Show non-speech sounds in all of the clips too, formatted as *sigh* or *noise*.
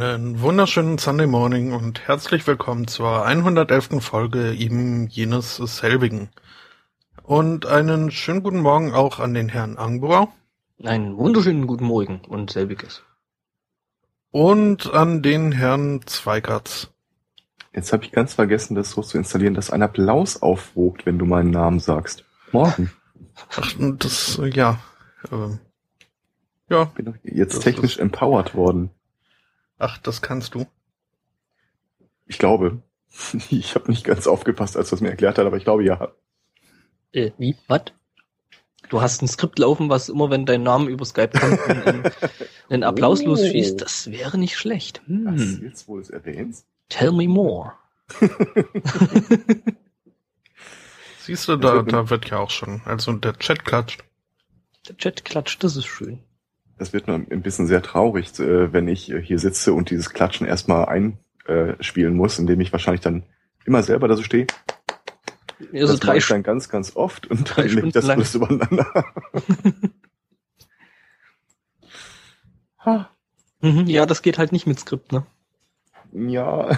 Einen wunderschönen Sunday Morning und herzlich willkommen zur 111. Folge eben jenes selbigen. Und einen schönen guten Morgen auch an den Herrn Angbauer. Einen wunderschönen guten Morgen und selbiges. Und an den Herrn Zweikatz. Jetzt habe ich ganz vergessen, das so zu installieren, dass ein Applaus aufwogt, wenn du meinen Namen sagst. Morgen. Ach, das, ja. Äh, ja. Bin jetzt technisch empowered worden. Ach, das kannst du. Ich glaube. *laughs* Ich habe nicht ganz aufgepasst, als du es mir erklärt hast, aber ich glaube ja. Äh, wie? Was? Du hast ein Skript laufen, was immer, wenn dein Name über Skype kommt, einen, einen *laughs* Applaus Oh. losschießt. Das wäre nicht schlecht. Hm. jetzt wo du es erwähnst? Tell me more. *laughs* Siehst du, da, da wird ja auch schon, also der Chat klatscht. Der Chat klatscht, das ist schön. Das wird nur ein bisschen sehr traurig, äh, wenn ich äh, hier sitze und dieses Klatschen erstmal einspielen muss, indem ich wahrscheinlich dann immer selber da so stehe. Also das drei mache ich dann ganz, ganz oft und dann lege ich das lang. alles übereinander. Ha, *laughs* Mhm, ja, das geht halt nicht mit Skript, ne? ja,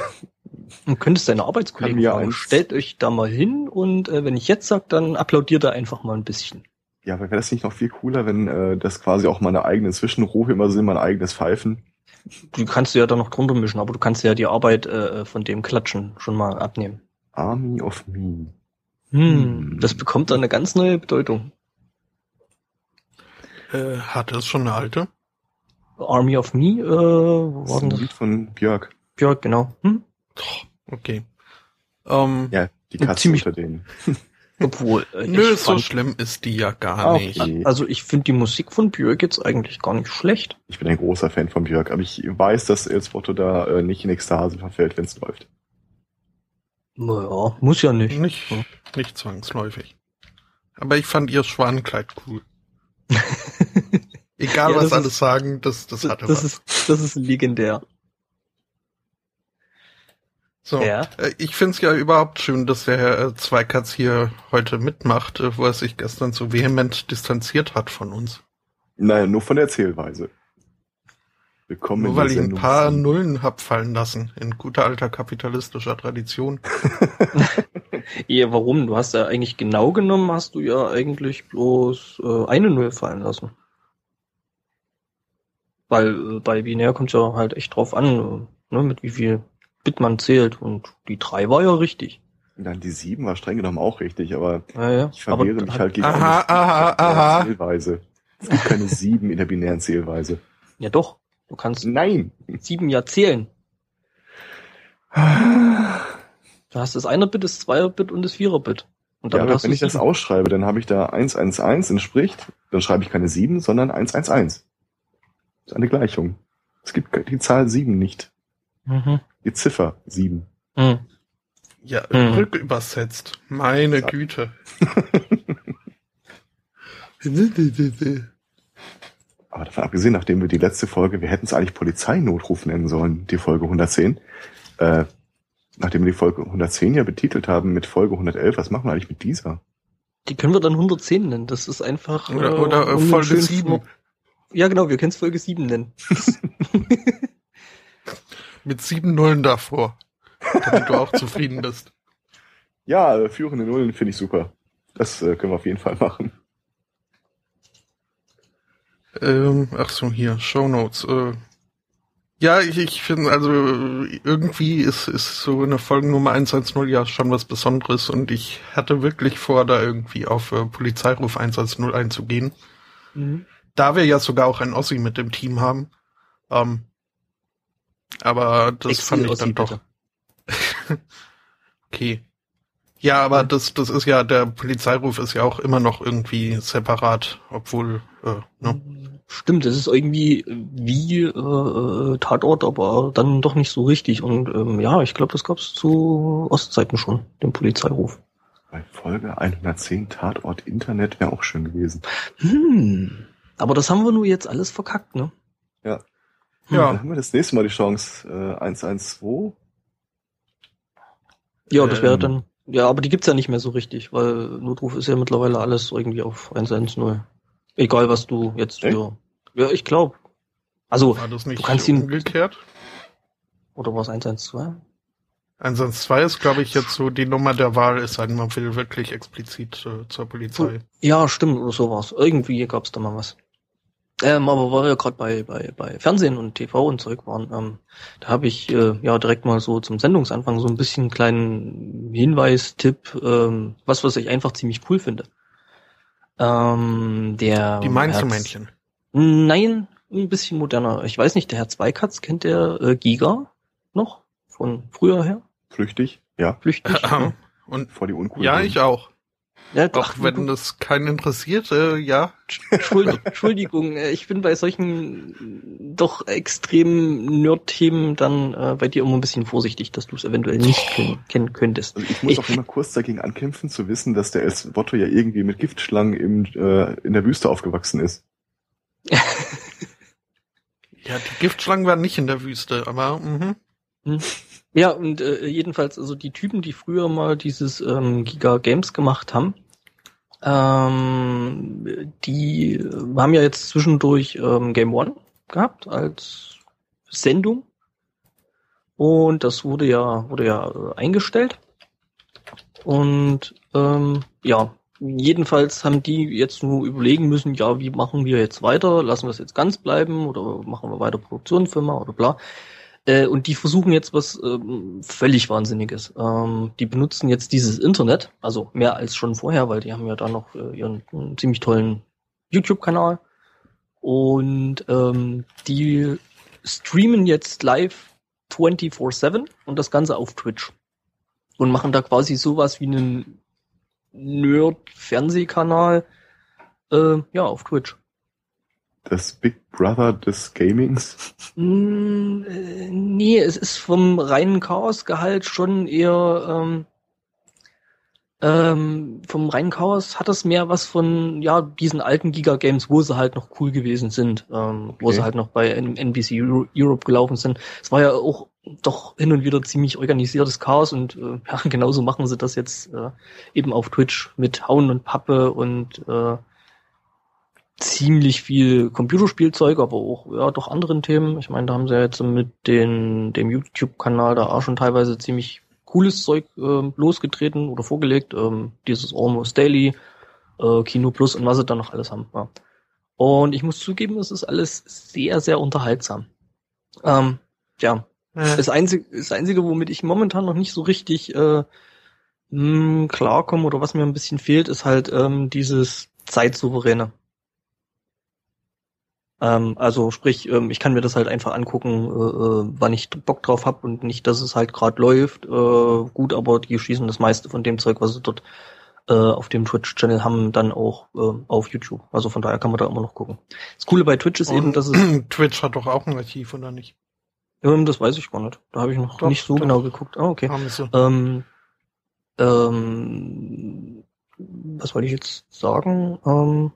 Du könntest deine Arbeitskollegen mir fragen. Stellt euch da mal hin und äh, wenn ich jetzt sag, dann applaudiert er einfach mal ein bisschen. Ja, aber wäre das nicht noch viel cooler, wenn äh, das quasi auch meine eigenen Zwischenrufe immer sind, mein eigenes Pfeifen? Du kannst ja da noch drunter mischen, aber du kannst ja die Arbeit äh, von dem Klatschen schon mal abnehmen. Army of Me. Hm, Hm. das bekommt dann eine ganz neue Bedeutung. Äh, hat es schon eine alte? Army of Me, äh, wo Das war ist denn ein das? Lied von Björk. Björk, genau. Hm? Okay. Ähm, Ja, die Katze ziemlich- unter denen. *laughs* Obwohl, äh, nö, ich so fand, schlimm ist die ja gar Ah, nicht. okay. also ich finde die Musik von Björk jetzt eigentlich gar nicht schlecht. Ich bin ein großer Fan von Björk, aber ich weiß, dass El Spotto da äh, nicht in Ekstase verfällt, wenn es läuft. Naja, muss ja nicht. Nicht, Ja. nicht zwangsläufig. Aber ich fand ihr Schwanenkleid cool. *laughs* Egal, Ja, was alle sagen, das, das hatte das was. ist, das ist legendär. So. Ja. Äh, Ich find's ja überhaupt schön, dass der Herr äh, Zweikatz hier heute mitmacht, äh, wo er sich gestern so vehement distanziert hat von uns. Naja, nur von der Erzählweise. Willkommen Nur in weil ich ein paar. Nullen hab fallen lassen, in guter alter kapitalistischer Tradition. *laughs* Ja, warum? Du hast ja eigentlich genau genommen, hast du ja eigentlich bloß äh, eine Null fallen lassen. Weil äh, bei Binär kommt ja halt echt drauf an, äh, ne, mit wie viel Bit man zählt. Und die drei war ja richtig. Dann die sieben war streng genommen auch richtig, aber Ja, ja. ich verwehre Aber mich halt gegen Aha, eine aha, aha. Zählweise. Es gibt keine sieben in der binären Zählweise. Ja doch, du kannst Nein! sieben ja zählen. Du hast das Einer-Bit, das Zweier-Bit und das Vierer-Bit. Und Ja, aber hast wenn ich das sieben. ausschreibe, dann habe ich da 111 entspricht, dann schreibe ich keine 7, sondern 111. Das ist eine Gleichung. Es gibt die Zahl 7 nicht. Mhm. Die Ziffer 7. Mhm. Ja, Hm. rückübersetzt. Meine Sag. Güte. *laughs* Aber davon abgesehen, nachdem wir die letzte Folge, wir hätten es eigentlich Polizeinotruf nennen sollen, die Folge 110. Äh, nachdem wir die Folge 110 ja betitelt haben mit Folge 111, was machen wir eigentlich mit dieser? Die können wir dann 110 nennen. Das ist einfach. Oder, oder äh, einen Folge schönen 7 Flo- Ja, genau, wir können es Folge 7 nennen. *laughs* *laughs* mit sieben Nullen davor. Damit du auch zufrieden bist. Ja, führende Nullen finde ich super. Das äh, können wir auf jeden Fall machen. Ähm, ach so, hier, Shownotes. Äh, ja, ich, ich finde, also irgendwie ist, ist so eine Folgennummer 110 ja schon was Besonderes und ich hatte wirklich vor, da irgendwie auf äh, Polizeiruf 110 einzugehen. Mhm. Da wir ja sogar auch ein Ossi mit dem Team haben. Ähm, aber das fand ich dann doch. *laughs* Okay. Ja, aber das, das ist ja, der Polizeiruf ist ja auch immer noch irgendwie separat, obwohl, äh, ne? Stimmt, es ist irgendwie wie äh, äh, Tatort, aber dann doch nicht so richtig. Und ähm, ja, ich glaube, das gab's zu Ostzeiten schon, den Polizeiruf. Bei Folge 110 Tatort Internet wäre auch schön gewesen. Hm. Aber das haben wir nur jetzt alles verkackt, ne? Ja. Ja. Dann haben wir das nächste Mal die Chance, äh, 112. Ja, das wäre Ähm. dann. Ja, aber die gibt's ja nicht mehr so richtig, weil Notruf ist ja mittlerweile alles irgendwie auf 110. Egal, was du jetzt Echt? für. Ja, ich glaube. Also, War das nicht du kannst ihn, umgekehrt? oder war es 112? 112 ist, glaube ich, jetzt so die Nummer der Wahl, ist ein, man will wirklich explizit äh, zur Polizei. Ja, stimmt, oder sowas. Irgendwie gab's da mal was. Ähm, aber weil wir gerade bei, bei, bei Fernsehen und TV und Zeug waren, ähm, da habe ich äh, ja direkt mal so zum Sendungsanfang so ein bisschen kleinen Hinweis, Tipp, ähm, was, was ich einfach ziemlich cool finde. Ähm, der Die Mainzelmännchen. Nein, ein bisschen moderner. Ich weiß nicht, der Herr Zweikatz kennt der äh, Giga noch von früher her? Flüchtig, ja, Flüchtig. *laughs* ne? Und vor die Uncool. ja, ich auch. Ja, Auch ach, wenn das keinen interessiert, äh, ja. *laughs* Entschuldigung, äh, ich bin bei solchen doch extremen Nerd-Themen dann äh, bei dir immer ein bisschen vorsichtig, dass du es eventuell nicht ken kennen könntest. Also ich muss Ich- auch immer kurz dagegen ankämpfen, zu wissen, dass der El ja irgendwie mit Giftschlangen im, äh, in der Wüste aufgewachsen ist. *laughs* Ja, die Giftschlangen waren nicht in der Wüste, aber mhm. Ja, und äh, jedenfalls, also die Typen, die früher mal dieses ähm, Giga Games gemacht haben, ähm, die haben ja jetzt zwischendurch ähm, Game One gehabt als Sendung. Und das wurde ja, wurde ja äh, eingestellt. Und ähm, ja, jedenfalls haben die jetzt nur überlegen müssen, ja, wie machen wir jetzt weiter? Lassen wir es jetzt ganz bleiben oder machen wir weiter Produktionsfirma oder bla. Äh, und die versuchen jetzt was ähm, völlig Wahnsinniges. Ähm, die benutzen jetzt dieses Internet, also mehr als schon vorher, weil die haben ja da noch äh, ihren ziemlich tollen YouTube-Kanal. Und ähm, die streamen jetzt live 24-7 und das Ganze auf Twitch. Und machen da quasi sowas wie einen Nerd-Fernsehkanal äh, ja, auf Twitch. Das Big Brother des Gamings. Mm, nee, es ist vom reinen Chaosgehalt schon eher ähm, ähm, vom reinen Chaos hat es mehr was von ja diesen alten Giga Games, wo sie halt noch cool gewesen sind, ähm, wo Okay. sie halt noch bei NBC Euro Europe gelaufen sind. Es war ja auch doch hin und wieder ziemlich organisiertes Chaos und äh, *laughs* ja, genauso machen sie das jetzt äh, eben auf Twitch mit Hauen und Pappe und äh, ziemlich viel Computerspielzeug, aber auch ja doch anderen Themen. Ich meine, da haben sie ja jetzt mit den, dem YouTube-Kanal da auch schon teilweise ziemlich cooles Zeug ähm, losgetreten oder vorgelegt. Ähm, dieses Almost Daily, äh, Kino Plus und was sie da noch alles haben. Ja. Und ich muss zugeben, es ist alles sehr, sehr unterhaltsam. Ähm, ja, Äh, das Einzige, das Einzige, womit ich momentan noch nicht so richtig äh, mh, klarkomme oder was mir ein bisschen fehlt, ist halt ähm, dieses Zeitsouveräne. Ähm, also sprich, ähm, ich kann mir das halt einfach angucken, äh, äh, wann ich Bock drauf hab und nicht, dass es halt gerade läuft. Äh, gut, aber die schießen das meiste von dem Zeug, was sie dort äh, auf dem Twitch-Channel haben, dann auch äh, auf YouTube. Also von daher kann man da immer noch gucken. Das Coole bei Twitch ist eben, und dass es *clears throat* Twitch hat doch auch ein Archiv, oder nicht? ähm, das weiß ich gar nicht. Da habe ich noch Doch, nicht so doch. genau geguckt. Ah, okay. Ähm, ähm, was wollte ich jetzt sagen? Ähm,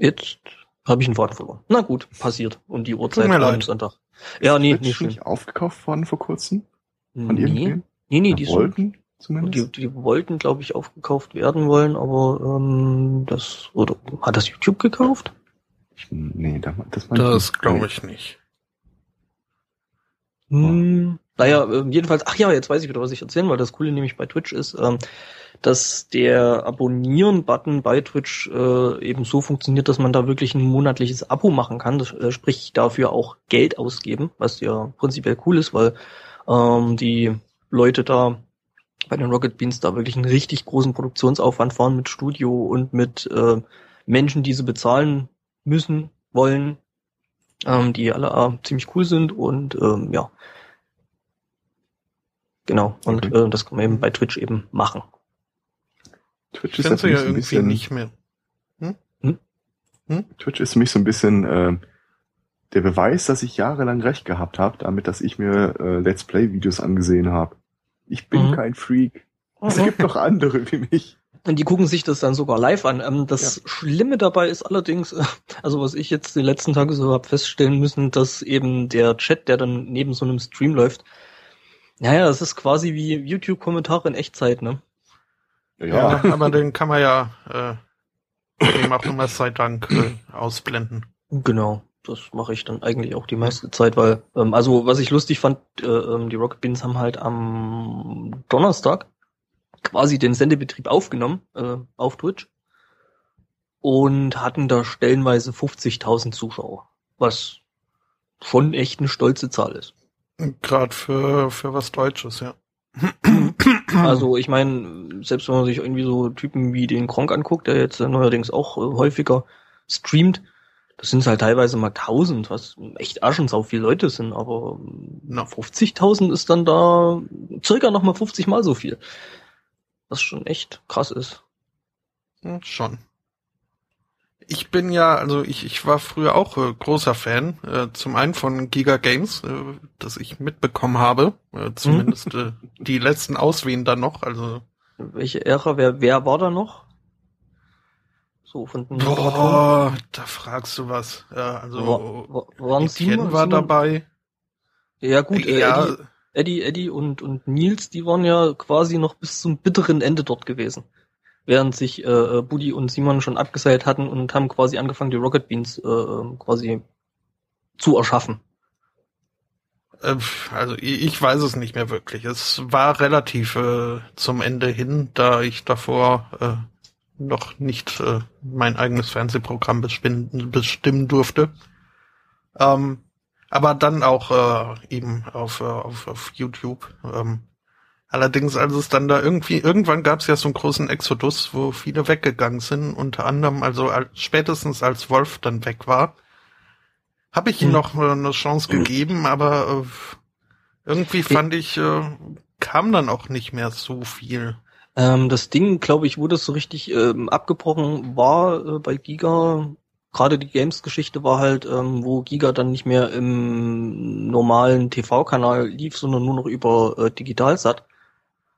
jetzt habe ich einen Faden verloren. Na gut, passiert. Um die Uhrzeit mir am. Sonntag. Ja, nee, nicht nicht, schlimm. nicht aufgekauft worden vor kurzem? Von Nee, irgendwem? nee, nee, die, sind, wollten die, zumindest? die wollten, glaube ich, aufgekauft werden wollen, aber ähm, das, oder hat das YouTube gekauft? Ich, nee, da- das Das glaube ich nicht. Hm, naja, ähm, jedenfalls, ach ja, jetzt weiß ich wieder, was ich erzählen wollte. Das Coole nämlich bei Twitch ist, ähm, dass der Abonnieren-Button bei Twitch äh, eben so funktioniert, dass man da wirklich ein monatliches Abo machen kann. Das, äh, sprich, dafür auch Geld ausgeben, was ja prinzipiell cool ist, weil ähm, die Leute da bei den Rocket Beans da wirklich einen richtig großen Produktionsaufwand fahren mit Studio und mit äh, Menschen, die sie bezahlen müssen, wollen, ähm, die alle äh, ziemlich cool sind und ähm, ja. Genau, und Okay. äh, das kann man eben bei Twitch eben machen. Twitch ist finde sie für ja mich so ein irgendwie bisschen, nicht mehr. Twitch ist für mich so ein bisschen äh, der Beweis, dass ich jahrelang recht gehabt habe, damit, dass ich mir äh, Let's Play-Videos angesehen habe. Ich bin Mhm. kein Freak. Es gibt noch andere wie mich. Und die gucken sich das dann sogar live an. Ähm, das Schlimme dabei ist allerdings, *laughs* also was ich jetzt die letzten Tage so habe feststellen müssen, dass eben der Chat, der dann neben so einem Stream läuft, naja, das ist quasi wie YouTube-Kommentare in Echtzeit, ne? Ja, aber den kann man ja äh, dem auch immer sei Dank äh, ausblenden. Genau, das mache ich dann eigentlich auch die meiste Zeit, weil, ähm, also was ich lustig fand, äh, ähm, die Rocket Beans haben halt am Donnerstag quasi den Sendebetrieb aufgenommen äh, auf Twitch und hatten da stellenweise 50.000 Zuschauer, was schon echt eine stolze Zahl ist. Gerade für, für was Deutsches, ja. Also ich meine, selbst wenn man sich irgendwie so Typen wie den Kronk anguckt, der jetzt neuerdings auch äh, häufiger streamt, das sind halt teilweise mal 1000, was echt aschensau viele Leute sind, aber No. 50.000 ist dann da circa nochmal 50 mal so viel. Was schon echt krass ist. Schon. Ich bin ja, also ich, ich war früher auch äh, großer Fan, äh, zum einen von Giga Games, äh, das ich mitbekommen habe, äh, zumindest äh, die letzten Auswehen dann noch, also Welche Ära, wer, wer war da noch? So, von den boah, da fragst du was. Ja, also Wa- wa- waren Etienne war dabei. Ja gut, äh, ja, Eddie, Eddie, Eddie und, und Nils, die waren ja quasi noch bis zum bitteren Ende dort gewesen. Während sich äh, äh, Buddy und Simon schon abgeseilt hatten und haben quasi angefangen, die Rocket Beans äh, ähm, quasi zu erschaffen. Äh, Also ich weiß es nicht mehr wirklich. Es war relativ äh, zum Ende hin, da ich davor äh, noch nicht äh, mein eigenes Fernsehprogramm bestimmen, bestimmen durfte. Ähm, aber dann auch äh, eben auf, äh, auf, auf YouTube. Ähm, allerdings, als es dann da irgendwie, irgendwann gab es ja so einen großen Exodus, wo viele weggegangen sind, unter anderem, also als, spätestens als Wolf dann weg war, habe ich ihm Hm. noch äh, eine Chance gegeben, aber äh, irgendwie fand ich, äh, kam dann auch nicht mehr so viel. Ähm, das Ding, glaube ich, wo das so richtig ähm, abgebrochen war äh, bei Giga, gerade die Games-Geschichte war halt, ähm, wo Giga dann nicht mehr im normalen TV-Kanal lief, sondern nur noch über äh, Digitalsat.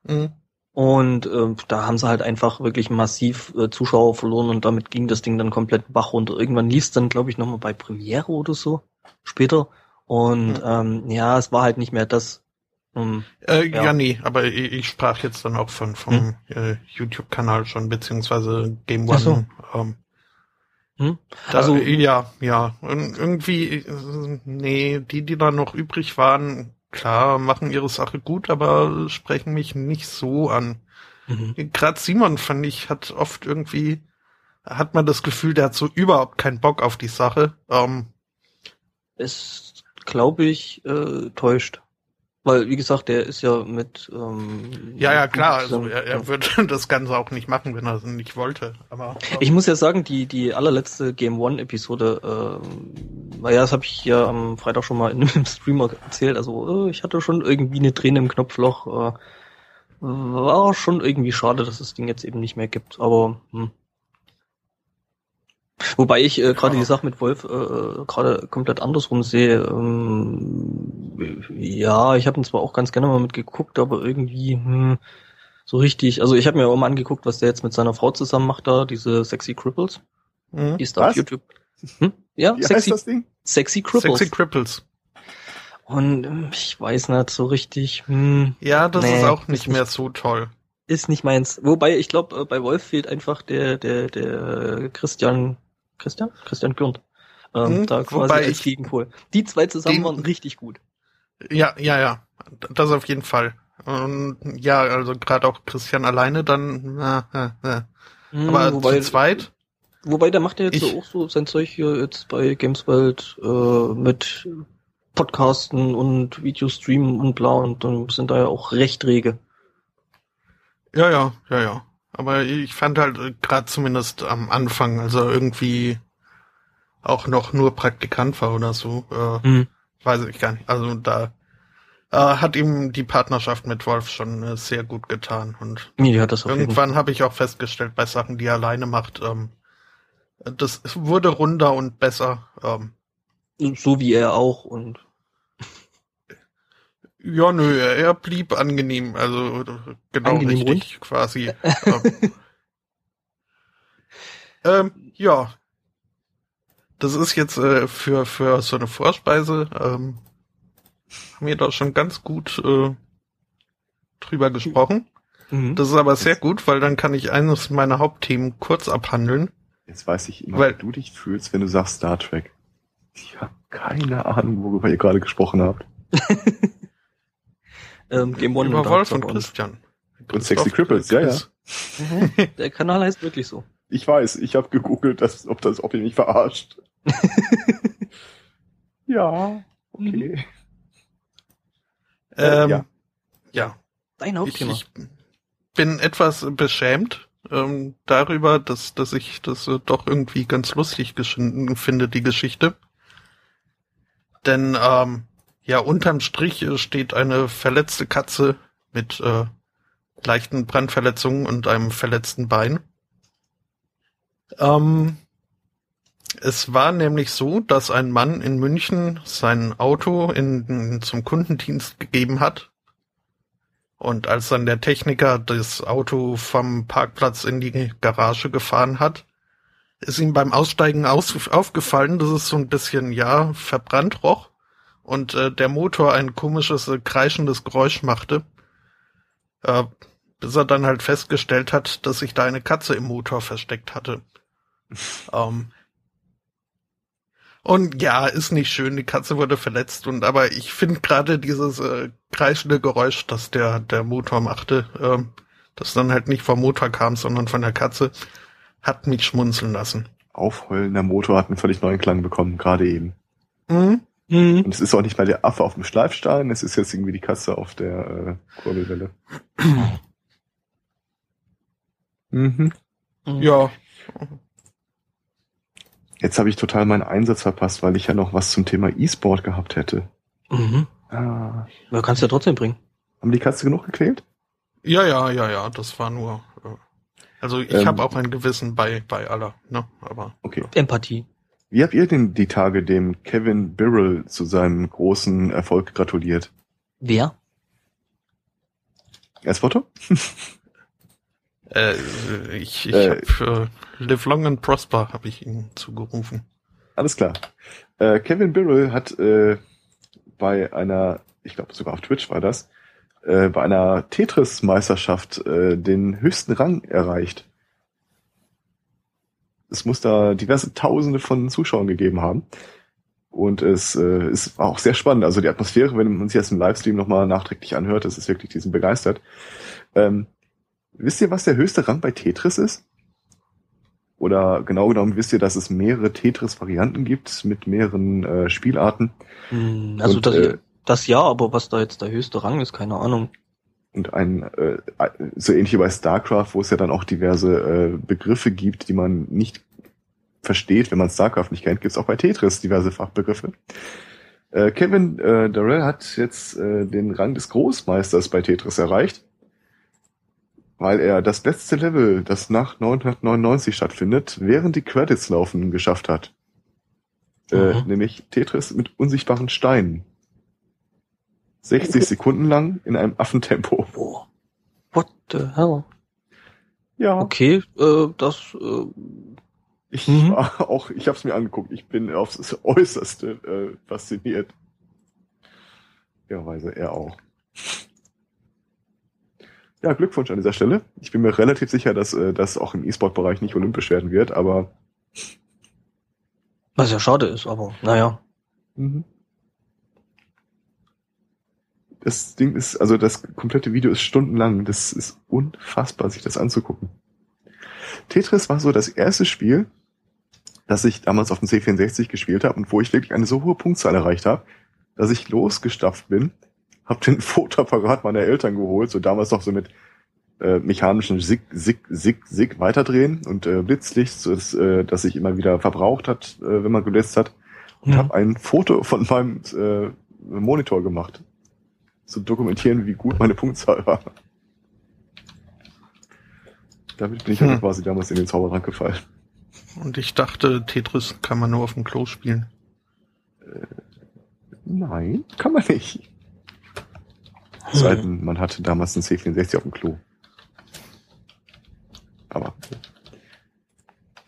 Mhm. Und äh, da haben sie halt einfach wirklich massiv äh, Zuschauer verloren und damit ging das Ding dann komplett Bach runter. Irgendwann lief es dann, glaube ich, nochmal bei Premiere oder so später. Und Mhm. ähm, ja, es war halt nicht mehr das. Ähm, Äh, Ja. ja. nee, aber ich, ich sprach jetzt dann auch von vom äh, YouTube-Kanal schon, beziehungsweise Game Ach so. One. Ähm, hm? da, Also- ja, ja. Und irgendwie, äh, nee, die, die da noch übrig waren, klar, machen ihre Sache gut, aber sprechen mich nicht so an. Mhm. Gerade Simon fand ich, hat oft irgendwie, hat man das Gefühl, der hat so überhaupt keinen Bock auf die Sache. Ähm, Es, glaube ich, äh, täuscht. Weil, wie gesagt, der ist ja mit. Ähm, ja, ja, klar, also er, er würde *laughs* das Ganze auch nicht machen, wenn er es nicht wollte. Aber Ich muss ja sagen, die, die allerletzte Game One-Episode, ähm, naja, das habe ich ja am Freitag schon mal in einem *laughs* Streamer erzählt. Also, äh, ich hatte schon irgendwie eine Träne im Knopfloch. Äh, war schon irgendwie schade, dass das Ding jetzt eben nicht mehr gibt. Aber hm. Wobei ich äh, gerade Ja. die Sache mit Wolf äh, gerade komplett andersrum sehe. Ähm, ja, ich habe ihn zwar auch ganz gerne mal mitgeguckt, aber irgendwie hm, so richtig. Also ich habe mir auch mal angeguckt, was der jetzt mit seiner Frau zusammen macht da, diese Sexy Cripples. Mhm. Die ist da auf? YouTube. Hm? Ja, Wie heißt Sexy, das Ding? Sexy Cripples. Sexy Cripples. Und ähm, ich weiß nicht so richtig. Hm, Ja, das Nee, ist auch ist nicht nicht- mehr so toll. ist nicht meins. Wobei ich glaube, äh, bei Wolf fehlt einfach der der der Christian Christian Christian Gürnt. Ähm, Hm, da quasi wobei als ich- Gegenpol. Die zwei zusammen Den- waren richtig gut. Ja, ja, ja. Das auf jeden Fall. Und ja, also gerade auch Christian alleine dann, na, na, na. Hm, aber wobei, zu zweit, wobei der macht ja jetzt Ich- auch so sein Zeug hier jetzt bei Gameswelt äh, mit Podcasten und Videostreamen und bla und dann sind da ja auch recht rege. ja, ja, ja, ja. Aber ich fand halt gerade zumindest am Anfang, als er irgendwie auch noch nur Praktikant war oder so, äh, Hm. Weiß ich gar nicht. Also da äh, hat ihm die Partnerschaft mit Wolf schon äh, sehr gut getan. Und Fall. irgendwann habe ich auch festgestellt, bei Sachen, die er alleine macht, ähm, das wurde runder und besser. Ähm, So wie er auch und *laughs* Ja, nö, er, blieb angenehm, also genau Angenehm richtig quasi. *laughs* ähm, ähm, ja. Das ist jetzt äh, für, für so eine Vorspeise, ähm, haben wir da schon ganz gut äh, drüber gesprochen. Mhm. Das ist aber sehr gut, weil dann kann ich eines meiner Hauptthemen kurz abhandeln. Jetzt weiß ich immer, Weil- wie du dich fühlst, wenn du sagst Star Trek. Ich habe keine Ahnung, worüber ihr gerade gesprochen habt. *laughs* ähm, Game One Über und Wolf und Christian. Und Sexy Cripples, ja, ja. Mhm. Der Kanal heißt wirklich so. Ich weiß, ich habe gegoogelt, dass, ob das, ob ihr mich verarscht. *laughs* ja, okay. Ähm, ja. ja. Dein Ich, Hauptthema. ich bin etwas beschämt ähm, darüber, dass, dass ich das äh, doch irgendwie ganz lustig finde, die Geschichte. Denn ähm, ja, unterm Strich äh, steht eine verletzte Katze mit äh, leichten Brandverletzungen und einem verletzten Bein. Ähm, es war nämlich so, dass ein Mann in München sein Auto in, zum Kundendienst gegeben hat. Und als dann der Techniker das Auto vom Parkplatz in die Garage gefahren hat, ist ihm beim Aussteigen aus, aufgefallen, dass es so ein bisschen, ja, verbrannt roch und äh, der Motor ein komisches, äh, kreischendes Geräusch machte. Äh, bis er dann halt festgestellt hat, dass sich da eine Katze im Motor versteckt hatte. *laughs* ähm, und ja, ist nicht schön, die Katze wurde verletzt und aber ich finde gerade dieses äh, kreischende Geräusch, das der der Motor machte, ähm, das dann halt nicht vom Motor kam, sondern von der Katze, hat mich schmunzeln lassen. Aufheulender Motor hat einen völlig neuen Klang bekommen, gerade eben. Mhm. Mhm. Und es ist auch nicht mehr der Affe auf dem Schleifstein, es ist jetzt irgendwie die Katze auf der äh, Kurbelwelle. Mhm. Mhm. Ja, Jetzt habe ich total meinen Einsatz verpasst, weil ich ja noch was zum Thema E-Sport gehabt hätte. Mhm. Ah. Aber kannst du ja trotzdem bringen. Haben die Katze genug gequält? ja, ja, ja, ja, das war nur. Äh, also ich Ähm. habe auch ein Gewissen bei bei aller, ne? Aber Okay. Empathie. Wie habt ihr denn die Tage dem Kevin Birrell zu seinem großen Erfolg gratuliert? Wer? Als Foto? *laughs* äh, ich, ich Äh. habe äh, Live Long and Prosper habe ich ihm zugerufen. Alles klar. Äh, Kevin Birrell hat äh, bei einer, ich glaube sogar auf Twitch war das, äh, bei einer Tetris-Meisterschaft äh, den höchsten Rang erreicht. Es muss da diverse Tausende von Zuschauern gegeben haben. Und es äh, ist auch sehr spannend. Also die Atmosphäre, wenn man sich jetzt im Livestream nochmal nachträglich anhört, das ist wirklich diesen begeistert. Ähm, wisst ihr, was der höchste Rang bei Tetris ist? Oder genau genommen wisst ihr, dass es mehrere Tetris-Varianten gibt mit mehreren äh, Spielarten. Hm, Also Und, das, äh, das ja, aber was da jetzt der höchste Rang ist, keine Ahnung. Und ein äh, so ähnlich wie bei StarCraft, wo es ja dann auch diverse äh, Begriffe gibt, die man nicht versteht, wenn man StarCraft nicht kennt, gibt es auch bei Tetris diverse Fachbegriffe. Äh, Kevin äh, Darrell hat jetzt äh, den Rang des Großmeisters bei Tetris erreicht, weil er das letzte Level, das nach 999 stattfindet, während die Credits laufen, geschafft hat. Äh. Nämlich Tetris mit unsichtbaren Steinen. 60 Sekunden lang in einem Affentempo. Boah. What the hell? Ja, Okay, äh, das äh, ich Mhm. war *laughs* auch, ich habe es mir angeguckt. Ich bin aufs Äußerste äh, fasziniert. Ja, weise er auch. Ja, Glückwunsch an dieser Stelle. Ich bin mir relativ sicher, dass äh, das auch im E-Sport-Bereich nicht olympisch werden wird, aber was ja schade ist, aber naja. Mhm. Das Ding ist, also das komplette Video ist stundenlang. Das ist unfassbar, sich das anzugucken. Tetris war so das erste Spiel, das ich damals auf dem C64 gespielt habe und wo ich wirklich eine so hohe Punktzahl erreicht habe, dass ich losgestapft bin, habe den *laughs* Fotoapparat meiner Eltern geholt, so damals noch so mit äh, mechanischen Sig, Sig, Sig, Sig weiterdrehen und äh, Blitzlicht, so dass, äh, das sich immer wieder verbraucht hat, äh, wenn man geblitzt hat und Mhm. habe ein Foto von meinem äh, Monitor gemacht, zu dokumentieren, wie gut meine Punktzahl war. Damit bin ich Hm. also quasi damals in den Zaubertrank gefallen. Und ich dachte, Tetris kann man nur auf dem Klo spielen. Nein, kann man nicht. Sei denn, man hatte damals einen C64 auf dem Klo. Aber.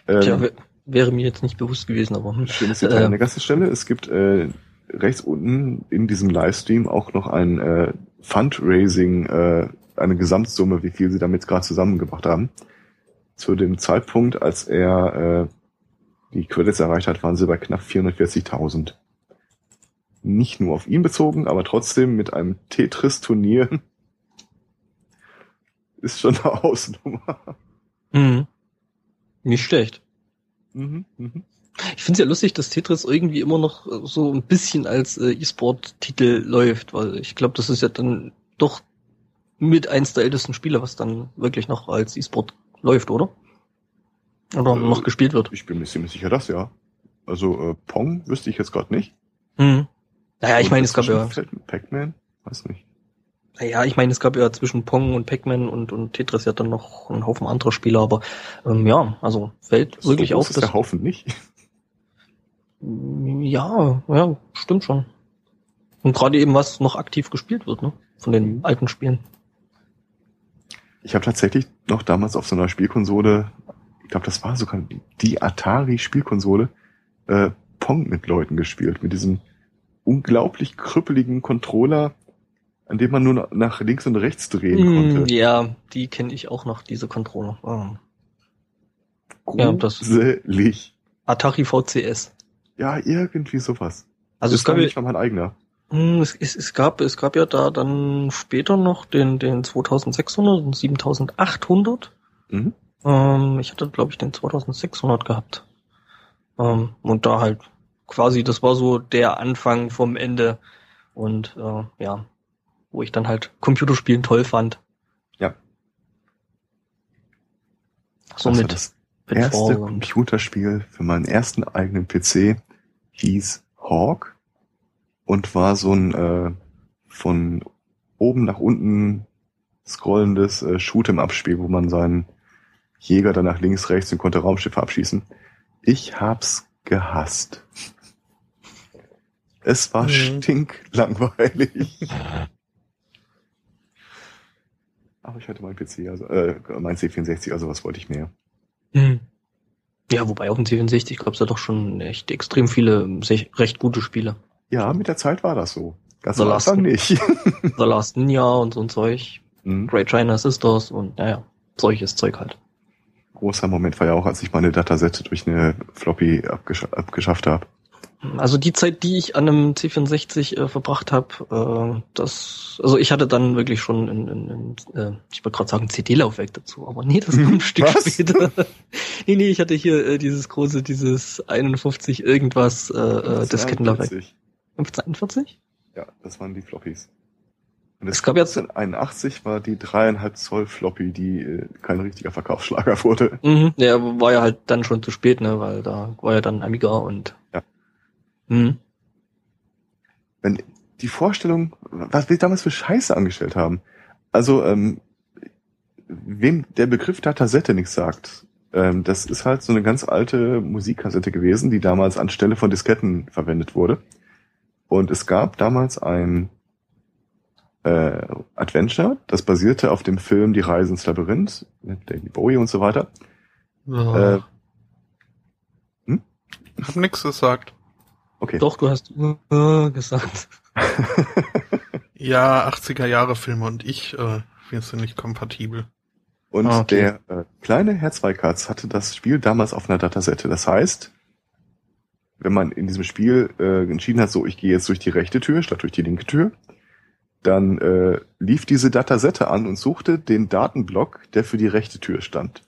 Ähm, Tja, wär- wäre mir jetzt nicht bewusst gewesen, aber hm. Schönes Detail Äh, an der ganzen Stelle. Es gibt äh, rechts unten in diesem Livestream auch noch ein äh, Fundraising, äh, eine Gesamtsumme, wie viel sie damit gerade zusammengebracht haben. Zu dem Zeitpunkt, als er äh, die Credits erreicht hat, waren sie bei knapp 440.000. Nicht nur auf ihn bezogen, aber trotzdem mit einem Tetris-Turnier *laughs* ist schon eine Hausnummer. Mhm. Nicht schlecht. Mhm, mhm. Ich finde es ja lustig, dass Tetris irgendwie immer noch äh, so ein bisschen als äh, E-Sport-Titel läuft, weil ich glaube, das ist ja dann doch mit eins der ältesten Spiele, was dann wirklich noch als E-Sport läuft, oder? Oder Äh, noch gespielt wird. Ich bin mir ziemlich sicher, das ja. Also äh, Pong wüsste ich jetzt gerade nicht. Mhm. Naja, ich meine, es gab ja, Pac-Man? Weiß nicht. naja, ich meine, es gab ja zwischen Pong und Pac-Man und, und Tetris ja dann noch einen Haufen anderer Spieler, aber ähm, ja, also fällt wirklich so auf, ist dass der Haufen nicht. Ja, ja, stimmt schon. Und gerade eben, was noch aktiv gespielt wird, ne? Von den alten Spielen. Ich habe tatsächlich noch damals auf so einer Spielkonsole, ich glaube, das war sogar die Atari-Spielkonsole, äh, Pong mit Leuten gespielt, mit diesem unglaublich krüppeligen Controller, an dem man nur nach links und rechts drehen Mm, konnte. ja, die kenne ich auch noch, diese Controller. Ja, das- Gruselig. Atari VCS. Ja, irgendwie sowas. Also das es gab, ja, nicht mal mein eigener. Mm, es, es, es gab es gab ja da dann später noch den den 2600 und 7800. Mhm. Ähm, ich hatte glaube ich den 2600 gehabt. Ähm, und da halt quasi, das war so der Anfang vom Ende und äh, ja, wo ich dann halt Computerspielen toll fand. Ja. So Das war mit das erste Computerspiel für meinen ersten eigenen PC hieß Hawk und war so ein äh, von oben nach unten scrollendes äh, Shoot'em-up-Spiel, wo man seinen Jäger dann nach links, rechts und konnte Raumschiffe abschießen. Ich hab's gehasst. Es war Mhm. stinklangweilig. *laughs* Aber ich hatte meinen PC, also äh, mein C64, also was wollte ich mehr? Hm. Ja, wobei auf dem C64 gab es ja doch schon echt extrem viele sech- recht gute Spiele. Ja, mit der Zeit war das so. Ganz am Anfang nicht. *laughs* The Last Ninja und so ein Zeug, Mhm. Great China Sisters und naja, solches Zeug halt. Großer Moment war ja auch, als ich meine Datasette durch eine Floppy abgesch abgeschafft habe. Also die Zeit, die ich an einem C64 äh, verbracht habe, äh, das, also ich hatte dann wirklich schon in, in, in äh, ich wollte gerade sagen CD-Laufwerk dazu, aber nee, das kommt ein Stück was? später. *laughs* nee, nee, ich hatte hier äh, dieses große, dieses 51 irgendwas äh, äh, Diskettenlaufwerk. 42. 1541? Ja, das waren die Floppies. Und Es gab jetzt- 81 war die dreieinhalb Zoll Floppy, die äh, kein richtiger Verkaufsschlager *laughs* wurde. Mhm, ja, war ja halt dann schon zu spät, ne, weil da war ja dann Amiga und Ja. Mhm. Wenn die Vorstellung, was wir damals für Scheiße angestellt haben. Also, ähm, wem der Begriff Datasette nichts sagt, ähm, das ist halt so eine ganz alte Musikkassette gewesen, die damals anstelle von Disketten verwendet wurde. Und es gab damals ein äh, Adventure, das basierte auf dem Film Die Reise ins Labyrinth mit David Bowie und so weiter. Äh, Äh, hm? hab nix gesagt. Okay. Doch, du hast äh, gesagt. *laughs* Ja, 80er Jahre Filme und ich, äh, wir sind nicht kompatibel. Und Ah, okay. der äh, kleine Herr Zweikatz hatte das Spiel damals auf einer Datasette. Das heißt, wenn man in diesem Spiel äh, entschieden hat, so ich gehe jetzt durch die rechte Tür statt durch die linke Tür, dann äh, lief diese Datasette an und suchte den Datenblock, der für die rechte Tür stand.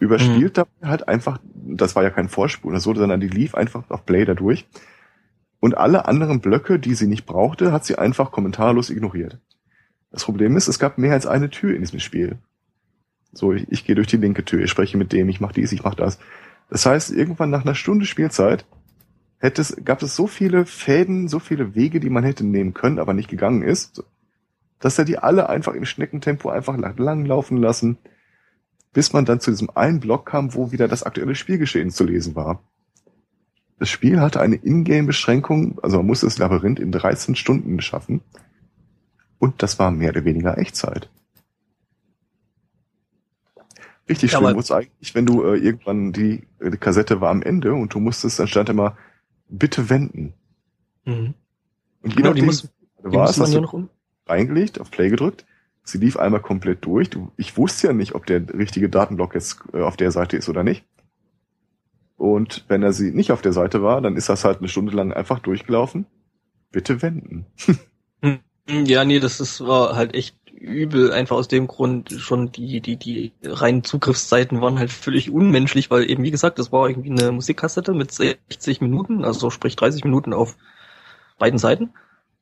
Überspielt dabei halt einfach, das war ja kein Vorspulen oder so, sondern die lief einfach auf Play da durch. Und alle anderen Blöcke, die sie nicht brauchte, hat sie einfach kommentarlos ignoriert. Das Problem ist, es gab mehr als eine Tür in diesem Spiel. So, ich, ich gehe durch die linke Tür, ich spreche mit dem, ich mache dies, ich mache das. Das heißt, irgendwann nach einer Stunde Spielzeit hätte es, gab es so viele Fäden, so viele Wege, die man hätte nehmen können, aber nicht gegangen ist, dass er die alle einfach im Schneckentempo einfach lang, lang laufen lassen, bis man dann zu diesem einen Block kam, wo wieder das aktuelle Spielgeschehen zu lesen war. Das Spiel hatte eine Ingame-Beschränkung, also man musste das Labyrinth in 13 Stunden schaffen. Und das war mehr oder weniger Echtzeit. Richtig schlimm aber- wurde es eigentlich, wenn du äh, irgendwann die, die Kassette war am Ende und du musstest, dann stand immer, bitte wenden. Mhm. Und je Genau, die nachdem, muss, du die man hast du noch um. reingelegt, auf Play gedrückt. Sie lief einmal komplett durch. Du, ich wusste ja nicht, ob der richtige Datenblock jetzt äh, auf der Seite ist oder nicht. Und wenn er sie nicht auf der Seite war, dann ist das halt eine Stunde lang einfach durchgelaufen. Bitte wenden. Ja, nee, das ist, war halt echt übel, einfach aus dem Grund schon die, die, die reinen Zugriffszeiten waren halt völlig unmenschlich, weil eben, wie gesagt, das war irgendwie eine Musikkassette mit 60 Minuten, also sprich 30 Minuten auf beiden Seiten.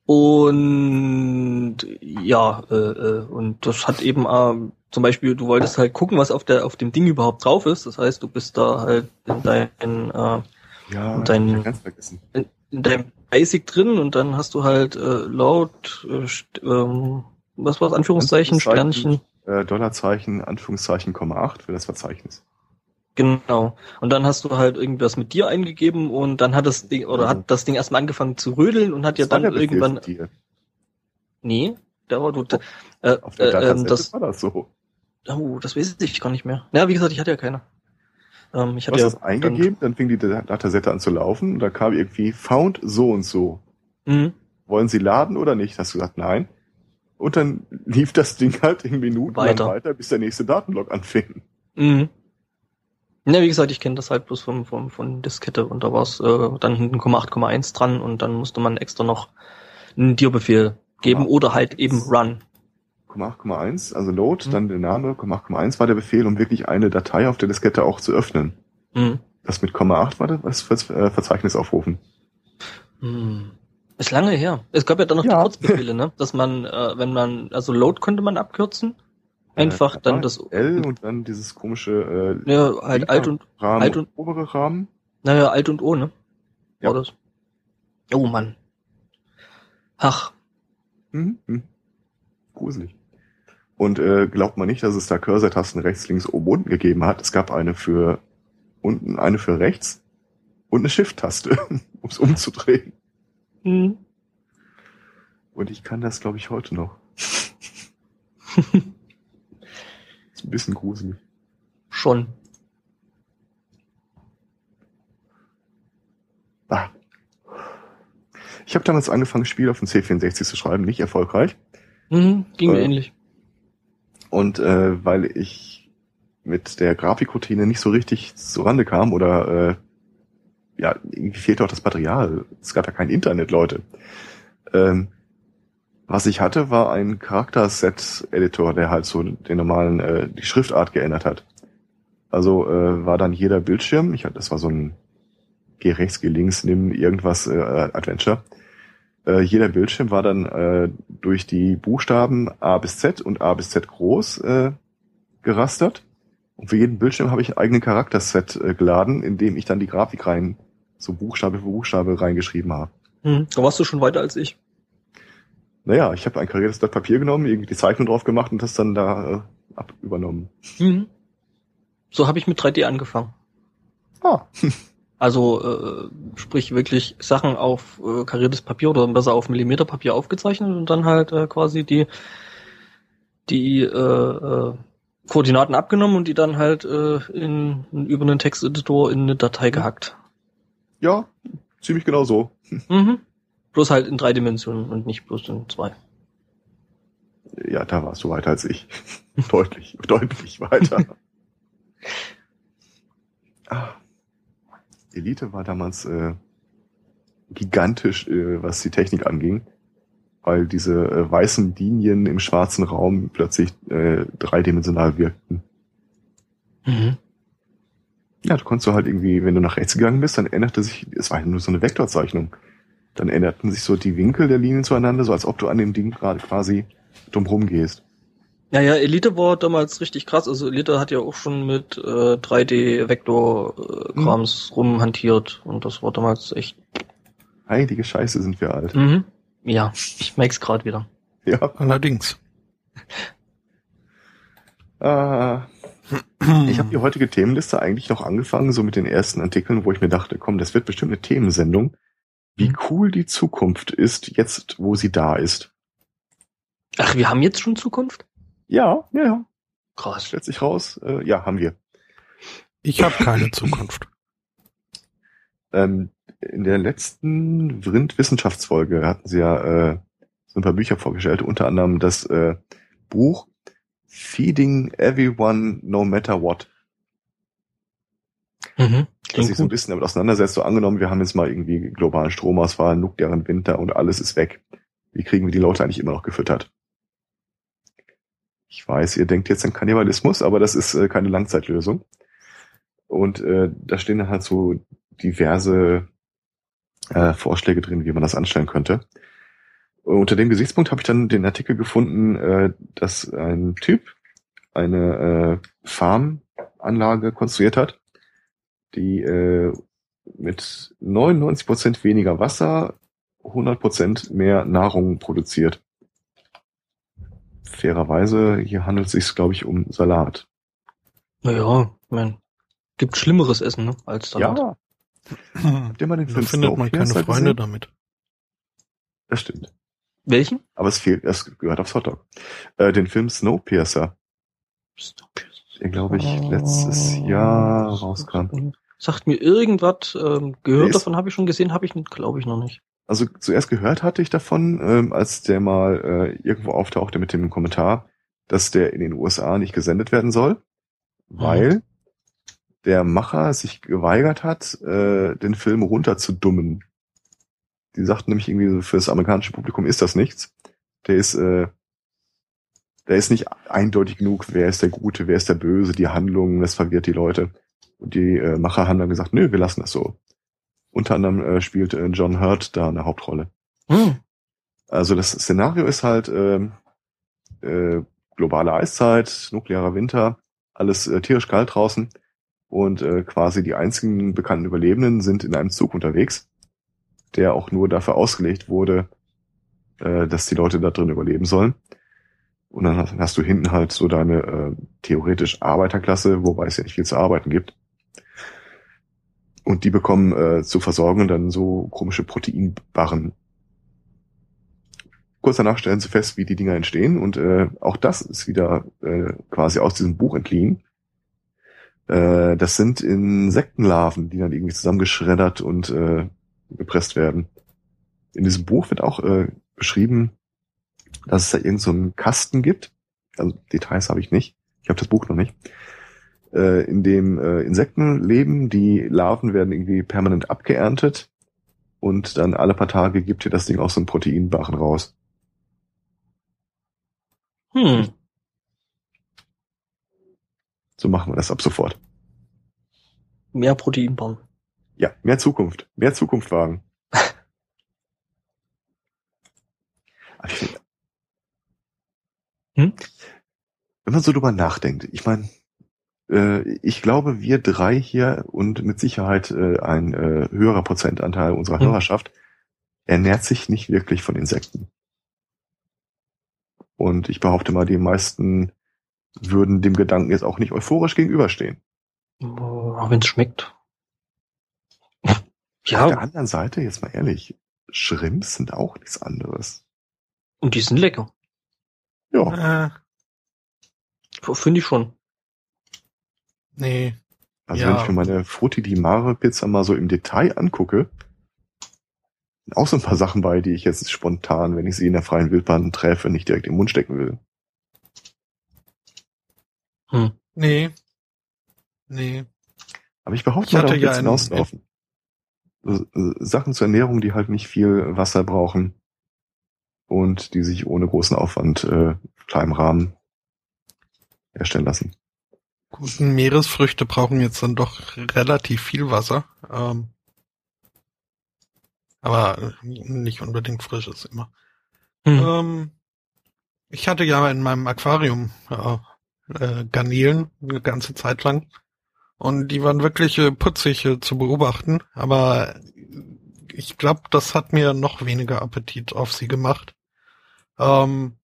Und ja, äh, äh, und das hat eben äh, zum Beispiel, du wolltest halt gucken, was auf der auf dem Ding überhaupt drauf ist. Das heißt, du bist da halt in dein äh, Ja, Und dein- in, in deinem Basic drin und dann hast du halt äh, laut äh, ähm, was war's, Anführungszeichen, Anführungszeichen. Sternchen, Äh, Dollarzeichen, Anführungszeichen, Komma 8 für das Verzeichnis. Genau. Und dann hast du halt irgendwas mit dir eingegeben und dann hat das Ding oder hat das Ding erstmal angefangen zu rödeln und hat ja Das war dann irgendwann dir. nee, der war du äh, Auf der äh, Datasette ähm, das war das so. oh, das weiß ich gar nicht mehr. Ja, wie gesagt, ich hatte ja keine. Ähm, ich Du hatte hast ja das eingegeben, dann fing die Datasette an zu laufen und da kam irgendwie found so und so. Dann, mhm. Wollen Sie laden oder nicht? Hast du gesagt, nein. Und dann *laughs* lief das Ding halt in Minuten Weiter. weiter, bis der nächste Datenlog anfing. Mhm. Ja, wie gesagt, ich kenne das halt bloß vom, vom, von Diskette und da war es äh, dann hinten 8,1 dran und dann musste man extra noch einen Dir-Befehl geben Komma oder halt eben Run. 8,1, also Load, Mhm. dann der Name, 8,1 war der Befehl, um wirklich eine Datei auf der Diskette auch zu öffnen. Mhm. Das mit Komma 8 war das äh, Verzeichnis aufrufen. Hm. Ist lange her. Es gab ja dann noch Ja. die Kurzbefehle, ne? Dass man, äh, wenn man, also Load konnte man abkürzen. Einfach Äh, dann das, L und dann dieses komische äh, ja, halt Alt und, Rahmen, Alt und- obere Rahmen. naja, Alt und O, ne? Ja. War das? Oh Mann. Ach, Mhm. mhm. Gruselig. Und äh, glaubt man nicht, dass es da Cursor-Tasten rechts, links, oben, unten gegeben hat. Es gab eine für unten, eine für rechts und eine Shift-Taste, *laughs* um es umzudrehen. hm. Und ich kann das, glaube ich, heute noch. *laughs* ist ein bisschen gruselig. schon. Ah. Ich habe damals angefangen, Spiele auf dem C64 zu schreiben, nicht erfolgreich. Mhm. Ging mir Äh, ähnlich. Und äh, weil ich mit der Grafikroutine nicht so richtig zurande kam oder äh, ja, irgendwie fehlte auch das Material. Es gab ja kein Internet, Leute. Ähm, was ich hatte, war ein Charakterset-Editor, der halt so den normalen, äh, die Schriftart geändert hat. Also äh, war dann jeder Bildschirm, ich hatte, das war so ein Geh rechts, geh links, nimm irgendwas äh, Adventure. Äh, jeder Bildschirm war dann äh, durch die Buchstaben A bis Z und A bis Z groß äh, gerastert. Und für jeden Bildschirm habe ich einen eigenen Charakterset äh, geladen, in dem ich dann die Grafik rein, so Buchstabe für Buchstabe reingeschrieben habe. Mhm. Da warst du schon weiter als ich. Naja, ich habe ein kariertes Blatt Papier genommen, irgendwie die Zeichnung drauf gemacht und das dann da äh, ab übernommen. Mhm. So habe ich mit 3D angefangen. Ah, *laughs* Also äh, sprich wirklich Sachen auf äh, kariertes Papier oder besser auf Millimeterpapier aufgezeichnet und dann halt äh, quasi die die äh, äh, Koordinaten abgenommen und die dann halt äh, in, über einen Texteditor in eine Datei gehackt. ja, ziemlich genau so. Mhm. Bloß halt in drei Dimensionen und nicht bloß in zwei. Ja, da warst du weiter als ich. *laughs* deutlich, deutlich weiter. *laughs* ah. Elite war damals äh, gigantisch, äh, was die Technik anging, weil diese äh, weißen Linien im schwarzen Raum plötzlich äh, dreidimensional wirkten. Mhm. Ja, du konntest so halt irgendwie, wenn du nach rechts gegangen bist, dann änderte sich, es war nur so eine Vektorzeichnung. Dann änderten sich so die Winkel der Linien zueinander, so als ob du an dem Ding gerade quasi drumherum gehst. Ja, ja, Elite war damals richtig krass. Also Elite hat ja auch schon mit äh, 3D-Vektor-Krams rumhantiert und das war damals echt. Heilige Scheiße sind wir alt. Mhm. Ja, ich merk's gerade wieder. Ja. Allerdings. Äh, ich habe die heutige Themenliste eigentlich noch angefangen, so mit den ersten Artikeln, wo ich mir dachte, komm, das wird bestimmt eine Themensendung. Wie cool die Zukunft ist, jetzt wo sie da ist. Ach, wir haben jetzt schon Zukunft? Ja, ja, ja. Krass. Stellt sich raus. Äh, ja, haben wir. Ich habe keine Zukunft. *laughs* Ähm, in der letzten Vrind-Wissenschaftsfolge hatten sie ja äh, so ein paar Bücher vorgestellt, unter anderem das äh, Buch Feeding Everyone No Matter What. Mhm. Dass sich so ein bisschen damit auseinandersetzt, so angenommen, wir haben jetzt mal irgendwie globalen Stromausfall, nuklearen Winter und alles ist weg. Wie kriegen wir die Leute eigentlich immer noch gefüttert? Ich weiß, ihr denkt jetzt an Kannibalismus, aber das ist äh, keine Langzeitlösung. Und äh, da stehen dann halt so diverse äh, Vorschläge drin, wie man das anstellen könnte. Unter dem Gesichtspunkt habe ich dann den Artikel gefunden, äh, dass ein Typ eine äh, Farmanlage konstruiert hat, die äh, mit 99 Prozent weniger Wasser 100 Prozent mehr Nahrung produziert. Fairerweise, hier handelt es sich, glaube ich, um Salat. Naja, man gibt schlimmeres Essen ne, als Salat. Ja. Habt ihr mal den Da Film findet man keine Snowpiercer Freunde gesehen? damit. Das stimmt. Welchen? Aber es fehlt, es gehört aufs Hotdog. Äh, den Film Snowpiercer, der glaube ich letztes Jahr rauskam. Sagt mir irgendwas, ähm, gehört davon habe ich schon gesehen, habe ich, glaube ich, noch nicht. Also zuerst gehört hatte ich davon, ähm, als der mal äh, irgendwo auftauchte mit dem Kommentar, dass der in den USA nicht gesendet werden soll, weil der Macher sich geweigert hat, äh, den Film runterzudummen. Die sagten nämlich irgendwie, für das amerikanische Publikum ist das nichts. Der ist, äh, der ist nicht eindeutig genug, wer ist der Gute, wer ist der Böse, die Handlungen, das verwirrt die Leute. Und die äh, Macher haben dann gesagt, nö, wir lassen das so. Unter anderem äh, spielt äh, John Hurt da eine Hauptrolle. Hm. Also das Szenario ist halt ähm, äh, globale Eiszeit, nuklearer Winter, alles äh, tierisch kalt draußen und äh, quasi die einzigen bekannten Überlebenden sind in einem Zug unterwegs, der auch nur dafür ausgelegt wurde, äh, dass die Leute da drin überleben sollen. Und dann hast, hast du hinten halt so deine äh, theoretisch Arbeiterklasse, wobei es ja nicht viel zu arbeiten gibt. Und die bekommen äh, zu versorgen dann so komische Proteinbarren kurz danach stellen sie fest, wie die Dinger entstehen und äh, auch das ist wieder äh, quasi aus diesem Buch entliehen. Äh, das sind Insektenlarven, die dann irgendwie zusammengeschreddert und äh, gepresst werden. In diesem Buch wird auch äh, beschrieben, dass es da irgend so einen Kasten gibt. Also Details habe ich nicht. Ich habe das Buch noch nicht. Äh, in dem äh, Insekten leben, die Larven werden irgendwie permanent abgeerntet und dann alle paar Tage gibt hier das Ding auch so einen Proteinbarren raus. Hm. So machen wir das ab sofort. Mehr Proteinbarren. Ja, mehr Zukunft. Mehr Zukunft wagen. *laughs* Ich Hm? Wenn man so drüber nachdenkt, ich meine, äh, ich glaube, wir drei hier und mit Sicherheit äh, ein äh, höherer Prozentanteil unserer Hm. Hörerschaft ernährt sich nicht wirklich von Insekten. Und ich behaupte mal, die meisten würden dem Gedanken jetzt auch nicht euphorisch gegenüberstehen. Wenn es schmeckt. Auf der Ja, anderen Seite, jetzt mal ehrlich, Shrimps sind auch nichts anderes. und die sind lecker. Ja, Äh, Finde ich schon. nee. also Ja. wenn ich mir meine Frutti di Mare Pizza mal so im Detail angucke, sind auch so ein paar Sachen bei, die ich jetzt spontan, wenn ich sie in der freien Wildbahn treffe, nicht direkt im Mund stecken will. Hm. Nee. Nee. Aber ich behaupte Ich mal, darauf ja ein- hinauslaufen. Sachen zur Ernährung, die halt nicht viel Wasser brauchen und die sich ohne großen Aufwand äh, im Rahmen herstellen lassen. Guten Meeresfrüchte brauchen jetzt dann doch relativ viel Wasser. Ähm, aber nicht unbedingt frisches immer. Hm. Ähm, ich hatte ja in meinem Aquarium äh, äh, Garnelen eine ganze Zeit lang. Und die waren wirklich äh, putzig äh, zu beobachten. Aber ich glaube, das hat mir noch weniger Appetit auf sie gemacht. Ähm,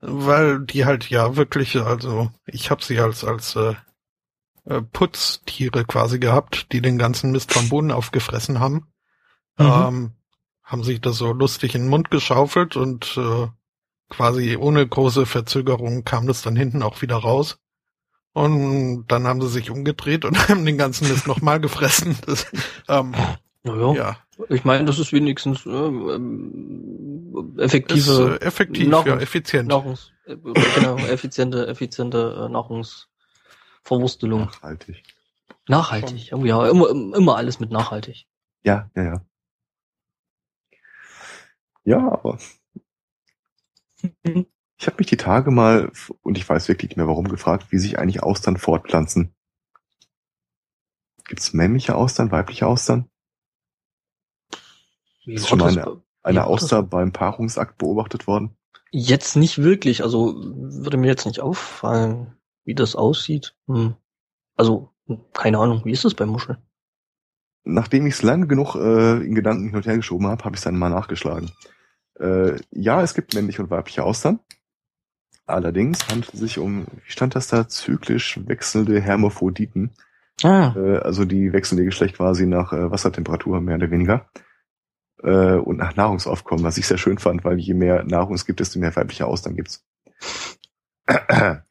weil die halt ja wirklich, also ich habe sie als als äh, äh, Putztiere quasi gehabt, die den ganzen Mist vom Boden aufgefressen haben. Mhm. Ähm, haben sich das so lustig in den Mund geschaufelt und äh, quasi ohne große Verzögerung kam das dann hinten auch wieder raus. Und dann haben sie sich umgedreht und *laughs* haben den ganzen Mist nochmal gefressen. Das, ähm, Naja, ja, ich meine, das ist wenigstens äh, ähm, ist effektive äh, effektiv, Nahrung- ja, effizient. Nahrungs, äh, genau, *coughs* effiziente, effiziente äh, Nahrungsverwurstelung. Nachhaltig. Nachhaltig, oh, ja, immer, immer alles mit nachhaltig. Ja, ja, ja. Ja, aber ich habe mich die Tage mal, und ich weiß wirklich nicht mehr warum, gefragt, wie sich eigentlich Austern fortpflanzen. Gibt es männliche Austern, weibliche Austern? Ist schon mal eine, eine? Auster beim Paarungsakt beobachtet worden? Jetzt nicht wirklich, also würde mir jetzt nicht auffallen, wie das aussieht. Hm. Also, keine Ahnung, wie ist das bei Muscheln? Nachdem ich es lange genug äh, in Gedanken hin und her geschoben habe, habe ich es dann mal nachgeschlagen. Äh, ja, es gibt männliche und weibliche Austern. Allerdings handelt es sich um, wie stand das da, zyklisch wechselnde Hermaphroditen. Ah, Äh, also die wechseln ihr Geschlecht quasi nach äh, Wassertemperatur mehr oder weniger. Äh, und nach Nahrungsaufkommen, was ich sehr schön fand, weil je mehr Nahrung es gibt, desto mehr weibliche Austern gibt's. *clears throat*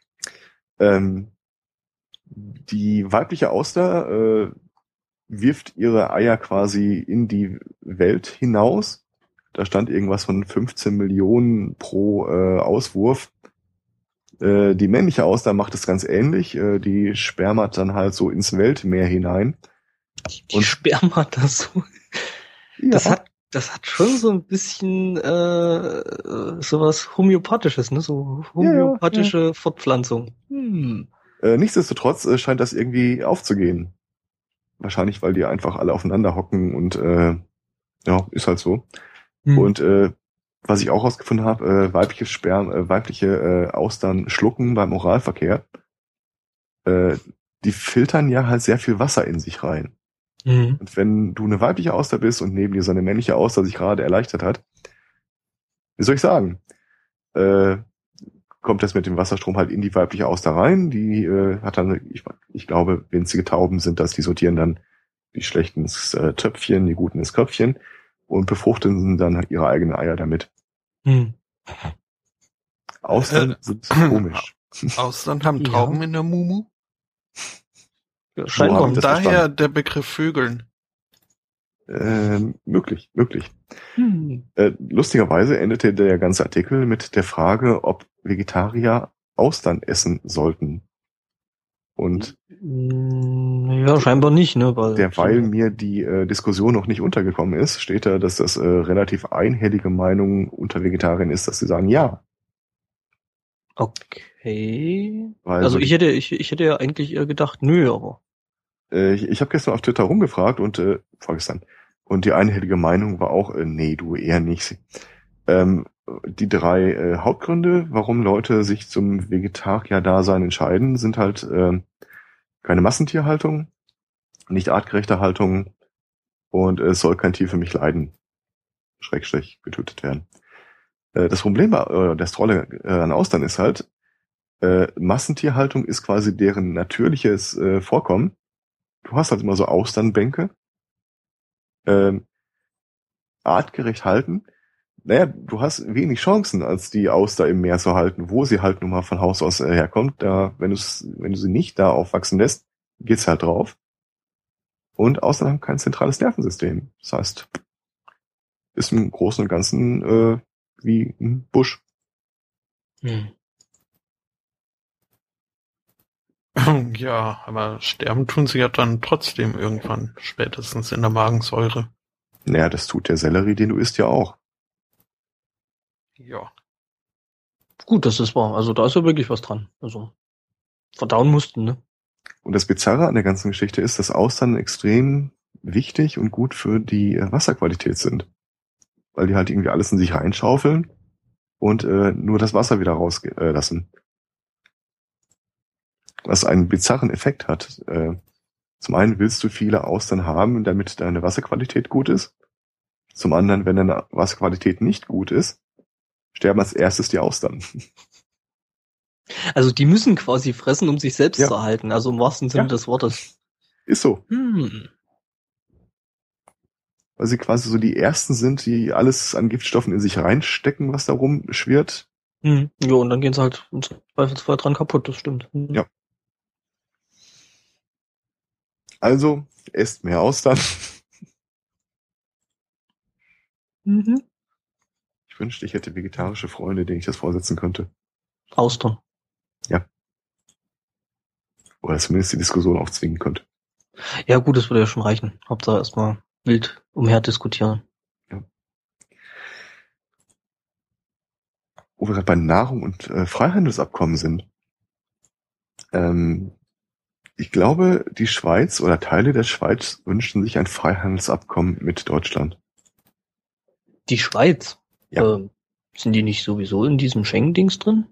ähm, die weibliche Auster äh, wirft ihre Eier quasi in die Welt hinaus. Da stand irgendwas von 15 Millionen pro äh, Auswurf. Äh, die männliche Auster macht es ganz ähnlich. Äh, die spermert dann halt so ins Weltmeer hinein. die und- Sperma das so. Das Ja. hat, das hat schon so ein bisschen äh, äh, sowas Homöopathisches, ne? So homöopathische Fortpflanzung. Hm. Äh, nichtsdestotrotz äh, scheint das irgendwie aufzugehen. Wahrscheinlich, weil die einfach alle aufeinander hocken und äh, ja, ist halt so. Hm. Und äh, was ich auch rausgefunden habe, äh, weibliche Sperm, äh, weibliche äh, Austern schlucken beim Oralverkehr. Äh, die filtern ja halt sehr viel Wasser in sich rein. Hm. Und wenn du eine weibliche Auster bist und neben dir so eine männliche Auster sich gerade erleichtert hat, wie soll ich sagen, äh, kommt das mit dem Wasserstrom halt in die weibliche Auster rein. Die äh, hat dann, ich, ich glaube, winzige Tauben sind das, die sortieren dann die schlechten ins äh, Töpfchen, die guten ins Köpfchen und befruchten dann halt ihre eigenen Eier damit. Hm. Austern Äh, sind komisch. *clears throat* Austern haben Ja. Tauben in der Mumu. Ich das Daher verstanden. der Begriff Vögeln. Ähm, möglich, möglich. Hm. Äh, lustigerweise endete der ganze Artikel mit der Frage, ob Vegetarier Austern essen sollten. Und Hm, Ja, scheinbar nicht, ne? Weil derweil mir die äh, Diskussion noch nicht untergekommen ist, steht da, dass das äh, relativ einhellige Meinung unter Vegetariern ist, dass sie sagen, ja. Okay. Weil Also so ich hätte, ich, ich hätte ja eigentlich eher gedacht, nö, aber. Äh, ich ich habe gestern auf Twitter rumgefragt und äh, vorgestern. Und die einhellige Meinung war auch, äh, nee, du eher nicht. Ähm, die drei äh, Hauptgründe, warum Leute sich zum Vegetarier-Dasein entscheiden, sind halt äh, keine Massentierhaltung, nicht artgerechte Haltung und es soll kein Tier für mich leiden, schrägstrich getötet werden. Äh, das Problem äh, das Trolle äh, an Austern ist halt, äh, Massentierhaltung ist quasi deren natürliches äh, Vorkommen du hast halt immer so Austernbänke, ähm, artgerecht halten. Naja, du hast wenig Chancen, als die Auster im Meer zu halten, wo sie halt nun mal von Haus aus äh, herkommt. Da, wenn, wenn du sie nicht da aufwachsen lässt, geht's halt drauf. Und Austern haben kein zentrales Nervensystem. Das heißt, ist im Großen und Ganzen äh, wie ein Busch. Hm. *laughs* Ja, aber sterben tun sie ja dann trotzdem irgendwann, spätestens in der Magensäure. Naja, das tut der Sellerie, den du isst, ja auch. Ja. Gut, das ist wahr. Also da ist ja wirklich was dran. Also verdauen mussten, ne? Und das Bizarre an der ganzen Geschichte ist, dass Austern extrem wichtig und gut für die äh, Wasserqualität sind. Weil die halt irgendwie alles in sich reinschaufeln und äh, nur das Wasser wieder rauslassen. Äh. Was einen bizarren Effekt hat. Äh, zum einen willst du viele Austern haben, damit deine Wasserqualität gut ist. Zum anderen, wenn deine Wasserqualität nicht gut ist, sterben als erstes die Austern. Also die müssen quasi fressen, um sich selbst Ja. zu erhalten. Also im wahrsten Sinne Ja. des Wortes. Ist so. Hm. weil sie quasi so die ersten sind, die alles an Giftstoffen in sich reinstecken, was da rumschwirrt. Hm. Ja, und dann gehen sie halt im Zweifelsfall dran kaputt, das stimmt. Hm. Ja. Also, esst mehr Austern. Mhm. Ich wünschte, ich hätte vegetarische Freunde, denen ich das vorsetzen könnte. Austern. Oder zumindest die Diskussion aufzwingen könnte. Ja gut, das würde ja schon reichen. Hauptsache erstmal wild umher diskutieren. Wo wir gerade bei Nahrung und äh, Freihandelsabkommen sind. Ähm, ich glaube, die Schweiz oder Teile der Schweiz wünschen sich ein Freihandelsabkommen mit Deutschland. Die Schweiz? Ja. Ähm, sind die nicht sowieso in diesem Schengen-Dings drin?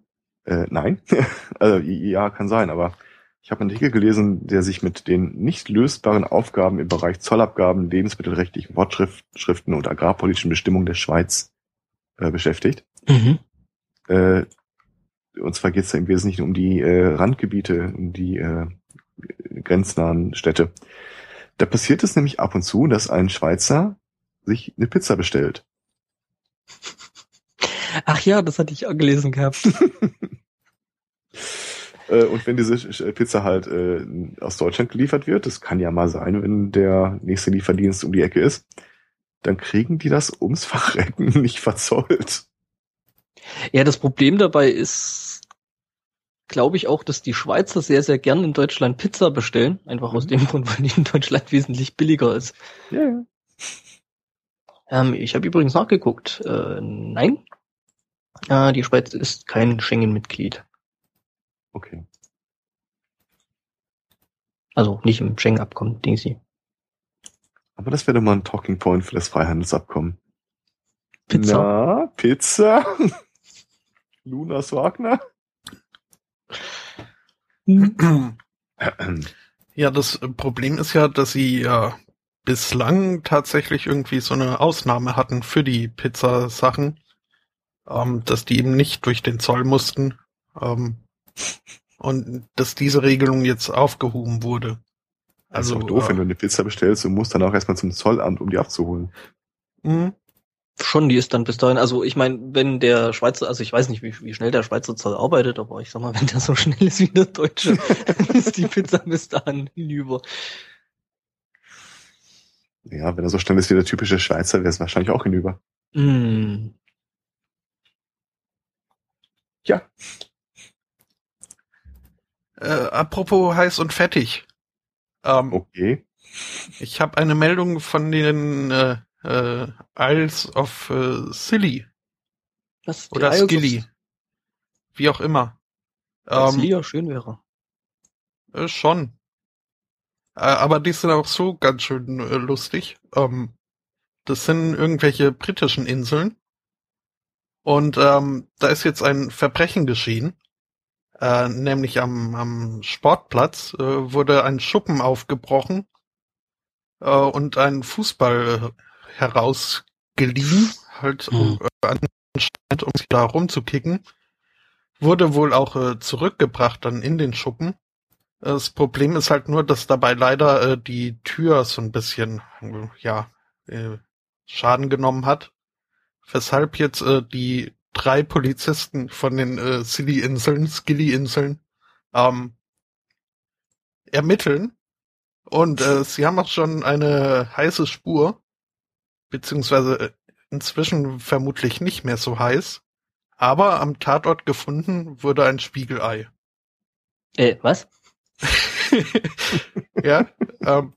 Äh, nein, *laughs* also ja, kann sein, aber ich habe einen Artikel gelesen, der sich mit den nicht lösbaren Aufgaben im Bereich Zollabgaben, lebensmittelrechtlichen Fortschriften und agrarpolitischen Bestimmungen der Schweiz äh, beschäftigt. Mhm. Äh, und zwar geht es im Wesentlichen um die äh, Randgebiete, um die äh, grenznahen Städte. Da passiert es nämlich ab und zu, dass ein Schweizer sich eine Pizza bestellt. Ach ja, das hatte ich auch gelesen gehabt. *laughs* *laughs* Äh, und wenn diese Pizza halt äh, aus Deutschland geliefert wird, das kann ja mal sein, wenn der nächste Lieferdienst um die Ecke ist, dann kriegen die das ums Fachrecken *laughs* nicht verzollt. Ja, das Problem dabei ist, glaube ich auch, dass die Schweizer sehr, sehr gern in Deutschland Pizza bestellen. Einfach aus Mhm. dem Grund, *laughs* weil die in Deutschland wesentlich billiger ist. Ja, ja. Ähm, ich habe übrigens nachgeguckt. Äh, nein, äh, die Schweiz ist kein Schengen-Mitglied. Okay. Also nicht im Schengen-Abkommen, Dingsy. Aber das wäre doch mal ein Talking Point für das Freihandelsabkommen. Pizza. Na, Pizza? *laughs* Lunas Wagner? Hm. Ja, das Problem ist ja, dass sie ja bislang tatsächlich irgendwie so eine Ausnahme hatten für die Pizzasachen, ähm, dass die eben nicht durch den Zoll mussten ähm, und dass diese Regelung jetzt aufgehoben wurde. Also Also ist doch doof, äh, wenn du eine Pizza bestellst und musst dann auch erstmal zum Zollamt, um die abzuholen. mh, Schon, die ist dann bis dahin, also ich meine, wenn der Schweizer, also ich weiß nicht, wie, wie schnell der Schweizer Zoll arbeitet, aber ich sag mal, wenn der so schnell ist wie der Deutsche, *laughs* dann ist die Pizza bis dahin hinüber. Ja, wenn er so schnell ist wie der typische Schweizer, wäre es wahrscheinlich auch hinüber. Mm. Ja, äh, apropos heiß und fettig. Ähm, okay. Ich habe eine Meldung von den äh, äh, Isles of äh, Scilly Was? oder Isles Skilly, wie auch immer. Was Ähm, Lia schön wäre. Äh, schon. Äh, aber die sind auch so ganz schön äh, lustig. Ähm, das sind irgendwelche britischen Inseln. Und ähm, da ist jetzt ein Verbrechen geschehen. Äh, nämlich am, am Sportplatz äh, wurde ein Schuppen aufgebrochen äh, und ein Fußball äh, herausgeliehen, halt um, Hm. äh, anscheinend, um sich da rumzukicken. Wurde wohl auch äh, zurückgebracht dann in den Schuppen. Das Problem ist halt nur, dass dabei leider äh, die Tür so ein bisschen, ja, äh, Schaden genommen hat. Weshalb jetzt äh, die drei Polizisten von den äh, Silly-Inseln, Skilly-Inseln, ähm, ermitteln. Und äh, sie haben auch schon eine heiße Spur, beziehungsweise äh, inzwischen vermutlich nicht mehr so heiß. Aber am Tatort gefunden wurde ein Spiegelei. Äh, was? *laughs* ja, ähm,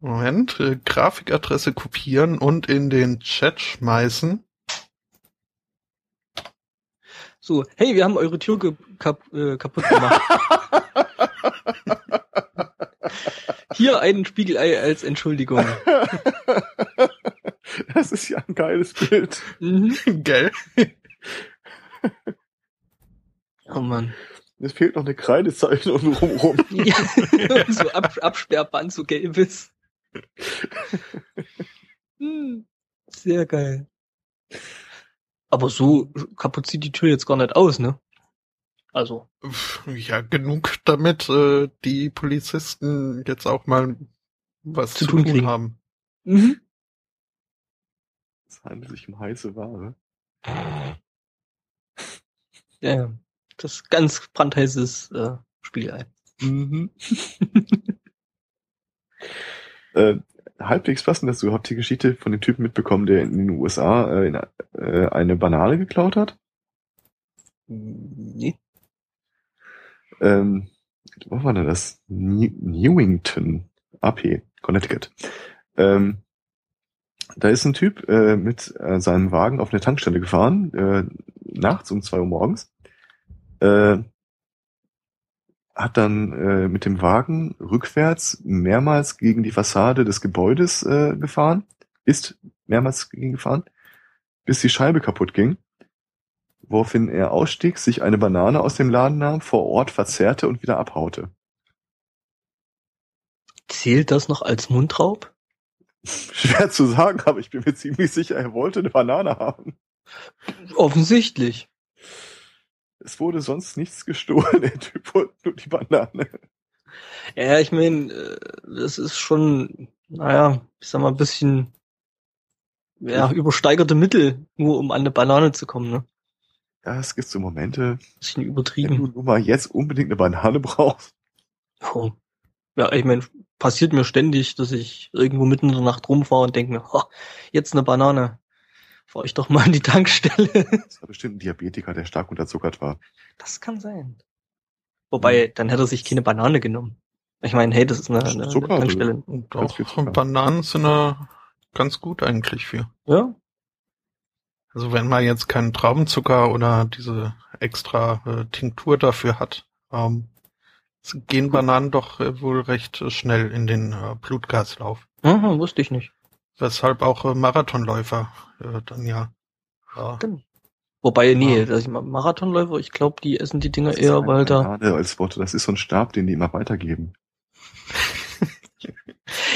Moment, äh, Grafikadresse kopieren und in den Chat schmeißen. So, hey, wir haben eure Tür kap äh, kaputt gemacht. *laughs* Hier ein Spiegelei als Entschuldigung. *laughs* *laughs* Das ist ja ein geiles Bild. Mhm. *laughs* Gell? Oh Mann. Es fehlt noch eine Kreidezeichnung rumrum. *laughs* Ja, so Ab Absperrband, so gelbes. Hm, Sehr geil. Aber so kaputt sieht die Tür jetzt gar nicht aus, ne? Also, Ja, genug damit äh, die Polizisten jetzt auch mal was Zu zu, tun tun, haben. Mhm. Es handelt sich um heiße Ware. ja, das ist ganz brandheißes äh, Spiegelei. Mhm. *laughs* äh, halbwegs passend, dass du überhaupt die Geschichte von dem Typen mitbekommen, der in den USA äh, in, äh, eine Banane geklaut hat. Nee. Ähm, wo war denn das? New Newington, AP, Connecticut. Ähm, da ist ein Typ äh, mit äh, seinem Wagen auf eine Tankstelle gefahren, äh, nachts um zwei Uhr morgens. Äh, hat dann äh, mit dem Wagen rückwärts mehrmals gegen die Fassade des Gebäudes äh, gefahren, ist mehrmals gegen gefahren, bis die Scheibe kaputt ging, woraufhin er ausstieg, sich eine Banane aus dem Laden nahm, vor Ort verzehrte und wieder abhaute. Zählt das noch als Mundraub? Schwer zu sagen, aber ich bin mir ziemlich sicher, er wollte eine Banane haben. Offensichtlich. Es wurde sonst nichts gestohlen, *laughs* der Typ wollte nur die Banane. Ja, ich meine, äh, das ist schon, naja, ich sag mal, ein bisschen ja, übersteigerte Mittel, nur um an eine Banane zu kommen, ne? Ja, es gibt so Momente, Bisschen wenn übertrieben. du nur mal jetzt unbedingt eine Banane brauchst. Oh. Ja, ich meine, passiert mir ständig, dass ich irgendwo mitten in der Nacht rumfahre und denke mir, ha, jetzt eine Banane. Fahr ich doch mal an die Tankstelle. Das *laughs* war bestimmt ein Diabetiker, der stark unterzuckert war. Das kann sein. Wobei, dann hätte er sich keine Banane genommen. Ich meine, hey, das ist eine, eine Zucker, Tankstelle. Auch viel Zucker. Bananen sind da ganz gut eigentlich für. Ja, Also wenn man jetzt keinen Traubenzucker oder diese extra äh, Tinktur dafür hat, ähm, gehen Bananen doch äh, wohl recht äh, schnell in den äh, Blutgaslauf. Aha, wusste ich nicht. Weshalb auch Marathonläufer dann ja. ja. Wobei, nee, Ja. mal Marathonläufer, ich glaube, die essen die Dinger eher, weil da. Als Worte, das ist so ein Stab, den die immer weitergeben. *laughs*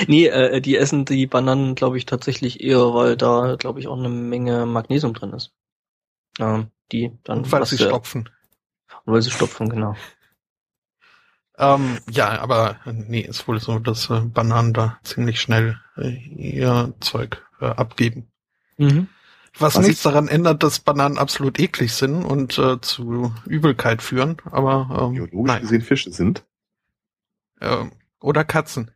Nee, äh, die essen die Bananen, glaube ich, tatsächlich eher, weil da, glaube ich, auch eine Menge Magnesium drin ist. Ähm, die dann. und weil was sie stopfen. Und weil sie stopfen, genau. Ähm, ja, aber nee, ist wohl so, dass äh, Bananen da ziemlich schnell äh, ihr Zeug äh, abgeben. Mhm. Was, Was nichts ich- daran ändert, dass Bananen absolut eklig sind und äh, zu Übelkeit führen, aber ähm, Biologisch nein. gesehen Fische sind. Ähm, oder Katzen.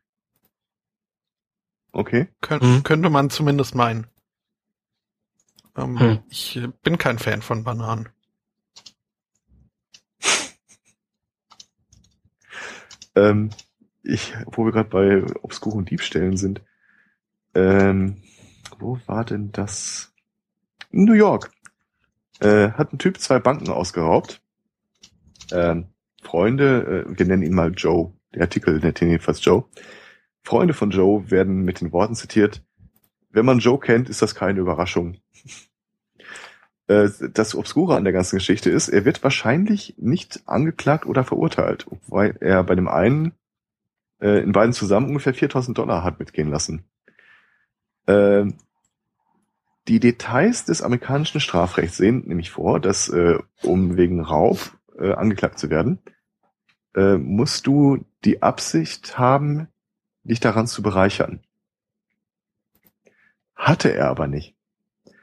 Okay. Kön Mhm. Könnte man zumindest meinen. Ähm, Hm. Ich äh, bin kein Fan von Bananen. Ähm, ich, wo wir gerade bei obskuren Diebstählen sind. Ähm, wo war denn das? New York. Äh, hat ein Typ zwei Banken ausgeraubt. Ähm, Freunde, äh, wir nennen ihn mal Joe. Der Artikel nennt ihn jedenfalls Joe. Freunde von Joe werden mit den Worten zitiert, wenn man Joe kennt, ist das keine Überraschung. Äh, Das Obskure an der ganzen Geschichte ist, er wird wahrscheinlich nicht angeklagt oder verurteilt, weil er bei dem einen äh, in beiden zusammen ungefähr 4000 Dollar hat mitgehen lassen. Ähm, Die Details des amerikanischen Strafrechts sehen nämlich vor, dass äh, um wegen Raub äh, angeklagt zu werden, äh, musst du die Absicht haben, dich daran zu bereichern. Hatte er aber nicht.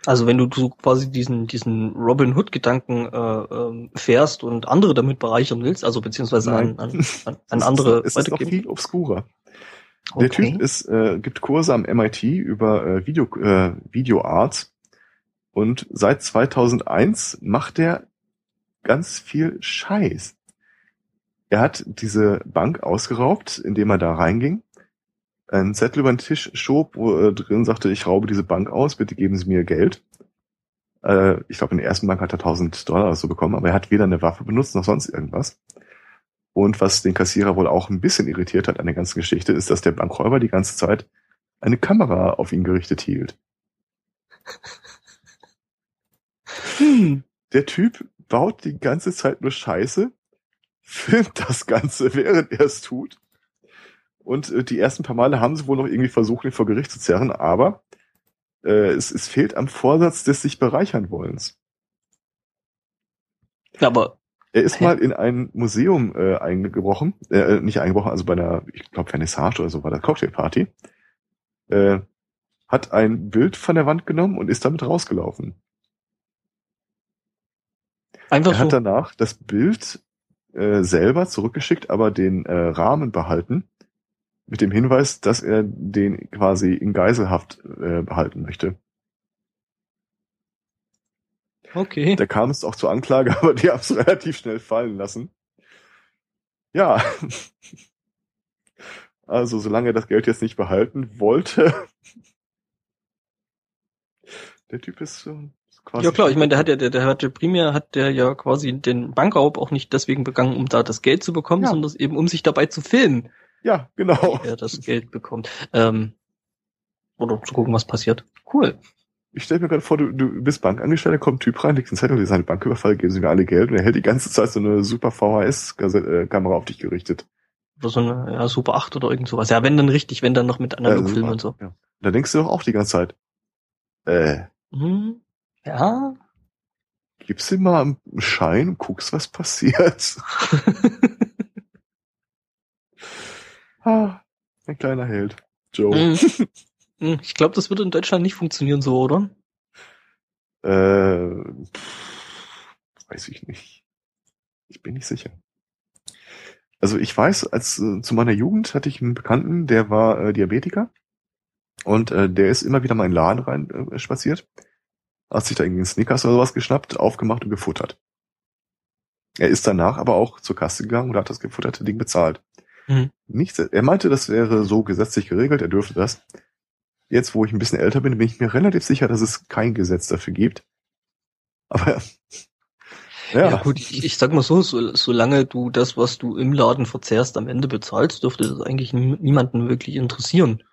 Also wenn du so quasi diesen, diesen Robin Hood-Gedanken äh, ähm, fährst und andere damit bereichern willst, also beziehungsweise an, Nein. an, *laughs* an, an andere ist, es ist noch viel obskurer. Der Okay. Typ ist, äh, gibt Kurse am MIT über äh, Video, äh, Video Art und seit 2001 macht er ganz viel Scheiß. Er hat diese Bank ausgeraubt, indem er da reinging, einen Zettel über den Tisch schob, wo äh, drin sagte, ich raube diese Bank aus, bitte geben Sie mir Geld. Äh, ich glaube, in der ersten Bank hat er 1000 Dollar oder so bekommen, aber er hat weder eine Waffe benutzt noch sonst irgendwas. Und was den Kassierer wohl auch ein bisschen irritiert hat an der ganzen Geschichte, ist, dass der Bankräuber die ganze Zeit eine Kamera auf ihn gerichtet hielt. Hm. Der Typ baut die ganze Zeit nur Scheiße, filmt das Ganze, während er es tut. Und äh, die ersten paar Male haben sie wohl noch irgendwie versucht, ihn vor Gericht zu zerren, aber äh, es, es fehlt am Vorsatz des sich bereichern wollens. Aber Er ist mal in ein Museum äh, eingebrochen, äh, nicht eingebrochen, also bei einer, ich glaube, Vernissage oder so, bei der Cocktailparty, äh, hat ein Bild von der Wand genommen und ist damit rausgelaufen. einfach Er so. hat danach das Bild äh, selber zurückgeschickt, aber den äh, Rahmen behalten, mit dem Hinweis, dass er den quasi in Geiselhaft äh, behalten möchte. Okay. Da kam es auch zur Anklage, *laughs* aber die haben es relativ schnell fallen lassen. Ja. *laughs* Also, solange er das Geld jetzt nicht behalten wollte. *laughs* Der Typ ist so quasi. Ja klar, ich meine, der hat ja, der, der hatte primär hat der ja quasi den Bankraub auch nicht deswegen begangen, um da das Geld zu bekommen, ja. sondern eben um sich dabei zu filmen. Ja, genau. Wie er das Geld bekommt. Ähm, oder zu gucken, was passiert. Cool. Ich stelle mir gerade vor, du, du bist Bankangestellter, kommt ein Typ rein, legt einen Zettel, seine Banküberfall, geben sie mir alle Geld und er hält die ganze Zeit so eine super VHS-Kamera auf dich gerichtet. Oder so eine ja, Super 8 oder irgend sowas. Ja, wenn dann richtig, wenn dann noch mit Analogfilm ja, und so. Ja. Da denkst du doch auch die ganze Zeit. Äh. Hm, ja. Gibst ihm mal einen Schein und guckst, was passiert. *laughs* ah, ein kleiner Held. Joe. Mhm. *laughs* Hm, ich glaube, das würde in Deutschland nicht funktionieren so, oder? Äh, pff, weiß ich nicht. Ich bin nicht sicher. Also ich weiß, als äh, zu meiner Jugend hatte ich einen Bekannten, der war äh, Diabetiker und äh, der ist immer wieder mal in den Laden rein äh, spaziert, hat sich da irgendwie einen Snickers oder sowas geschnappt, aufgemacht und gefuttert. Er ist danach aber auch zur Kasse gegangen und hat das gefutterte Ding bezahlt. Mhm. Nicht, er meinte, das wäre so gesetzlich geregelt, er dürfte das. Jetzt, wo ich ein bisschen älter bin, bin ich mir relativ sicher, dass es kein Gesetz dafür gibt. Aber *laughs* ja. ja, gut, ich, ich sag mal so, so, solange du das, was du im Laden verzehrst, am Ende bezahlst, dürfte das eigentlich niemanden wirklich interessieren.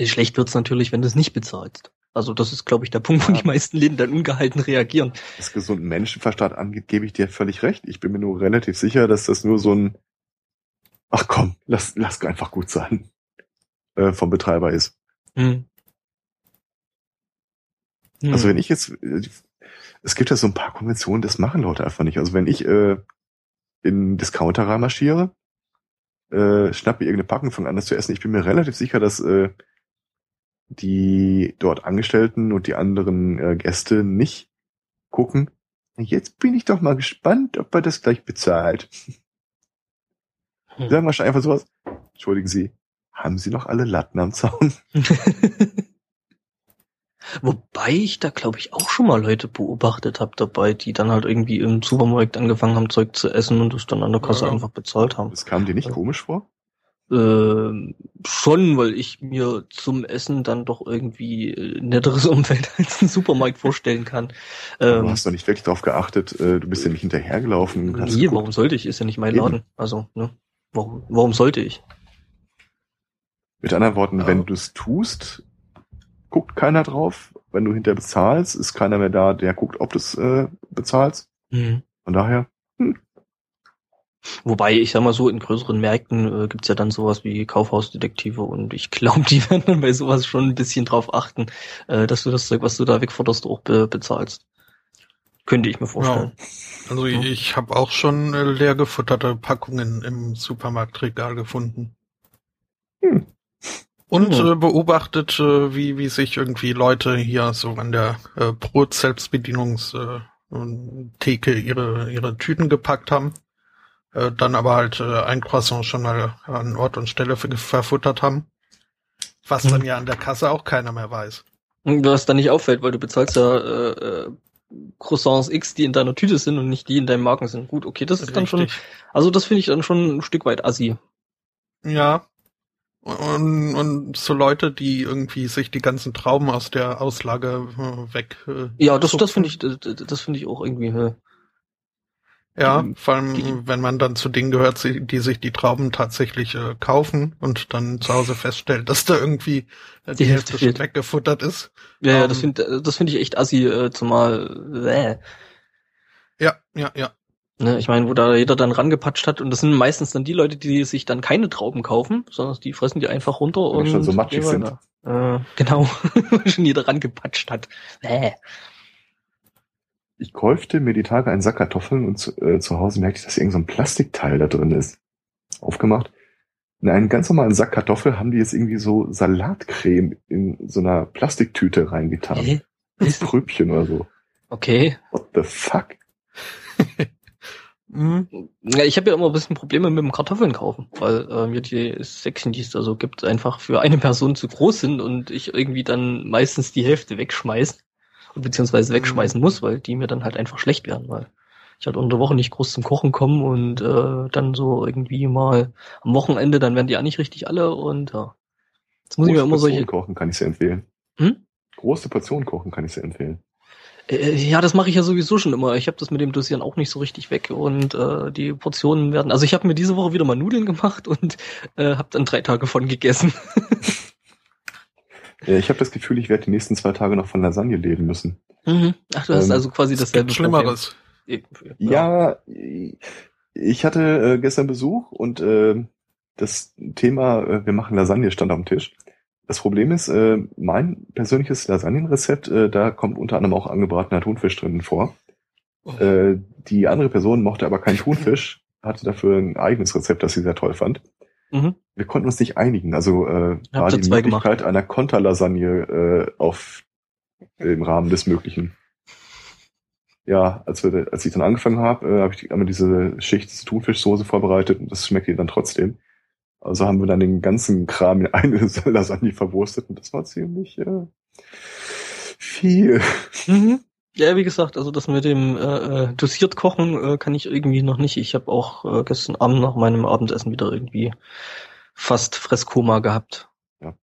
Schlecht wird's natürlich, wenn du es nicht bezahlst. Also das ist, glaube ich, der Punkt, wo ja. die meisten Läden dann ungehalten reagieren. Was gesunden Menschenverstand angeht, gebe ich dir völlig recht. Ich bin mir nur relativ sicher, dass das nur so ein Ach komm, lass, lass einfach gut sein *laughs* äh, vom Betreiber ist. Hm. Hm. Also wenn ich jetzt, äh, es gibt ja so ein paar Konventionen, das machen Leute einfach nicht. Also wenn ich äh, in Discounter reinmarschiere, äh, schnapp mir irgendeine Packung von anders zu essen, ich bin mir relativ sicher, dass äh, die dort Angestellten und die anderen äh, Gäste nicht gucken. Jetzt bin ich doch mal gespannt, ob er das gleich bezahlt. *laughs* Hm. Sagen wahrscheinlich einfach sowas. Entschuldigen Sie, haben Sie noch alle Latten am Zaun? *laughs* Wobei ich da, glaube ich, auch schon mal Leute beobachtet habe dabei, die dann halt irgendwie im Supermarkt angefangen haben, Zeug zu essen und es dann an der Kasse ja, einfach bezahlt haben. Das kam dir nicht also, komisch vor? Äh, schon, weil ich mir zum Essen dann doch irgendwie äh, netteres *laughs* Umfeld als ein Supermarkt vorstellen kann. Ähm, du hast doch nicht wirklich darauf geachtet, äh, du bist ja nicht hinterhergelaufen. Nee, warum sollte ich? Ist ja nicht mein Eben. Laden. Also, ne? Warum, warum sollte ich? Mit anderen Worten, ja. wenn du es tust, guckt keiner drauf. Wenn du hinterher bezahlst, ist keiner mehr da, der guckt, ob du es äh, bezahlst. Mhm. Von daher. Hm. Wobei, ich sag mal so, in größeren Märkten äh, gibt's ja dann sowas wie Kaufhausdetektive und ich glaube, *laughs* die werden dann bei sowas schon ein bisschen drauf achten, äh, dass du das Zeug, was du da wegforderst, auch be bezahlst. Könnte ich mir vorstellen. Ja. Also ja. ich habe auch schon äh, leer gefutterte Packungen im Supermarktregal gefunden. Hm. Und hm. äh, beobachtet, äh, wie, wie sich irgendwie Leute hier so an der äh, Brot-Selbstbedienungstheke äh, ihre, ihre Tüten gepackt haben. Äh, dann aber halt äh, ein Croissant schon mal an Ort und Stelle verfuttert haben. Was hm. dann ja an der Kasse auch keiner mehr weiß. Was dann nicht auffällt, weil du bezahlst ja äh, äh Croissants X, die in deiner Tüte sind und nicht die in deinem Marken sind. Gut, okay, das ist Richtig. dann schon, also das finde ich dann schon ein Stück weit assi. Ja. Und, und so Leute, die irgendwie sich die ganzen Trauben aus der Auslage äh, weg. Äh, ja, das, das finde ich, das, das finde ich auch irgendwie. Äh, ja, vor allem, wenn man dann zu denen gehört, die sich die Trauben tatsächlich äh, kaufen und dann zu Hause feststellt, dass da irgendwie äh, die, die Hälfte, Hälfte schon weggefuttert ist. Ja, um, ja das ähm, finde das finde ich echt assi, äh, zumal äh. Ja, ja, ja. Ne, ich meine, wo da jeder dann rangepatscht hat und das sind meistens dann die Leute, die sich dann keine Trauben kaufen, sondern die fressen die einfach runter Wenn und schon so matschig sind. Äh, *laughs* genau, schon jeder rangepatscht hat. Äh. Ich kaufte mir die Tage einen Sack Kartoffeln und zu, äh, zu Hause merkte ich, dass irgend so ein Plastikteil da drin ist. Aufgemacht. In einen ganz normalen Sack Kartoffel haben die jetzt irgendwie so Salatcreme in so einer Plastiktüte reingetan. Hä? Als Pröbchen oder so. Okay. What the fuck? *laughs* mhm. Ich habe ja immer ein bisschen Probleme mit dem Kartoffeln kaufen, weil äh, mir die Säckchen, die es da so gibt, einfach für eine Person zu groß sind und ich irgendwie dann meistens die Hälfte wegschmeiß beziehungsweise wegschmeißen muss, weil die mir dann halt einfach schlecht werden, weil ich halt unter der Woche nicht groß zum Kochen komme und äh, dann so irgendwie mal am Wochenende, dann werden die auch nicht richtig alle und ja. Jetzt muss ich mir immer Portionen solche. kochen kann ich sehr empfehlen. Hm? Große Portionen kochen kann ich sehr empfehlen. Äh, ja, das mache ich ja sowieso schon immer. Ich habe das mit dem Dosieren auch nicht so richtig weg und äh, die Portionen werden. Also ich habe mir diese Woche wieder mal Nudeln gemacht und äh, habe dann drei Tage von gegessen. *laughs* Ja, ich habe das Gefühl, ich werde die nächsten zwei Tage noch von Lasagne leben müssen. Mhm. Ach, du hast Ähm, also quasi dasselbe Schlimmeres. Problem. Ja, ich hatte äh, gestern Besuch und äh, das Thema, äh, wir machen Lasagne, stand am Tisch. Das Problem ist, äh, mein persönliches Lasagnenrezept, äh, da kommt unter anderem auch angebratener Thunfisch drin vor. Oh. Äh, die andere Person mochte aber keinen Thunfisch, hatte dafür ein eigenes Rezept, das sie sehr toll fand. Mhm. Wir konnten uns nicht einigen. Also äh, war ihr die Möglichkeit einer Konterlasagne äh, auf im Rahmen des Möglichen. Ja, als, wir, als ich dann angefangen habe, äh, habe ich einmal diese Schicht Thunfischsoße vorbereitet und das schmeckte dann trotzdem. Also haben wir dann den ganzen Kram in eine *laughs* Lasagne verwurstet und das war ziemlich äh, viel. Mhm. Ja, wie gesagt, also das mit dem äh, äh, dosiert kochen äh, kann ich irgendwie noch nicht. Ich habe auch äh, gestern Abend nach meinem Abendessen wieder irgendwie fast Fresskoma gehabt. Ja.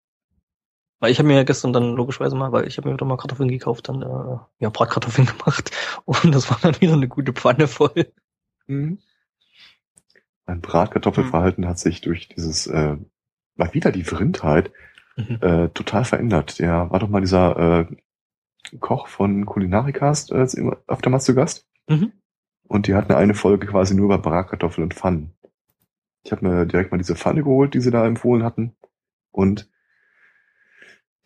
Weil ich habe mir ja gestern dann logischerweise mal, weil ich habe mir wieder mal Kartoffeln gekauft, dann äh, ja Bratkartoffeln *laughs* gemacht und das war dann wieder eine gute Pfanne voll. Mhm. Mein Bratkartoffelverhalten hat sich durch dieses, äh, mal wieder die Vrindheit, Mhm. äh, total verändert. Der war doch mal dieser äh, Koch von Kulinarikast äh, immer öfter mal zu Gast. Mhm. Und die hatten eine Folge quasi nur über Bratkartoffeln und Pfannen. Ich habe mir direkt mal diese Pfanne geholt, die sie da empfohlen hatten. Und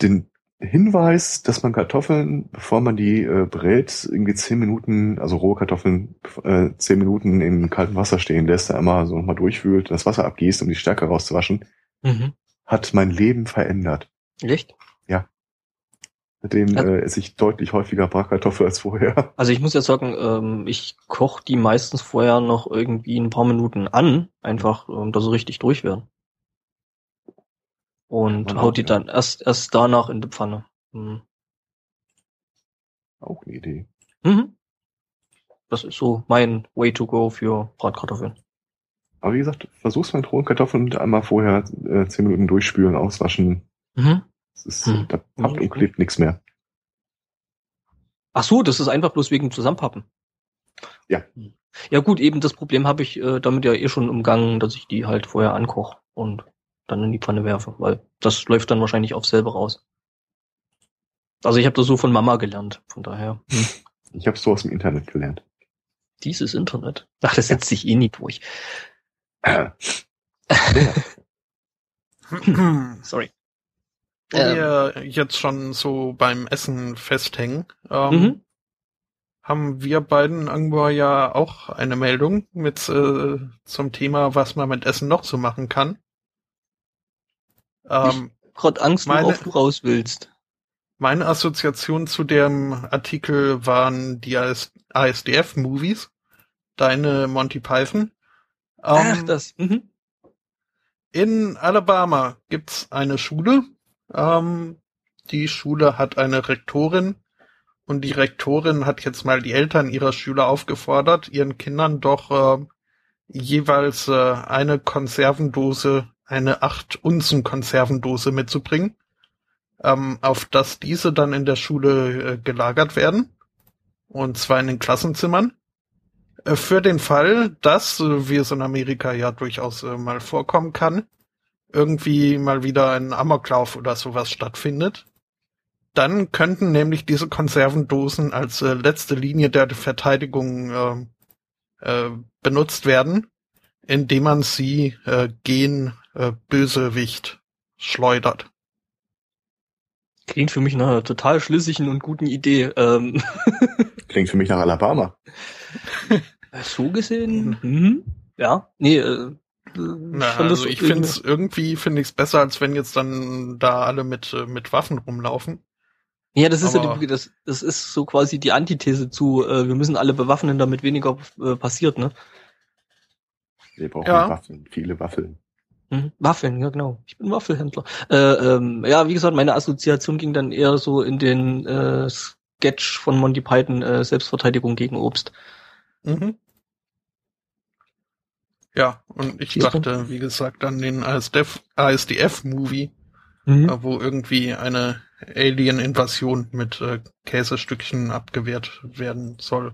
den Hinweis, dass man Kartoffeln, bevor man die äh, brät, irgendwie zehn Minuten, also rohe Kartoffeln, äh, zehn Minuten in kaltem Wasser stehen lässt, da immer so nochmal durchwühlt, das Wasser abgießt, um die Stärke rauszuwaschen, Mhm. hat mein Leben verändert. Echt? Seitdem Ja. äh, esse ich deutlich häufiger Bratkartoffel als vorher. *laughs* Also ich muss jetzt sagen, ähm, ich koche die meistens vorher noch irgendwie ein paar Minuten an, einfach, ähm, dass sie richtig durch werden. Und man hau die ja. dann erst erst danach in die Pfanne. Mhm. Auch eine Idee. Mhm. Das ist so mein Way to go für Bratkartoffeln. Aber wie gesagt, versuch's mit rohen Kartoffeln einmal vorher äh, zehn Minuten durchspülen, auswaschen. Mhm. Das ist, Hm. Da pappt Okay. und klebt nichts mehr. Ach so, das ist einfach bloß wegen Zusammenpappen. Ja. Ja gut, eben das Problem habe ich äh, damit ja eh schon umgangen, dass ich die halt vorher ankoche und dann in die Pfanne werfe, weil das läuft dann wahrscheinlich auf selber raus. Also ich habe das so von Mama gelernt, von daher. Hm. Ich habe so aus dem Internet gelernt. Dieses Internet. Ach, das setzt sich eh nie durch. Äh, *laughs* Sorry. Wo Ähm. wir jetzt schon so beim Essen festhängen, ähm, Mhm. haben wir beiden irgendwo ja auch eine Meldung mit äh, zum Thema, was man mit Essen noch so machen kann. Ähm, Gerade Angst, Meine- worauf du raus willst. meine Assoziation zu dem Artikel waren die AS ASDF-Movies, deine Monty Python. Ach, Ähm, das. Mhm. In Alabama gibt's eine Schule. Ähm, die Schule hat eine Rektorin und die Rektorin hat jetzt mal die Eltern ihrer Schüler aufgefordert, ihren Kindern doch äh, jeweils äh, eine Konservendose, eine acht Unzen Konservendose mitzubringen, ähm, auf dass diese dann in der Schule äh, gelagert werden und zwar in den Klassenzimmern. Äh, Für den Fall, dass, äh, wie es in Amerika ja durchaus äh, mal vorkommen kann, irgendwie mal wieder ein Amoklauf oder sowas stattfindet, dann könnten nämlich diese Konservendosen als äh, letzte Linie der Verteidigung äh, äh, benutzt werden, indem man sie äh, gen äh, Bösewicht schleudert. Klingt für mich nach einer total schlüssigen und guten Idee. Ähm, *laughs* klingt für mich nach Alabama. *laughs* so gesehen, mhm. ja, nee, äh, Na, also ich finde es irgendwie finde ich es besser, als wenn jetzt dann da alle mit äh, mit Waffen rumlaufen. Ja, das ist ja die, das, das ist so quasi die Antithese zu, äh, wir müssen alle bewaffnen, damit weniger äh, passiert, ne? Wir brauchen Ja. Waffeln, viele Waffeln. Mhm. Waffeln, ja genau. Ich bin Waffelhändler. Äh, ähm, ja, wie gesagt, meine Assoziation ging dann eher so in den äh, Sketch von Monty Python, äh, Selbstverteidigung gegen Obst. Mhm. Ja, und ich dachte, wie gesagt, an den ASDF ASDF-Movie, Mhm. äh, wo irgendwie eine Alien-Invasion mit äh, Käsestückchen abgewehrt werden soll.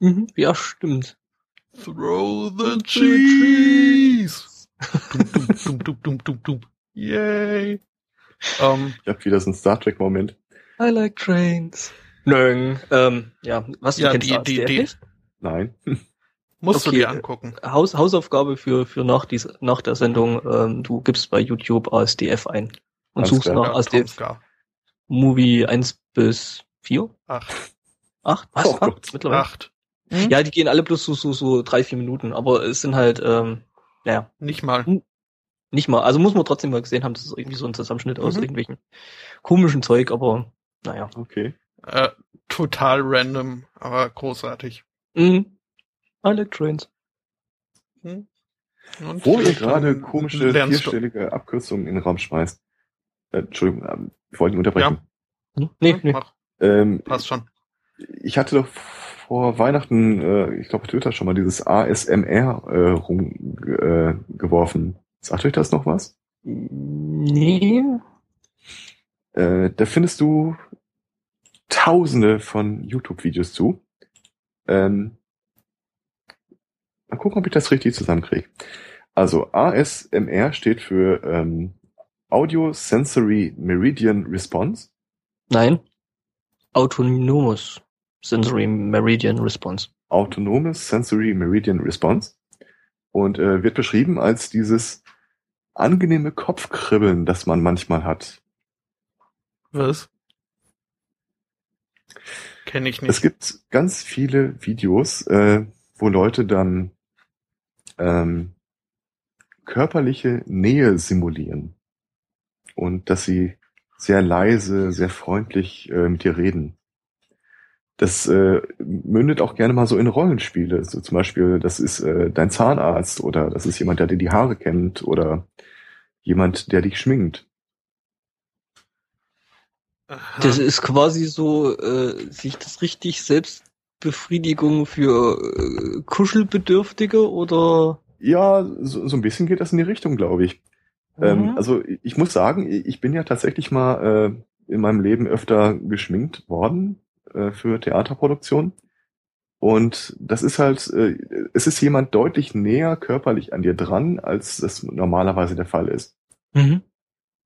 Mhm. Ja, stimmt. Throw the cheese! dum, dum, dum, dum, dum, dum, dum. Yay! Ähm, Ich hab wieder so einen Star Trek-Moment. I like trains. Nö, ähm, ja, was du Ja, kennst die- die- die- nicht? Nein. Musst Okay, du dir äh, angucken. Haus, Hausaufgabe für, für nach, dies, nach der Sendung, ähm, du gibst bei YouTube ASDF ein und Alles suchst klar. nach Ja, ASDF Tomska. Movie 1 bis 4? Acht. 8? Was? Oh Acht Gott. mittlerweile? Acht. Hm? Ja, die gehen alle bloß so, so, so drei, vier Minuten, aber es sind halt, ähm, naja, Nicht mal. nicht mal. Also muss man trotzdem mal gesehen haben, das ist irgendwie so ein Zusammenschnitt aus Mhm. irgendwelchen komischen Zeug, aber naja. Okay. Äh, total random, aber großartig. Mhm. I like trains. Hm? Und Wo ihr gerade komische lernst du- vierstellige Abkürzungen in den Raum schmeißt. Äh, Entschuldigung, ähm, ich wollte ihn unterbrechen. Hm? Nee, Hm, nee. Mach, Ähm, passt schon. ich hatte doch vor Weihnachten, äh, ich glaube Twitter schon mal dieses ASMR äh, rumgeworfen. Äh. Sagt euch das noch was? Nee. Äh, da findest du tausende von YouTube-Videos zu. Ähm, mal gucken, ob ich das richtig zusammenkriege. Also ASMR steht für ähm, Audio Sensory Meridian Response. Nein. Autonomous Sensory Meridian Response. Autonomes Sensory Meridian Response. Und äh, wird beschrieben als dieses angenehme Kopfkribbeln, das man manchmal hat. Was? Kenne ich Es nicht. gibt ganz viele Videos, äh, wo Leute dann ähm, körperliche Nähe simulieren und dass sie sehr leise, sehr freundlich äh, mit dir reden. Das äh, mündet auch gerne mal so in Rollenspiele. So zum Beispiel, das ist äh, dein Zahnarzt oder das ist jemand, der dir die Haare kennt oder jemand, der dich schminkt. Aha. Das ist quasi so, äh, sich das richtig Selbstbefriedigung für äh, Kuschelbedürftige oder? Ja, so, so ein bisschen geht das in die Richtung, glaube ich. Ähm, Mhm. also ich muss sagen, ich bin ja tatsächlich mal äh, in meinem Leben öfter geschminkt worden äh, für Theaterproduktion. Und das ist halt, äh, es ist jemand deutlich näher körperlich an dir dran, als das normalerweise der Fall ist. Mhm.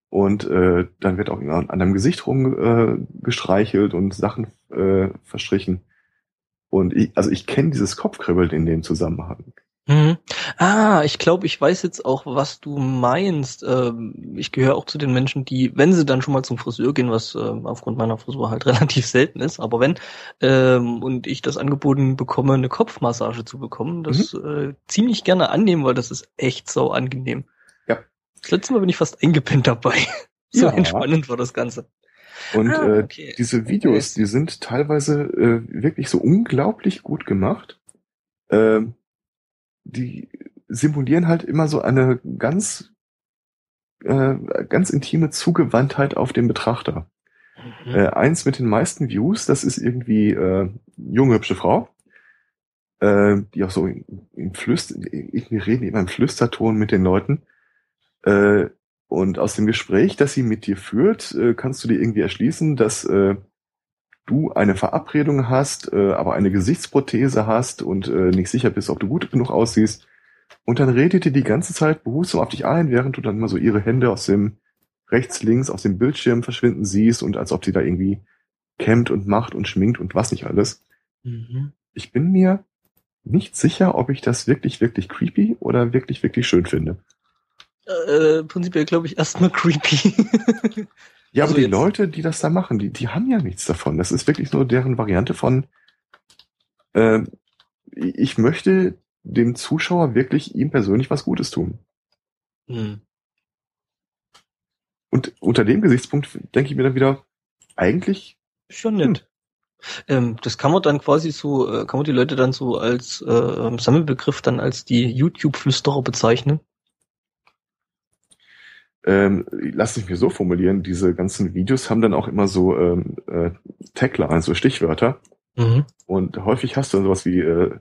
Und äh, dann wird auch an an deinem Gesicht rumgestreichelt äh, und Sachen äh, verstrichen. Und ich, also ich kenne dieses Kopfkribbeln in dem Zusammenhang. Mhm. Ah, ich glaube, ich weiß jetzt auch, was du meinst. Ähm, ich gehöre auch zu den Menschen, die, wenn sie dann schon mal zum Friseur gehen, was ähm, aufgrund meiner Frisur halt *laughs* relativ selten ist, aber wenn, ähm, und ich das angeboten bekomme, eine Kopfmassage zu bekommen, das äh, ziemlich gerne annehmen, weil das ist echt sau angenehm. Ja. Das letzte Mal bin ich fast eingepinnt dabei. *laughs* so Ja. entspannend war das Ganze. Und Ah, äh, okay. diese Videos, die sind teilweise äh, wirklich so unglaublich gut gemacht. Ähm, die simulieren halt immer so eine ganz, äh, ganz intime Zugewandtheit auf den Betrachter. Mhm. Äh, eins mit den meisten Views, das ist irgendwie äh, junge, hübsche Frau, äh, die auch so in Flüster, irgendwie reden immer im Flüsterton mit den Leuten. Äh, und aus dem Gespräch, das sie mit dir führt, äh, kannst du dir irgendwie erschließen, dass äh, du eine Verabredung hast, äh, aber eine Gesichtsprothese hast und äh, nicht sicher bist, ob du gut genug aussiehst. Und dann redet ihr die ganze Zeit behutsam auf dich ein, während du dann immer so ihre Hände aus dem rechts, links aus dem Bildschirm verschwinden siehst und als ob sie da irgendwie kämmt und macht und schminkt und was nicht alles. Mhm. Ich bin mir nicht sicher, ob ich das wirklich, wirklich creepy oder wirklich, wirklich schön finde. Äh, prinzipiell glaube ich erstmal creepy. *laughs* Ja, Also aber die jetzt- Leute, die das da machen, die, die haben ja nichts davon. Das ist wirklich nur deren Variante von, äh, ich möchte dem Zuschauer wirklich ihm persönlich was Gutes tun. hm. Und unter dem Gesichtspunkt denke ich mir dann wieder, eigentlich, Schon nett. Ähm, das kann man dann quasi so, äh, kann man die Leute dann so als äh, ähm, Sammelbegriff dann als die YouTube-Flüsterer bezeichnen? Ähm, lass mich mir so formulieren, diese ganzen Videos haben dann auch immer so ähm, äh, Taglines, so Stichwörter. Mhm. Und häufig hast du dann sowas wie äh,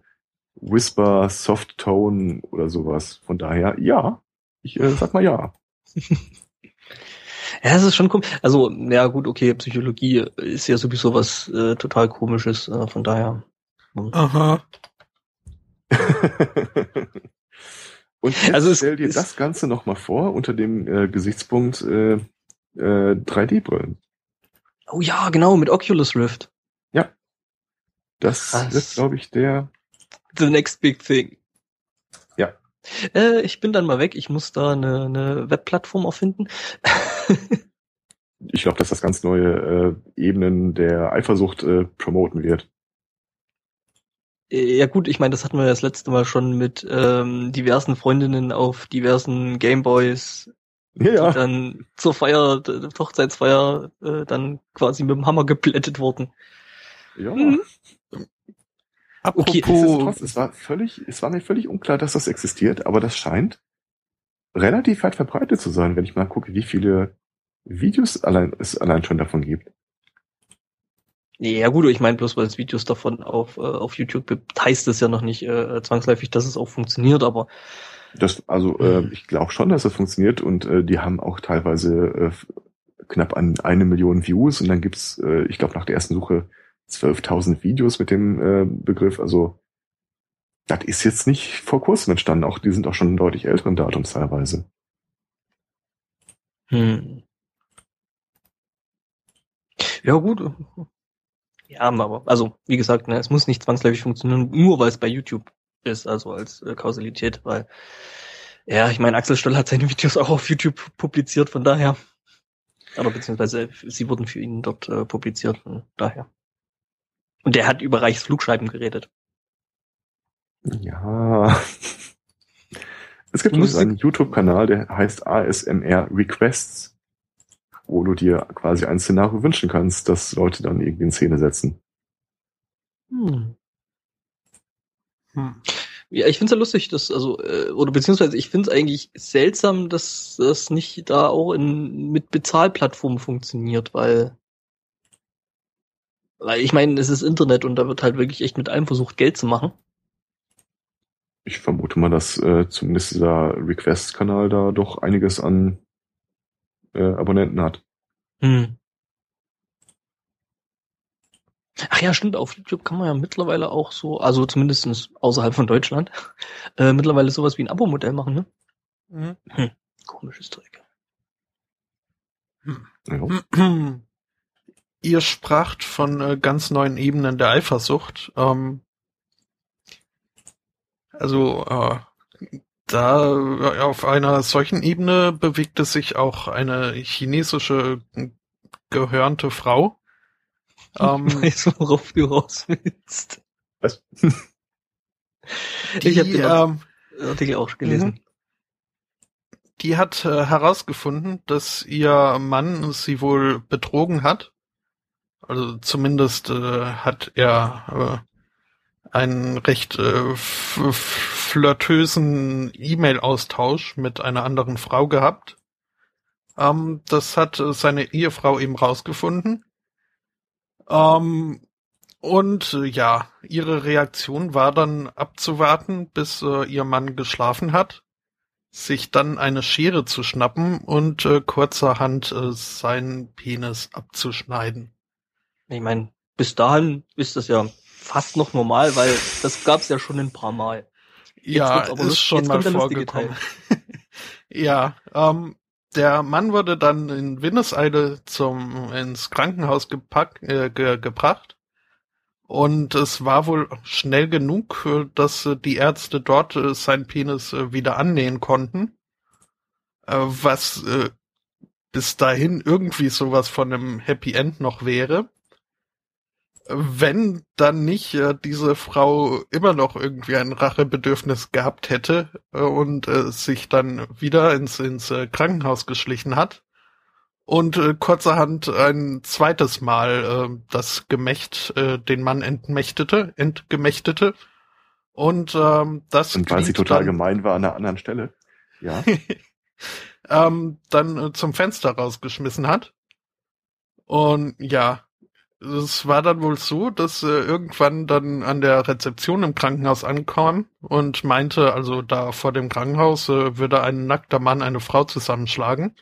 Whisper, Soft Tone oder sowas. Von daher, ja, ich äh, sag mal ja. *laughs* Ja, es ist schon komisch. Also, ja gut, okay, Psychologie ist ja sowieso was äh, total komisches, äh, von daher. Aha. *laughs* Und jetzt *laughs* Also stell dir ist- das Ganze nochmal vor unter dem äh, Gesichtspunkt äh, äh, 3D-Brillen. Oh ja, genau, mit Oculus Rift. Das Krass. wird, glaube ich, der. The next big thing. Ja. Äh, ich bin dann mal weg. Ich muss da eine, eine Webplattform erfinden. *laughs* Ich glaube, dass das ganz neue äh, Ebenen der Eifersucht äh, promoten wird. Äh, ja gut, ich meine, das hatten wir das letzte Mal schon mit ähm, diversen Freundinnen auf diversen Gameboys, Ja, die ja. dann zur Feier, der Hochzeitsfeier, äh, dann quasi mit dem Hammer geplättet wurden. ja. Mhm. Apropos, Nichtsdestotrotz, es war völlig, es war mir völlig unklar, dass das existiert, aber das scheint relativ weit verbreitet zu sein, wenn ich mal gucke, wie viele Videos allein, es allein schon davon gibt. Ja gut, ich meine, bloß weil es Videos davon auf, äh, auf YouTube gibt, heißt es ja noch nicht äh, zwangsläufig, dass es auch funktioniert, aber Das, also äh, ich glaube schon, dass das funktioniert und äh, die haben auch teilweise äh, knapp an eine Million Views und dann gibt's, äh, ich glaube, nach der ersten Suche 12.000 Videos mit dem äh, Begriff. Also das ist jetzt nicht vor kurzem entstanden. Auch die sind auch schon deutlich älteren Datums teilweise. Hm. Ja, gut. Ja, aber, also, wie gesagt, ne, es muss nicht zwangsläufig funktionieren, nur weil es bei YouTube ist, also als äh, Kausalität, weil, ja, ich meine, Axel Stoll hat seine Videos auch auf YouTube publiziert, von daher. Oder beziehungsweise sie wurden für ihn dort äh, publiziert, von daher. Und der hat über Reichs Flugschreiben geredet. Ja. *laughs* Es gibt einen YouTube-Kanal, der heißt ASMR Requests, wo du dir quasi ein Szenario wünschen kannst, dass Leute dann irgendwie in Szene setzen. Hm. hm. Ja, ich find's ja lustig, dass, also, äh, oder beziehungsweise ich find's eigentlich seltsam, dass das nicht da auch in, mit Bezahlplattformen funktioniert, weil, weil ich meine, es ist Internet und da wird halt wirklich echt mit allem versucht, Geld zu machen. Ich vermute mal, dass äh, zumindest dieser Request-Kanal da doch einiges an äh, Abonnenten hat. Hm. Ach ja, stimmt, auf YouTube kann man ja mittlerweile auch so, also zumindestens außerhalb von Deutschland, *laughs* äh, mittlerweile sowas wie ein Abo-Modell machen, ne? Hm. Komisches Zeug. Ja. *clears throat* Ihr spracht von äh, ganz neuen Ebenen der Eifersucht. Ähm, also äh, da äh, auf einer solchen Ebene bewegte sich auch eine chinesische äh, gehörnte Frau. *laughs* Ich Ähm, weiß, worauf du raus willst. Was? Ich hab die, den ähm, Artikel auch gelesen. die hat äh, herausgefunden, dass ihr Mann sie wohl betrogen hat. Also zumindest äh, hat er äh, einen recht äh, flirtösen E-Mail-Austausch mit einer anderen Frau gehabt. Ähm, das hat äh, seine Ehefrau eben rausgefunden. Ähm, und äh, ja, ihre Reaktion war dann abzuwarten, bis äh, ihr Mann geschlafen hat sich dann eine Schere zu schnappen und äh, kurzerhand seinen Penis abzuschneiden. Ich meine, bis dahin ist das ja fast noch normal, weil das gab's ja schon ein paar Mal. ja, wird's aber ist schon jetzt mal vorgekommen. *laughs* ja, ähm, der Mann wurde dann in Windeseile zum ins Krankenhaus gepackt, äh, ge, gebracht. Und es war wohl schnell genug, äh, dass äh, die Ärzte dort äh, seinen Penis äh, wieder annähen konnten. Äh, was bis dahin irgendwie sowas von einem Happy End noch wäre. Wenn dann nicht äh, diese Frau immer noch irgendwie ein Rachebedürfnis gehabt hätte äh, und äh, sich dann wieder ins, ins äh, Krankenhaus geschlichen hat und äh, kurzerhand ein zweites Mal äh, das Gemächt, äh, den Mann entmächtete, entgemächtete. Und ähm, das Und weil sie total dann, gemein war an einer anderen Stelle. Ja. *laughs* ähm, dann äh, zum Fenster rausgeschmissen hat. Und ja, es war dann wohl so, dass äh, irgendwann dann an der Rezeption im Krankenhaus ankam und meinte, also da vor dem Krankenhaus äh, würde ein nackter Mann eine Frau zusammenschlagen.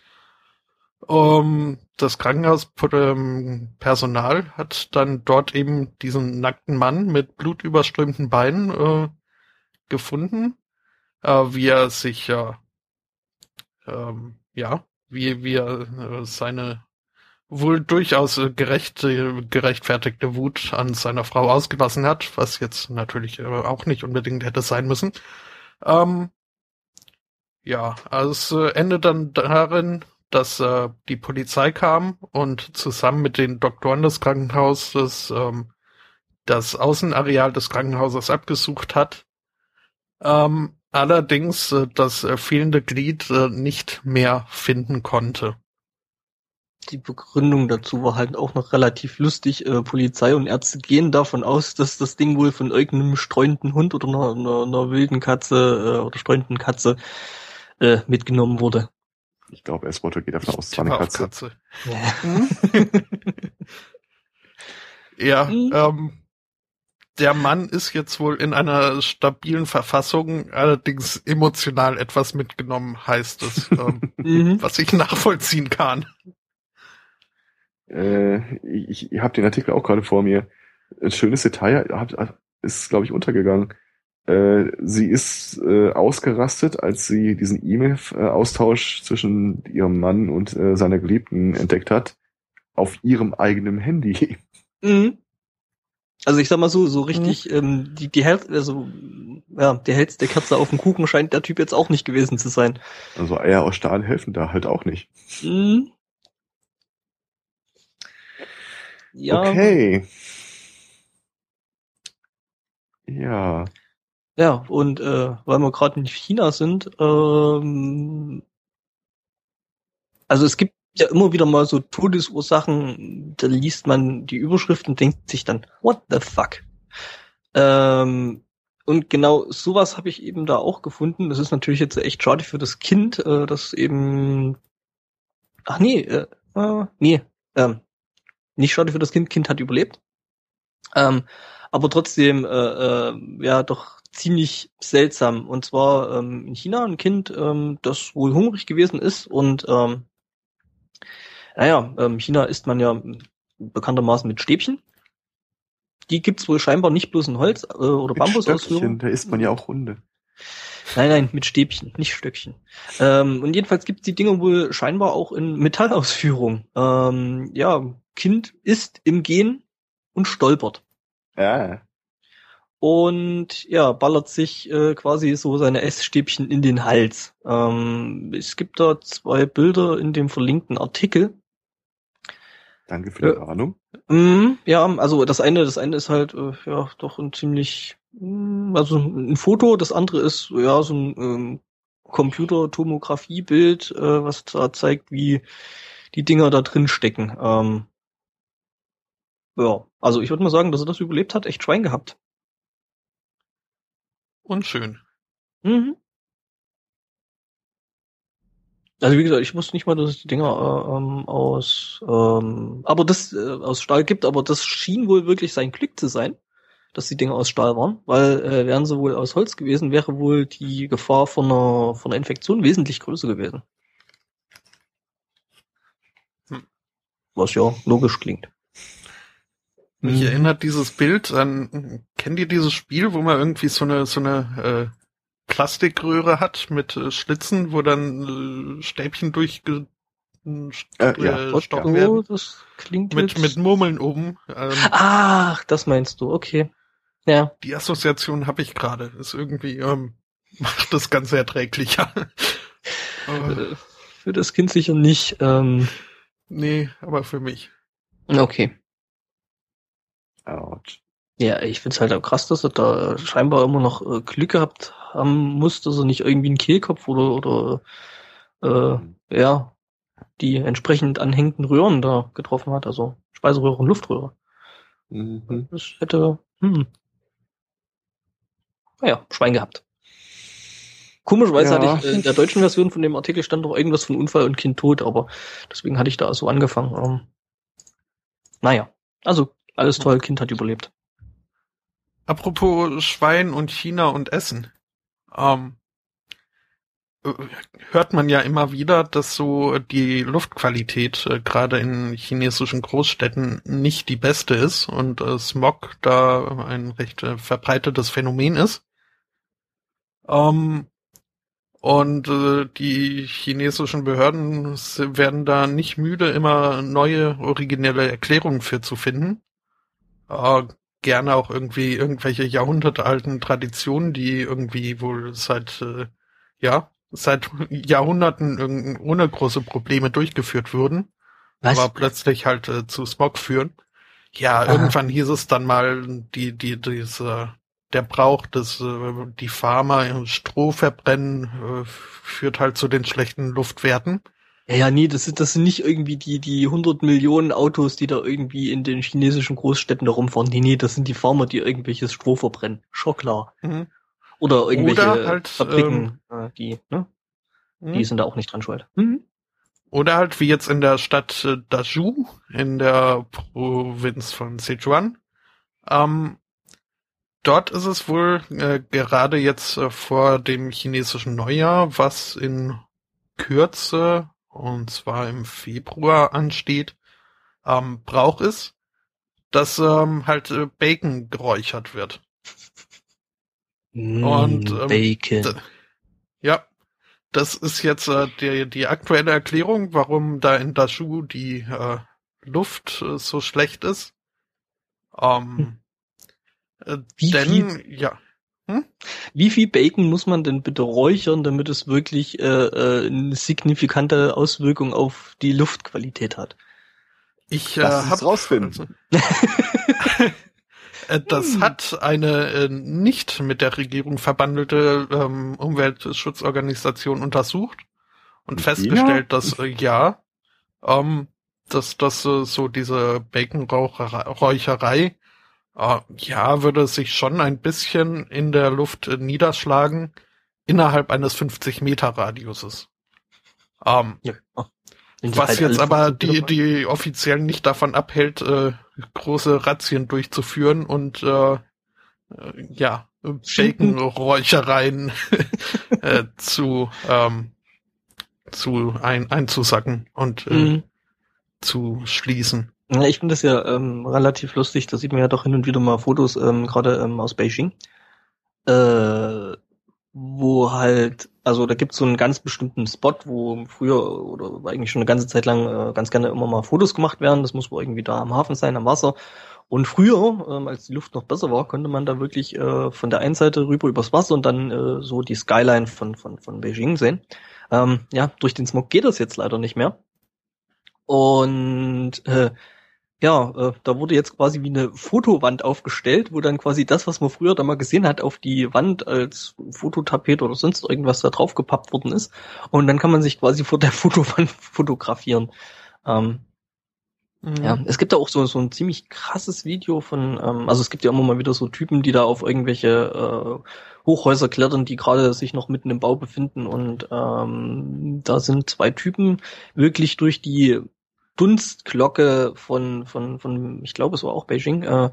Um, das Krankenhauspersonal ähm, hat dann dort eben diesen nackten Mann mit blutüberströmten Beinen äh, gefunden, äh, wie er sich ja, ähm, ja, wie, wie er äh, seine wohl durchaus äh, gerecht, äh, gerechtfertigte Wut an seiner Frau ausgelassen hat, was jetzt natürlich äh, auch nicht unbedingt hätte sein müssen. Ähm, ja, also es endet dann darin, dass äh, die Polizei kam und zusammen mit den Doktoren des Krankenhauses ähm, das Außenareal des Krankenhauses abgesucht hat. Ähm, allerdings äh, das fehlende Glied äh, nicht mehr finden konnte die Begründung dazu war halt auch noch relativ lustig. Äh, Polizei und Ärzte gehen davon aus, dass das Ding wohl von irgendeinem streunenden Hund oder einer, einer, einer wilden Katze äh, oder streunenden Katze äh, mitgenommen wurde. Ich glaube, Eswoto geht davon aus, es war eine Katze. Katze. Ja, ja mhm. ähm, der Mann ist jetzt wohl in einer stabilen Verfassung, allerdings emotional etwas mitgenommen, heißt es, ähm, *laughs* mhm. was ich nachvollziehen kann. Äh, ich ich habe den Artikel auch gerade vor mir. Ein schönes Detail hab, ist, glaube ich, untergegangen. Äh, sie ist äh, ausgerastet, als sie diesen E-Mail-Austausch zwischen ihrem Mann und äh, seiner Geliebten entdeckt hat, auf ihrem eigenen Handy. Mhm. Also ich sag mal so, so richtig, mhm. ähm, die, die Hälfte, also ja, der hellste Kerze auf dem Kuchen scheint der Typ jetzt auch nicht gewesen zu sein. Also Eier aus Stahl helfen da halt auch nicht. Mhm. Ja. Okay. Ja. Ja, und äh, weil wir gerade in China sind, ähm, also es gibt ja immer wieder mal so Todesursachen, da liest man die Überschrift und denkt sich dann, what the fuck? Ähm, und genau sowas habe ich eben da auch gefunden. Das ist natürlich jetzt echt schade für das Kind, äh, das eben, ach nee, äh, äh, nee, ähm, nicht schade für das Kind, Kind hat überlebt. Ähm, aber trotzdem, äh, äh, ja, doch ziemlich seltsam. Und zwar ähm, in China ein Kind, ähm, das wohl hungrig gewesen ist und ähm, naja, ähm, China isst man ja bekanntermaßen mit Stäbchen. Die gibt's wohl scheinbar nicht bloß in Holz äh, oder Bambusausführung. Da isst man ja auch Hunde. Nein, nein, mit Stäbchen, nicht Stöckchen. Ähm, und jedenfalls gibt's die Dinge wohl scheinbar auch in Metallausführung. Ähm, ja, Kind ist im Gehen und stolpert. Ja. Und ja, ballert sich äh, quasi so seine Essstäbchen in den Hals. Ähm, es gibt da zwei Bilder in dem verlinkten Artikel. Danke für die äh, Warnung. Mm, ja, also das eine, das eine ist halt äh, ja doch ein ziemlich, mm, also ein Foto, das andere ist ja so ein ähm, Computertomographie-Bild, äh, was da zeigt, wie die Dinger da drin stecken. Ähm, ja, also ich würde mal sagen, dass er das überlebt hat, echt Schwein gehabt. Unschön. Mhm. Also wie gesagt, ich wusste nicht mal, dass es die Dinger äh, ähm, aus, ähm, aber das äh, aus Stahl gibt, aber das schien wohl wirklich sein Glück zu sein, dass die Dinger aus Stahl waren, weil äh, wären sie wohl aus Holz gewesen, wäre wohl die Gefahr von einer von einer Infektion wesentlich größer gewesen. Hm. Was ja logisch klingt. Mich mhm. erinnert dieses Bild an, kennt ihr dieses Spiel, wo man irgendwie so eine, so eine äh, Plastikröhre hat mit äh, Schlitzen, wo dann äh, Stäbchen durchge äh, ja. Stock oh, werden. Das klingt mit, mit Murmeln oben. Ähm, Ach, das meinst du, okay. Ja. Die Assoziation habe ich gerade. Ist irgendwie, ähm, *laughs* macht das Ganze erträglicher. Äh, für das Kind sicher nicht. Ähm. Nee, aber für mich. Okay. Ouch. Ja, ich find's halt auch krass, dass er da scheinbar immer noch äh, Glück gehabt haben muss, dass er nicht irgendwie einen Kehlkopf oder, oder äh, ja, die entsprechend anhängenden Röhren da getroffen hat, also Speiseröhre und Luftröhre. Mhm. Das hätte, hm. Naja, Schwein gehabt. Komischerweise ja. hatte ich in der deutschen Version von dem Artikel stand doch irgendwas von Unfall und Kind tot, aber deswegen hatte ich da so angefangen. Ähm, naja. Also, alles toll, Kind hat überlebt. Apropos Schwein und China und Essen. Ähm, äh, hört man ja immer wieder, dass so die Luftqualität äh, gerade in chinesischen Großstädten nicht die beste ist und äh, Smog da ein recht äh, verbreitetes Phänomen ist. Ähm, und äh, die chinesischen Behörden werden da nicht müde, immer neue originelle Erklärungen für zu finden. Äh, gerne auch irgendwie irgendwelche jahrhundertealten Traditionen, die irgendwie wohl seit äh, ja seit Jahrhunderten ohne große Probleme durchgeführt wurden, Was? aber plötzlich halt äh, zu Smog führen. Ja, Aha. irgendwann hieß es dann mal, die, die, diese, der Brauch, dass äh, die Farmer Stroh verbrennen, äh, führt halt zu den schlechten Luftwerten. Ja, ja, nee, das sind, das sind nicht irgendwie die, die 100 Millionen Autos, die da irgendwie in den chinesischen Großstädten da rumfahren. Nee, nee, das sind die Farmer, die irgendwelches Stroh verbrennen. Schon klar. Mhm. Oder irgendwelche Oder halt, Fabriken, ähm, äh, die, ne? Die mhm. sind da auch nicht dran schuld. Mhm. Oder halt wie jetzt in der Stadt äh, Dazhou in der Provinz von Sichuan. Ähm, dort ist es wohl äh, gerade jetzt äh, vor dem chinesischen Neujahr, was in Kürze, und zwar im Februar ansteht, ähm, Brauch ist, dass ähm, halt äh, Bacon geräuchert wird. Mm, und ähm, Bacon. Ja, das ist jetzt äh, die, die aktuelle Erklärung, warum da in Dashu die äh, Luft äh, so schlecht ist. Ähm, hm. äh, wie denn, viel, ja. Hm? Wie viel Bacon muss man denn bitte räuchern, damit es wirklich äh, äh, eine signifikante Auswirkung auf die Luftqualität hat? Ich äh, habe rausfinden. *laughs* Äh, das hm. hat eine äh, nicht mit der Regierung verbandelte ähm, Umweltschutzorganisation untersucht und ja. festgestellt, dass äh, ja, ähm, dass das äh, so diese Baconräucherei ja würde sich schon ein bisschen in der Luft äh, niederschlagen innerhalb eines 50 Meter Radiuses. Ähm, ja. Oh. Was halt jetzt aber die, die offiziell nicht davon abhält, äh, große Razzien durchzuführen und äh, äh ja, Bacon-Räuchereien *laughs* äh, zu, ähm, zu ein, einzusacken und äh, mhm. zu schließen. Ich finde das ja ähm, relativ lustig. Da sieht man ja doch hin und wieder mal Fotos, ähm, gerade ähm, aus Beijing. Äh, wo halt, also da gibt's so einen ganz bestimmten Spot, wo früher oder eigentlich schon eine ganze Zeit lang äh, ganz gerne immer mal Fotos gemacht werden. Das muss wohl irgendwie da am Hafen sein, am Wasser. Und früher, ähm, als die Luft noch besser war, konnte man da wirklich äh, von der einen Seite rüber übers Wasser und dann äh, so die Skyline von, von, von Beijing sehen. Ähm, ja, durch den Smog geht das jetzt leider nicht mehr. Und äh, ja, äh, da wurde jetzt quasi wie eine Fotowand aufgestellt, wo dann quasi das, was man früher da mal gesehen hat, auf die Wand als Fototapete oder sonst irgendwas da drauf gepappt worden ist. Und dann kann man sich quasi vor der *laughs* Fotowand fotografieren. Ähm, mhm. Ja, es gibt da auch so, so ein ziemlich krasses Video von, ähm, also es gibt ja immer mal wieder so Typen, die da auf irgendwelche äh, Hochhäuser klettern, die gerade sich noch mitten im Bau befinden und ähm, da sind zwei Typen wirklich durch die Dunstglocke von, von, von, ich glaube, es war auch Beijing, äh,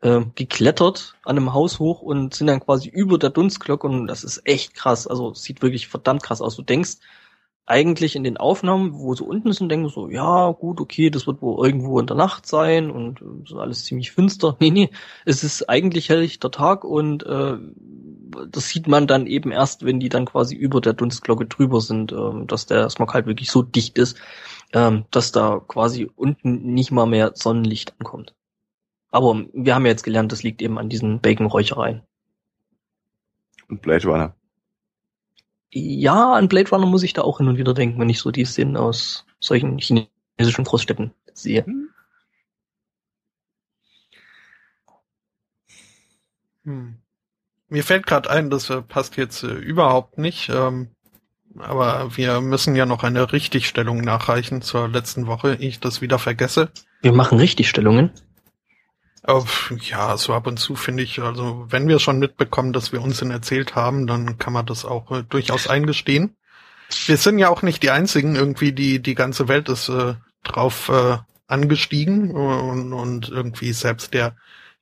äh, geklettert an einem Haus hoch und sind dann quasi über der Dunstglocke und das ist echt krass. Also sieht wirklich verdammt krass aus. Du denkst eigentlich in den Aufnahmen, wo sie unten sind, denkst du so, ja, gut, okay, das wird wohl irgendwo in der Nacht sein und äh, so alles ziemlich finster. *laughs* Nee, nee, es ist eigentlich helllichter Tag und äh, das sieht man dann eben erst, wenn die dann quasi über der Dunstglocke drüber sind, äh, dass der Smog halt wirklich so dicht ist, ähm, dass da quasi unten nicht mal mehr Sonnenlicht ankommt. Aber wir haben ja jetzt gelernt, das liegt eben an diesen Bacon-Räuchereien. Und Blade Runner. Ja, an Blade Runner muss ich da auch hin und wieder denken, wenn ich so die Szenen aus solchen chinesischen Großstädten sehe. Hm. hm. Mir fällt gerade ein, das passt jetzt äh, überhaupt nicht. Ähm, aber wir müssen ja noch eine Richtigstellung nachreichen zur letzten Woche, ich das wieder vergesse. Wir machen Richtigstellungen? Ja, so ab und zu finde ich, also wenn wir schon mitbekommen, dass wir Unsinn erzählt haben, dann kann man das auch äh, durchaus eingestehen. Wir sind ja auch nicht die einzigen, irgendwie die die ganze Welt ist äh, drauf äh, angestiegen und, und irgendwie selbst der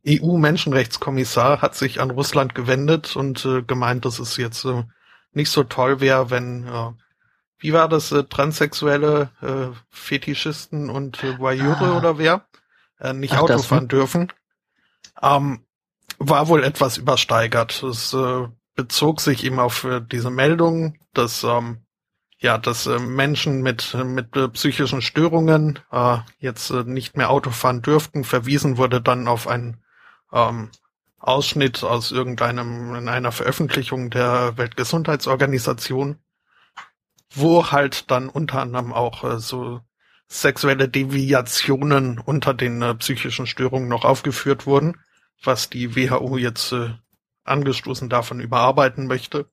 EU-Menschenrechtskommissar hat sich an Russland gewendet und äh, gemeint, dass es jetzt äh, nicht so toll wäre, wenn, äh, wie war das, äh, transsexuelle äh, Fetischisten und äh, Voyeure Ah. oder wer, äh, nicht Ach, Auto fahren dürfen. Ähm, war wohl etwas übersteigert. Es äh, bezog sich eben auf äh, diese Meldung, dass ähm, ja, dass äh, Menschen mit mit äh, psychischen Störungen äh, jetzt äh, nicht mehr Auto fahren dürften. Verwiesen wurde dann auf einen ähm, Ausschnitt aus irgendeinem in einer Veröffentlichung der Weltgesundheitsorganisation, wo halt dann unter anderem auch äh, so sexuelle Deviationen unter den äh, psychischen Störungen noch aufgeführt wurden, was die WHO jetzt äh, angestoßen davon überarbeiten möchte.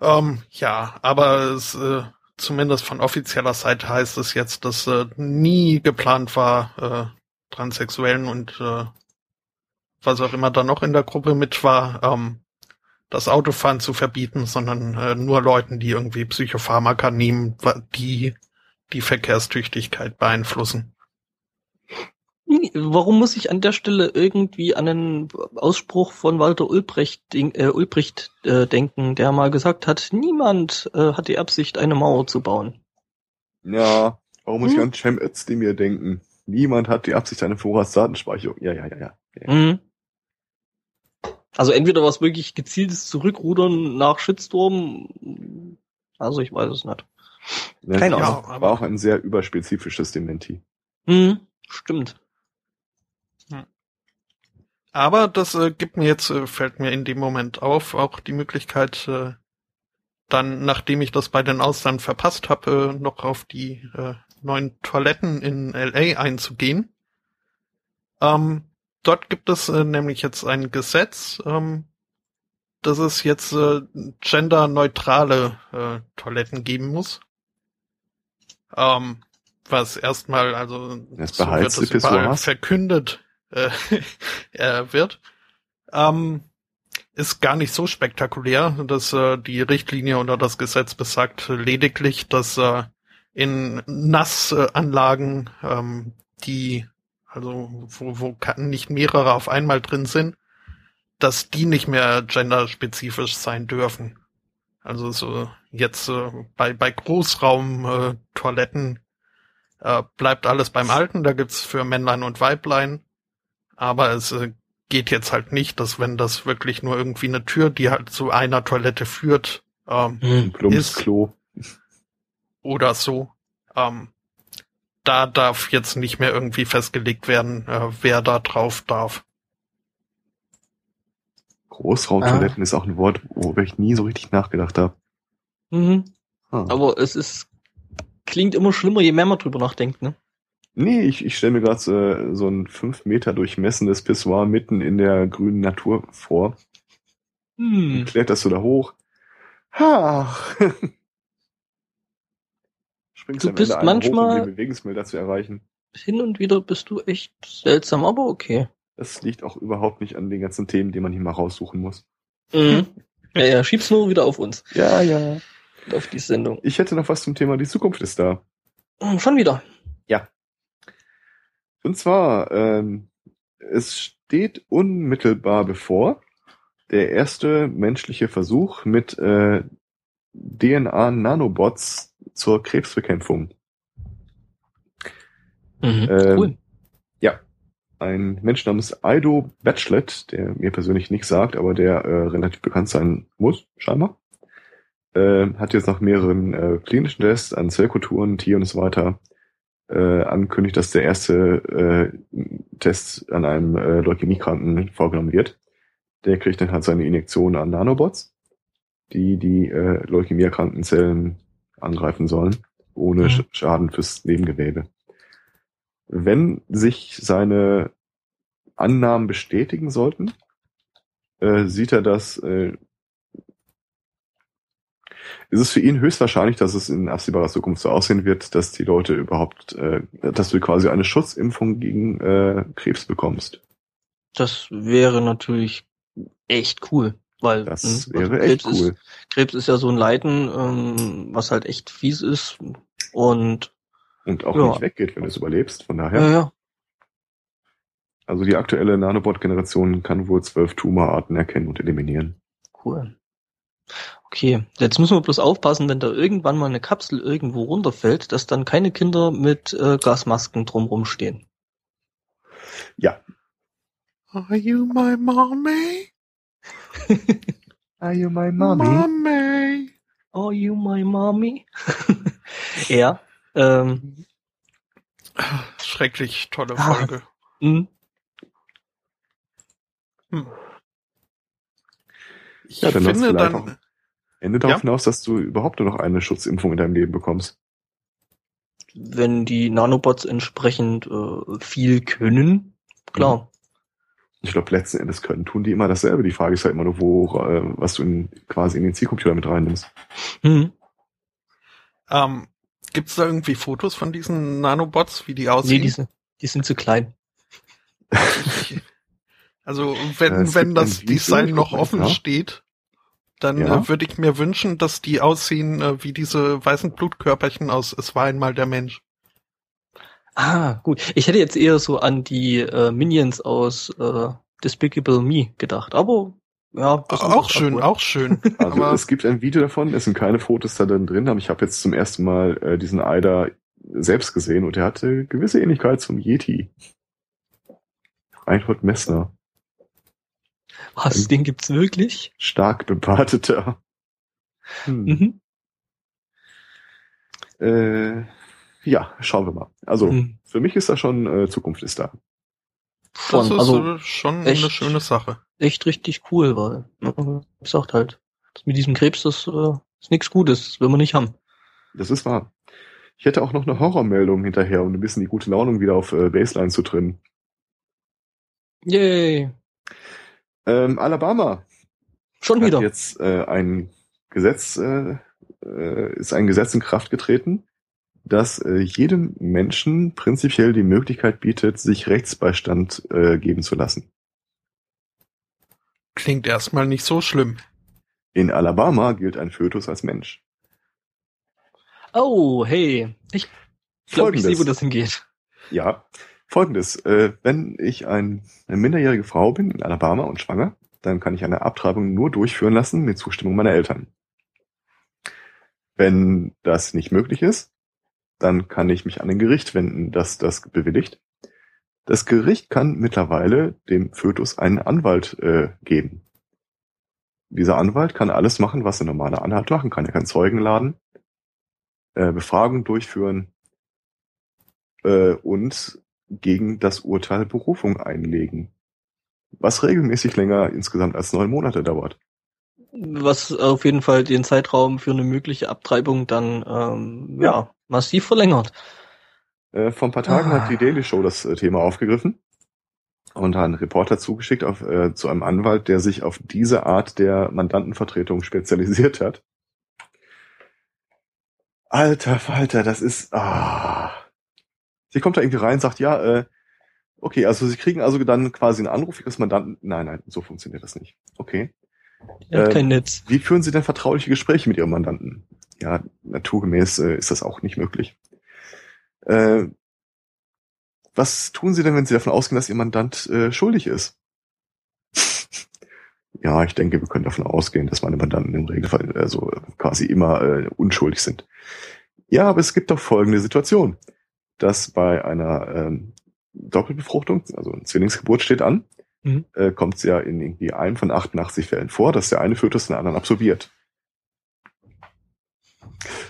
Ähm, ja, aber es, äh, zumindest von offizieller Seite heißt es jetzt, dass äh, nie geplant war, äh, Transsexuellen und äh, was auch immer da noch in der Gruppe mit war, ähm, das Autofahren zu verbieten, sondern äh, nur Leuten, die irgendwie Psychopharmaka nehmen, die die Verkehrstüchtigkeit beeinflussen. Warum muss ich an der Stelle irgendwie an einen Ausspruch von Walter Ulbricht, äh, Ulbricht äh, denken, der mal gesagt hat, niemand äh, hat die Absicht, eine Mauer zu bauen. Ja, warum muss ich Hm. an Cem Özdemir denken? Niemand hat die Absicht, eine Vorratsdatenspeicherung. Ja, ja, ja, ja. ja. Mhm. Also entweder was wirklich gezieltes Zurückrudern nach Shitstorm, also ich weiß es nicht. Ne, Keine war- Ahnung. War auch ein sehr überspezifisches Dementi. Mhm, stimmt. Aber das äh, gibt mir jetzt, äh, fällt mir in dem Moment auf, auch die Möglichkeit, äh, dann, nachdem ich das bei den Austern verpasst habe, äh, noch auf die äh, neuen Toiletten in LA einzugehen. Ähm, dort gibt es äh, nämlich jetzt ein Gesetz, ähm, dass es jetzt äh, genderneutrale äh, Toiletten geben muss. Ähm, was erstmal, also Das so wird das überall verkündet äh, *laughs* äh, wird. Ähm, ist gar nicht so spektakulär, dass äh, die Richtlinie oder das Gesetz besagt lediglich, dass äh, in Nassanlagen, ähm, die also wo, wo nicht mehrere auf einmal drin sind, dass die nicht mehr genderspezifisch sein dürfen. Also so jetzt äh, bei bei Großraum äh, äh, bleibt alles beim Alten. Da gibt's für Männlein und Weiblein, aber es äh, geht jetzt halt nicht, dass wenn das wirklich nur irgendwie eine Tür, die halt zu einer Toilette führt, ähm, Ein Plumpsklo. oder so, ähm, da darf jetzt nicht mehr irgendwie festgelegt werden, äh, wer da drauf darf. Großraumtoiletten ist auch ein Wort, worüber ich nie so richtig nachgedacht habe. Mhm. Ah. Aber es ist, klingt immer schlimmer, je mehr man drüber nachdenkt, ne? Nee, ich, ich stelle mir gerade äh, so ein fünf Meter durchmessendes Pissoir mitten in der grünen Natur vor. Hm. Kletterst du da hoch? Ach. *laughs* Springst Du am bist Ende einmal hoch, um manchmal- Bewegungsmelder zu erreichen. Hin und wieder bist du echt seltsam, aber okay. Das liegt auch überhaupt nicht an den ganzen Themen, die man hier mal raussuchen muss. Mhm. *laughs* Ja, ja, schieb's nur wieder auf uns, Ja, ja. auf die Sendung. Ich hätte noch was zum Thema Die Zukunft ist da. Hm, Schon wieder. Und zwar, ähm, es steht unmittelbar bevor der erste menschliche Versuch mit äh, DNA-Nanobots zur Krebsbekämpfung. Mhm. Ähm, cool. Ja, ein Mensch namens Ido Batchlet, der mir persönlich nichts sagt, aber der äh, relativ bekannt sein muss, scheinbar, äh, hat jetzt nach mehreren äh, klinischen Tests an Zellkulturen, Tieren und so weiter äh, angekündigt, dass der erste äh, Test an einem äh, Leukämiekranken vorgenommen wird. Der kriegt dann halt seine Injektion an Nanobots, die die äh, leukämieerkrankten Zellen angreifen sollen, ohne Mhm. Sch Schaden fürs Nebengewebe. Wenn sich seine Annahmen bestätigen sollten, äh, sieht er das, äh, ist es für ihn höchstwahrscheinlich, dass es in absehbarer Zukunft so aussehen wird, dass die Leute überhaupt, äh, dass du quasi eine Schutzimpfung gegen äh, Krebs bekommst. Das wäre natürlich echt cool, weil Das hm, wäre also echt Krebs cool. Ist, Krebs ist ja so ein Leiden, ähm, was halt echt fies ist und Und auch Ja. nicht weggeht, wenn du es überlebst. Von daher. Ja, ja. Also die aktuelle Nanobot-Generation kann wohl zwölf Tumorarten erkennen und eliminieren. Cool. Okay, jetzt müssen wir bloß aufpassen, wenn da irgendwann mal eine Kapsel irgendwo runterfällt, dass dann keine Kinder mit äh, Gasmasken drumrum stehen. Ja. Are you my mommy? *laughs* Are you my Mommy. Are you my mommy? *laughs* ja. Ähm, Schrecklich tolle Ah. Folge. mh, Hm. Ich Ja, dann finde dann, Ende darauf Ja. hinaus, dass du überhaupt nur noch eine Schutzimpfung in deinem Leben bekommst. wenn die Nanobots entsprechend äh, viel können, klar. Ich glaube, letzten Endes können, tun die immer dasselbe. Die Frage ist halt immer nur, wo, äh, was du in, quasi in den Zielcomputer mit reinnimmst. Hm. ähm, gibt's da irgendwie Fotos von diesen Nanobots, wie die Nee, aussehen? die sind, die sind zu klein. *laughs* Also Ja, wenn, es wenn gibt das Design noch offen ja. steht, dann Ja. äh, würde ich mir wünschen, dass die aussehen äh, wie diese weißen Blutkörperchen aus Es war einmal der Mensch. Ah, gut. Ich hätte jetzt eher so an die äh, Minions aus äh, Despicable Me gedacht, aber ja, das auch das schön, wohl. auch schön. *laughs* Also Aber es gibt ein Video davon, es sind keine Fotos da dann drin, aber ich habe jetzt zum ersten Mal äh, diesen Eider selbst gesehen und er hatte gewisse Ähnlichkeit zum Yeti. Reinhold Messner. Was, den gibt's wirklich? Stark bebarteter. Hm. Mhm. Äh, ja, schauen wir mal. Also, Hm. für mich ist da schon, äh, Zukunft ist da. Schon, das ist also äh, schon echt. eine schöne Sache. echt richtig cool, weil, äh, wie gesagt halt, mit diesem Krebs, das äh, ist nichts Gutes, das will man nicht haben. Das ist wahr. Ich hätte auch noch eine Horrormeldung hinterher, um ein bisschen die gute Laune wieder auf äh, Baseline zu trennen. Yay. Ähm, Alabama Schon hat wieder. jetzt äh, ein Gesetz, äh, äh, ist ein Gesetz in Kraft getreten, das äh, jedem Menschen prinzipiell die Möglichkeit bietet, sich Rechtsbeistand äh, geben zu lassen. Klingt erstmal nicht so schlimm. In Alabama gilt ein Fötus als Mensch. Oh, hey. Ich glaube, ich sehe, wo das hingeht. Ja, folgendes. Äh, wenn ich ein, eine minderjährige Frau bin in Alabama und schwanger, dann kann ich eine Abtreibung nur durchführen lassen mit Zustimmung meiner Eltern. Wenn das nicht möglich ist, dann kann ich mich an ein Gericht wenden, das das bewilligt. Das Gericht kann mittlerweile dem Fötus einen Anwalt äh, geben. Dieser Anwalt kann alles machen, was ein normaler Anwalt machen kann. Er kann Zeugen laden, äh, Befragungen durchführen, äh, und gegen das Urteil Berufung einlegen. Was regelmäßig länger insgesamt als neun Monate dauert. Was auf jeden Fall den Zeitraum für eine mögliche Abtreibung dann ähm, ja. Ja. Massiv verlängert. Äh, vor ein paar Tagen Ah. hat die Daily Show das äh, Thema aufgegriffen und hat einen Reporter zugeschickt auf, äh, zu einem Anwalt, der sich auf diese Art der Mandantenvertretung spezialisiert hat. Alter Falter, das ist. Ah. Sie kommt da irgendwie rein, sagt, ja, äh, okay, also Sie kriegen also dann quasi einen Anruf Ihres Mandanten. Nein, nein, so funktioniert das nicht. Okay. Hat Ähm, kein Netz. Wie führen Sie denn vertrauliche Gespräche mit Ihrem Mandanten? Ja, naturgemäß äh, ist das auch nicht möglich. Äh, was tun Sie denn, wenn Sie davon ausgehen, dass Ihr Mandant äh, schuldig ist? *laughs* ja, ich denke, wir können davon ausgehen, dass meine Mandanten im Regelfall also quasi immer äh, unschuldig sind. Ja, aber es gibt doch folgende Situation, dass bei einer ähm, Doppelbefruchtung, also eine Zwillingsgeburt steht an, Mhm. äh, kommt es ja in irgendwie einem von 88 Fällen vor, dass der eine Fötus den anderen absorbiert.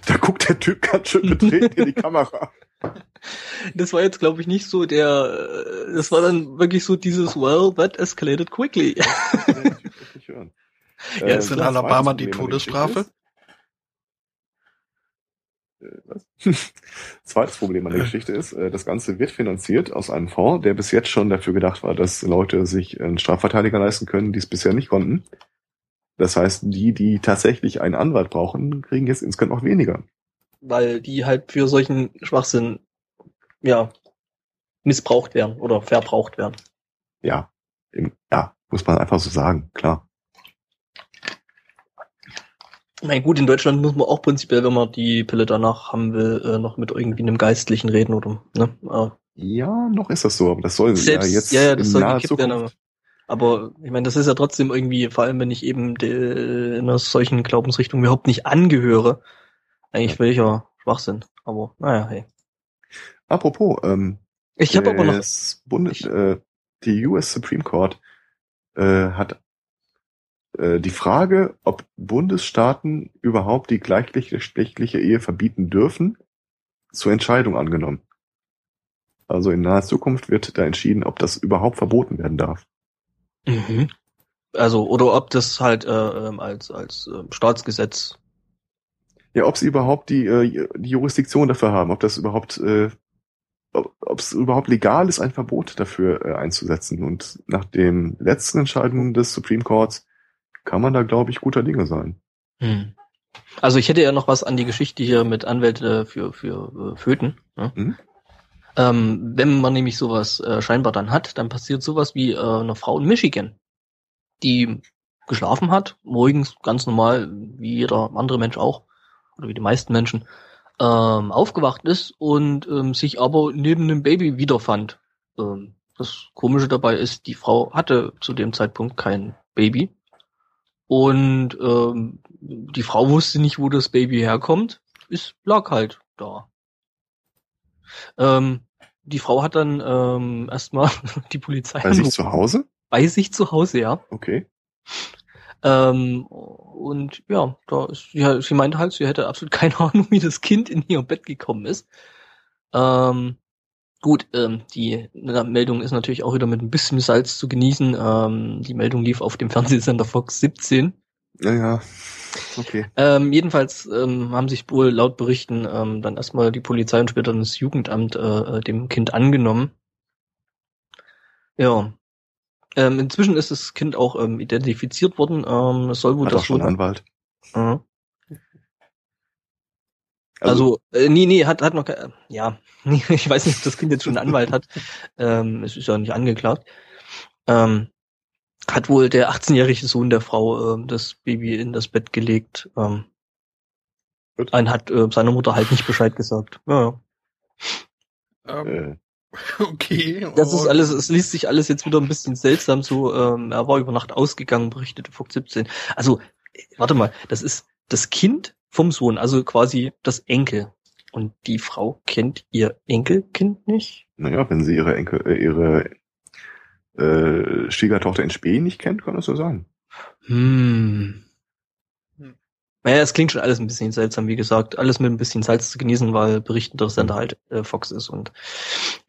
Da guckt der Typ ganz schön betreten in die Kamera. Das war jetzt, glaube ich, nicht so der, äh, das war dann wirklich so dieses, well, that escalated quickly. Ja, *laughs* Äh, ist in Alabama die Todesstrafe? Äh, was? *laughs* Zweites Problem an der Geschichte ist, äh, das Ganze wird finanziert aus einem Fonds, der bis jetzt schon dafür gedacht war, dass Leute sich einen Strafverteidiger leisten können, die es bisher nicht konnten. Das heißt, die, die tatsächlich einen Anwalt brauchen, kriegen jetzt insgesamt noch weniger. Weil die halt für solchen Schwachsinn, ja, missbraucht werden oder verbraucht werden. Ja, im, ja, muss man einfach so sagen, klar. Na gut, in Deutschland muss man auch prinzipiell, wenn man die Pille danach haben will, äh, noch mit irgendwie einem Geistlichen reden oder, ne? Äh, Ja, noch ist das so, aber das soll Selbst, ja jetzt ja, ja, das in soll naher gekippt werden, Zukunft. Aber, ich meine, das ist ja trotzdem irgendwie, vor allem wenn ich eben de, in einer solchen Glaubensrichtung überhaupt nicht angehöre, eigentlich Ja. völliger Schwachsinn. Aber naja, hey. Apropos, ähm, Ich habe aber noch. Bundes, äh, die US Supreme Court äh, hat äh, die Frage, ob Bundesstaaten überhaupt die gleichgeschlechtliche Ehe verbieten dürfen, zur Entscheidung angenommen. Also in naher Zukunft wird da entschieden, ob das überhaupt verboten werden darf. Mhm. Also, oder ob das halt äh, ähm, als, als äh, Staatsgesetz. Ja, ob sie überhaupt die, äh, die Jurisdiktion dafür haben, ob das überhaupt, äh, ob ob es überhaupt legal ist, ein Verbot dafür äh, einzusetzen. Und nach den letzten Entscheidungen des Supreme Courts kann man da, glaube ich, guter Dinge sein. Hm. Also ich hätte ja noch was an die Geschichte hier mit Anwälte für, für äh, Föten. Ne? Mhm. Ähm, wenn man nämlich sowas äh, scheinbar dann hat, dann passiert sowas wie äh, eine Frau in Michigan, die geschlafen hat, morgens ganz normal, wie jeder andere Mensch auch, oder wie die meisten Menschen, ähm, aufgewacht ist und ähm, sich aber neben einem Baby wiederfand. Ähm, das Komische dabei ist, die Frau hatte zu dem Zeitpunkt kein Baby. Und ähm, die Frau wusste nicht, wo das Baby herkommt. Es lag halt da. Ähm, die Frau hat dann ähm, erstmal *laughs* die Polizei Bei sich zu Hause? bei sich zu Hause, ja. Okay. Ähm, und ja, da ist, ja, sie meinte halt, sie hätte absolut *laughs* keine Ahnung, wie das Kind in ihr Bett gekommen ist. Ähm, gut, ähm, die Meldung ist natürlich auch wieder mit ein bisschen Salz zu genießen. Ähm, die Meldung lief auf dem Fernsehsender Fox 17. Ja, ja. Okay. Ähm, jedenfalls ähm, haben sich wohl laut Berichten ähm, dann erstmal die Polizei und später das Jugendamt äh, dem Kind angenommen. Ja. Ähm, inzwischen ist das Kind auch ähm, identifiziert worden. Ähm, es soll wohl Hat auch das schon wohl. einen Anwalt. Mhm. Also, äh, nee, nee, hat, hat noch, ke- ja, *laughs* ich weiß nicht, ob das Kind jetzt schon einen Anwalt hat. *laughs* Ähm, es ist ja nicht angeklagt. Ähm, hat wohl der 18-jährige Sohn der Frau ähm, das Baby in das Bett gelegt. Ähm, Gut. ein hat äh, seiner Mutter halt nicht Bescheid gesagt. Ja, ja. Ähm, äh, *laughs* okay. Das ist alles, es liest sich alles jetzt wieder ein bisschen seltsam so. Ähm, er war über Nacht ausgegangen, berichtete Fox 17. Also, äh, warte mal, das ist das Kind vom Sohn, also quasi das Enkel. Und die Frau kennt ihr Enkelkind nicht? naja, wenn sie ihre Enkel, äh, ihre äh, Schwiegertochter in Spee nicht kennt, kann das so sein. Hm. Hm. Naja, es klingt schon alles ein bisschen seltsam, wie gesagt. Alles mit ein bisschen Salz zu genießen, weil berichtender Sender halt äh, Fox ist. Und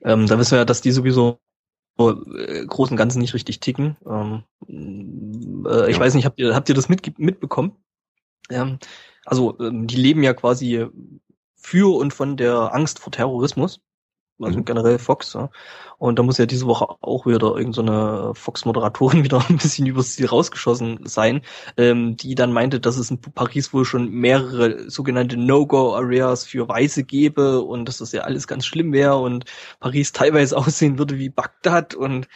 ähm, da wissen wir ja, dass die sowieso äh, großen Ganzen nicht richtig ticken. Ähm, äh, ich Ja. weiß nicht, habt ihr, habt ihr das mit, mitbekommen? Ähm, also, ähm, die leben ja quasi für und von der Angst vor Terrorismus. Also Mhm. generell Fox, ja. Und da muss ja diese Woche auch wieder irgendeine so eine Fox-Moderatorin *laughs* wieder ein bisschen übers Ziel rausgeschossen sein, ähm, die dann meinte, dass es in Paris wohl schon mehrere sogenannte No-Go-Areas für Weiße gäbe und dass das ja alles ganz schlimm wäre und Paris teilweise *laughs* aussehen würde wie Bagdad und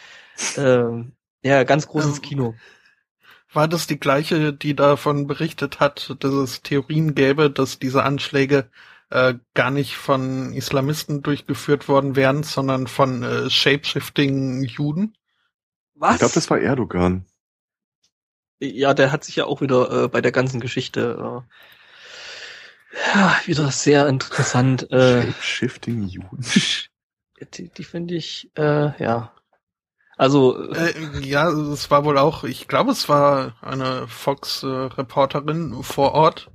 ähm, ja, ganz großes Ähm, Kino. War das die gleiche, die davon berichtet hat, dass es Theorien gäbe, dass diese Anschläge äh, gar nicht von Islamisten durchgeführt worden wären, sondern von äh, shapeshifting Juden? Was? Ich glaube, das war Erdogan. Ja, der hat sich ja auch wieder äh, bei der ganzen Geschichte äh, ja, wieder sehr interessant. Äh, Shape-Shifting Juden. *laughs* die die finde ich, äh, ja. Also, äh, Äh, ja, es war wohl auch, ich glaube, es war eine Fox-Reporterin vor Ort,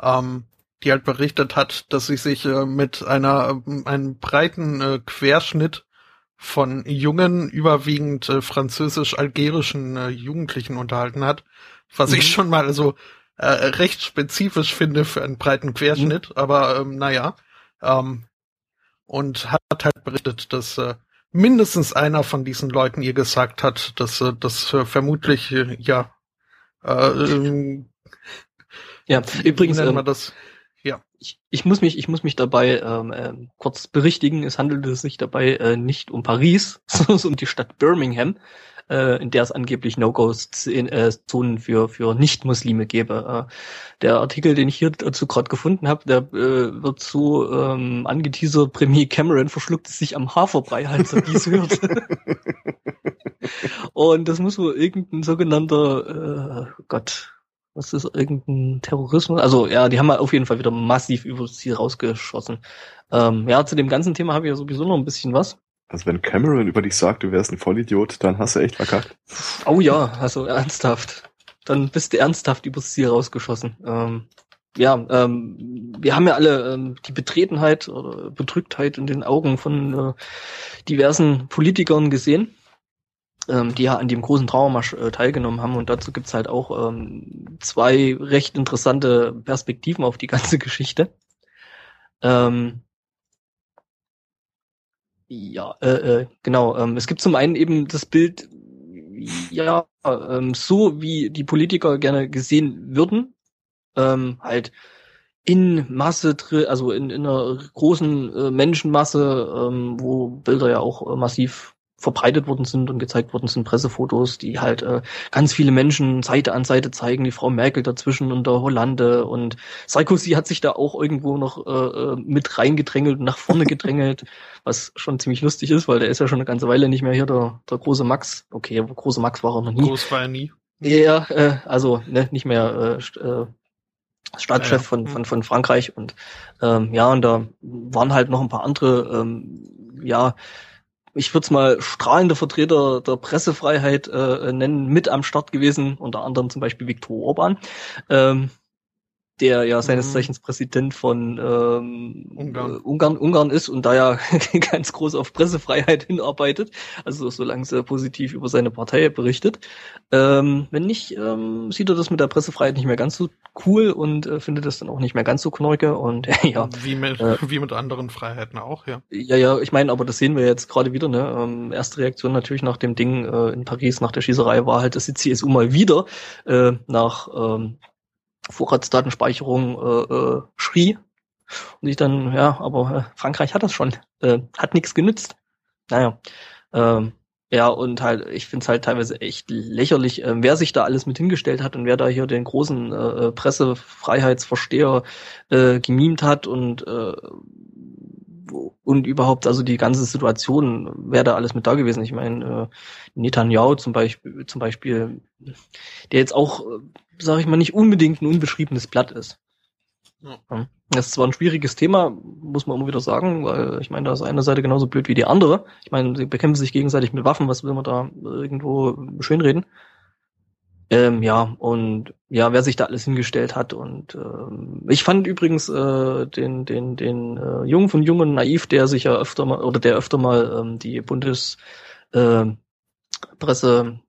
ähm, die halt berichtet hat, dass sie sich äh, mit einer ähm, einem breiten äh, Querschnitt von jungen, überwiegend äh, französisch-algerischen äh, Jugendlichen unterhalten hat, was ich Mhm. schon mal so äh, recht spezifisch finde für einen breiten Querschnitt, aber ähm, naja. Ähm, und hat halt berichtet, dass äh, mindestens einer von diesen Leuten ihr gesagt hat, dass äh, das äh, vermutlich äh, ja äh, ähm, ja, übrigens, ähm, das? Ja. ich, ich muss mich, ich muss mich dabei ähm, ähm, kurz berichtigen. Es handelte sich dabei äh, nicht um Paris, *laughs* sondern um die Stadt Birmingham. äh, in der es angeblich No-Go-Zonen äh, für, für Nicht-Muslime gäbe. Äh, der Artikel, den ich hier dazu gerade gefunden habe, der äh, wird so ähm, angeteasert, Premier Cameron verschluckt es sich am Haferbrei, als er dies hört. *laughs* Und das muss wohl irgendein sogenannter, äh, Gott, was ist irgendein Terrorismus? Also ja, die haben auf jeden Fall wieder massiv über das Ziel rausgeschossen. Ähm, ja, zu dem ganzen Thema habe ich ja sowieso noch ein bisschen was. Also wenn Cameron über dich sagt, du wärst ein Vollidiot, dann hast du echt verkackt. Oh ja, also ernsthaft. Dann bist du ernsthaft übers Ziel rausgeschossen. Ähm, ja, ähm, wir haben ja alle ähm, die Betretenheit oder Bedrücktheit in den Augen von äh, diversen Politikern gesehen ähm, die ja an dem großen Trauermarsch äh, teilgenommen haben. Und dazu gibt's halt auch ähm, zwei recht interessante Perspektiven auf die ganze *laughs* Geschichte. Ähm, ja, äh, äh, genau. Ähm, es gibt zum einen eben das Bild, ja, ähm, so wie die Politiker gerne gesehen würden, ähm, halt in Masse, also in, in einer großen äh, Menschenmasse, ähm, wo Bilder ja auch äh, massiv verbreitet worden sind und gezeigt worden sind, Pressefotos, die halt äh, ganz viele Menschen Seite an Seite zeigen, die Frau Merkel dazwischen und der Hollande und Sarkozy hat sich da auch irgendwo noch äh, äh mit reingedrängelt und nach vorne *laughs* gedrängelt, was schon ziemlich lustig ist, weil der ist ja schon eine ganze Weile nicht mehr hier, der, der große Max. Okay, große Max war er noch nie. Groß war er nie. Ja, äh, also ne, nicht mehr äh, äh, Staatschef von, von, von Frankreich und ähm, ja, und da waren halt noch ein paar andere ähm, ja, ich würde es mal strahlende Vertreter der Pressefreiheit äh, nennen, mit am Start gewesen, unter anderem zum Beispiel Viktor Orban. Ähm, der ja seines mhm. Zeichens Präsident von ähm, Ungarn. Äh, Ungarn, Ungarn ist und da ja *laughs* ganz groß auf Pressefreiheit hinarbeitet, also solange er positiv über seine Partei berichtet. Ähm, wenn nicht, ähm, sieht er das mit der Pressefreiheit nicht mehr ganz so cool und äh, findet das dann auch nicht mehr ganz so knorke und äh, *laughs* ja. Wie mit, äh, *laughs* wie mit anderen Freiheiten auch, ja. Ja, ja, ich meine, aber das sehen wir jetzt gerade wieder, ne? Ähm, erste Reaktion natürlich nach dem Ding äh, in Paris, nach der Schießerei war halt, dass die CSU mal wieder äh, nach ähm, Vorratsdatenspeicherung äh, äh, schrie. Und ich dann, ja, aber äh, Frankreich hat das schon, äh, hat nichts genützt. Naja, ähm, ja, und halt, ich finde es halt teilweise echt lächerlich, äh, wer sich da alles mit hingestellt hat und wer da hier den großen äh, äh Pressefreiheitsversteher äh, gemimt hat und äh, und überhaupt also die ganze Situation, wer da alles mit da gewesen. Ich meine, äh, Netanyahu zum Beispiel, zum Beispiel, der jetzt auch, äh, sage ich mal, nicht unbedingt ein unbeschriebenes Blatt ist. Ja. Das ist zwar ein schwieriges Thema, muss man immer wieder sagen, weil ich meine, da ist eine Seite genauso blöd wie die andere. Ich meine, sie bekämpfen sich gegenseitig mit Waffen, was will man da irgendwo schönreden? Ähm, ja, und ja, wer sich da alles hingestellt hat. Und ähm, ich fand übrigens äh, den, den, den äh, Jungen von Jungen Naiv, der sich ja öfter mal, oder der öfter mal ähm, die Bundespresse äh, Presse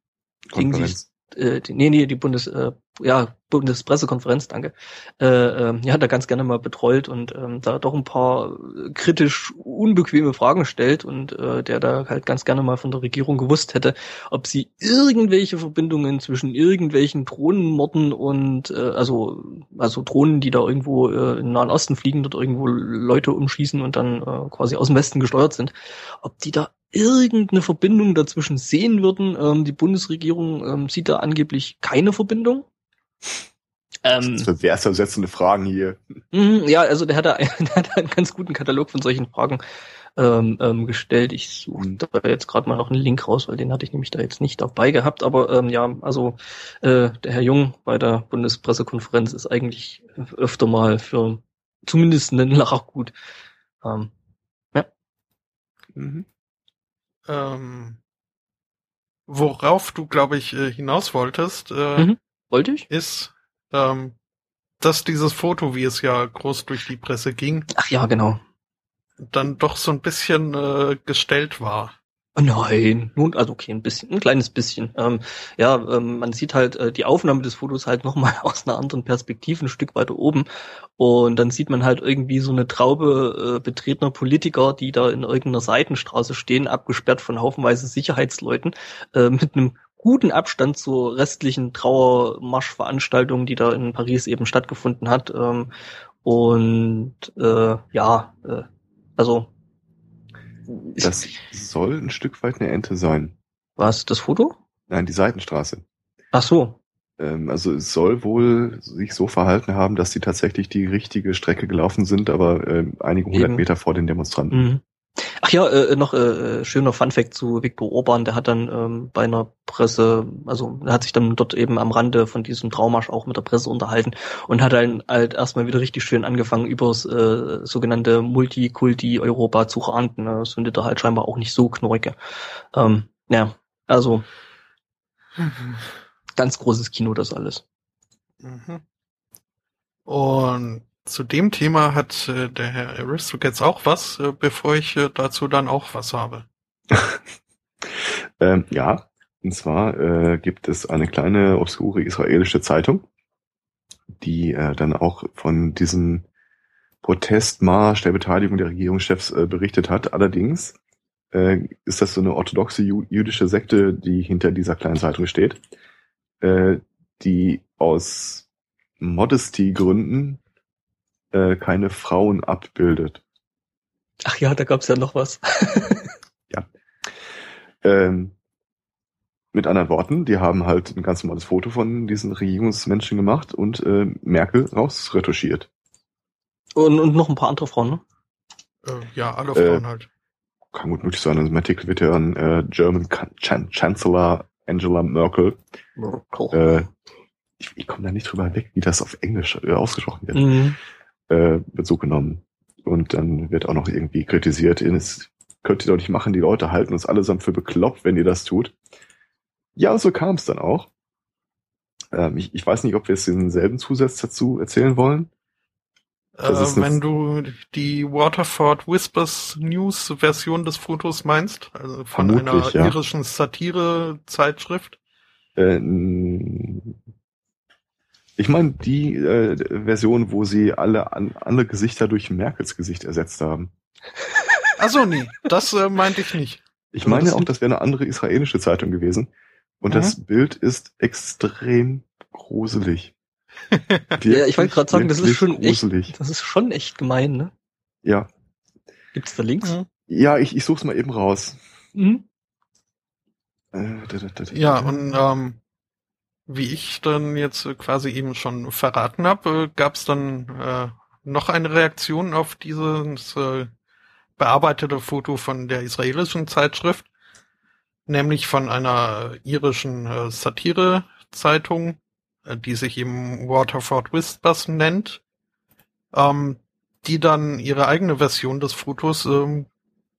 gegen sich, äh, die, nee, nee, die Bundes, äh, ja, Bundespressekonferenz, danke, äh, äh, ja, da ganz gerne mal betreut und ähm, da doch ein paar kritisch unbequeme Fragen stellt und äh, der da halt ganz gerne mal von der Regierung gewusst hätte, ob sie irgendwelche Verbindungen zwischen irgendwelchen Drohnenmorden und äh, also also Drohnen, die da irgendwo äh, im Nahen Osten fliegen, dort irgendwo Leute umschießen und dann äh, quasi aus dem Westen gesteuert sind, ob die da irgendeine Verbindung dazwischen sehen würden. Ähm, die Bundesregierung ähm, sieht da angeblich keine Verbindung. Ähm, das sind ersetzende Fragen hier. Mh, ja, also der hat, da, *laughs* der hat einen ganz guten Katalog von solchen Fragen ähm, ähm, gestellt. Ich suche mhm. da jetzt gerade mal noch einen Link raus, weil den hatte ich nämlich da jetzt nicht dabei gehabt. Aber ähm, ja, also äh, der Herr Jung bei der Bundespressekonferenz ist eigentlich öfter mal für zumindest einen Lacher gut. Ähm, ja. Mhm. Ähm, worauf du, glaube ich, äh, hinaus wolltest, äh, mhm. Wollte ich, ist, ähm, dass dieses Foto, wie es ja groß durch die Presse ging, ach ja, genau, dann doch so ein bisschen äh, gestellt war. Nein, nun, also okay, ein bisschen, ein kleines bisschen. Ähm, ja, ähm, man sieht halt äh, die Aufnahme des Fotos halt *laughs* nochmal aus einer anderen Perspektive, ein Stück weiter oben. Und dann sieht man halt irgendwie so eine Traube äh, betretener Politiker, die da in irgendeiner Seitenstraße stehen, abgesperrt von haufenweise Sicherheitsleuten, äh, mit einem guten Abstand zur restlichen Trauermarschveranstaltung, die da in Paris eben stattgefunden hat. Ähm, und äh, ja, äh, also das soll ein Stück weit eine Ente sein. Was, das Foto? Nein, die Seitenstraße. Ach so. Ähm, also es soll wohl sich so verhalten haben, dass die tatsächlich die richtige Strecke gelaufen sind, aber ähm, einige hundert Eben. Meter vor den Demonstranten. Mhm. Ach ja, äh, noch äh, schöner Funfact zu Viktor Orban, der hat dann ähm, bei einer Presse, also er hat sich dann dort eben am Rande von diesem Traumarsch auch mit der Presse unterhalten und hat dann halt erstmal wieder richtig schön angefangen, übers äh, sogenannte Multikulti-Europa zu ranten. ne. Das findet er halt scheinbar auch nicht so knorke. Ähm, ja, also ganz großes Kino das alles. Mhm. Und zu dem Thema hat äh, der Herr Aristocats auch was, äh, bevor ich äh, dazu dann auch was habe. *laughs* Ähm, ja, und zwar äh, gibt es eine kleine obskure israelische Zeitung, die äh, dann auch von diesem Protestmarsch der Beteiligung der Regierungschefs äh, berichtet hat. Allerdings äh, ist das so eine orthodoxe ju jüdische Sekte, die hinter dieser kleinen Zeitung steht, äh, die aus Modesty-Gründen äh, keine Frauen abbildet. Ach ja, da gab's ja noch was. *laughs* Ähm, mit anderen Worten, die haben halt ein ganz normales Foto von diesen Regierungsmenschen gemacht und äh, Merkel rausretuschiert. Und, und noch ein paar andere Frauen, ne? Äh, ja, alle Äh, Frauen halt. Kann gut möglich sein. Also im Artikel wird ja an äh, German Chan Chan Chancellor Angela Merkel. Äh, ich ich komme da nicht drüber weg, wie das auf Englisch äh, ausgesprochen wird. Mhm. Äh, so genommen. Und dann wird auch noch irgendwie kritisiert, es könnt ihr doch nicht machen, die Leute halten uns allesamt für bekloppt, wenn ihr das tut. Ja, so kam es dann auch. Ähm, ich, ich weiß nicht, ob wir jetzt denselben Zusatz dazu erzählen wollen. Äh, wenn du die Waterford Whispers News Version des Fotos meinst, also von einer ja. irischen Satire-Zeitschrift. Äh, ich meine die äh, Version, wo sie alle an, alle Gesichter durch Merkels Gesicht ersetzt haben. *laughs* Achso, nee, das äh, meinte ich nicht. Ich meine das auch, das wäre eine andere israelische Zeitung gewesen. Und Mhm. das Bild ist extrem gruselig. *laughs* Ja, ich wollte gerade sagen, das ist Wirklich schon echt, gruselig. das ist schon echt gemein, ne? Ja, Gibt's da Links? Mhm. ja, ich, ich such's mal eben raus. Mhm. Äh, da, da, da, da. Ja, und ähm, wie ich dann jetzt äh, quasi eben schon verraten habe, äh, gab es dann äh, noch eine Reaktion auf dieses bearbeitete Foto von der israelischen Zeitschrift, nämlich von einer irischen Satire-Zeitung, die sich eben Waterford Whispers nennt, ähm, die dann ihre eigene Version des Fotos ähm,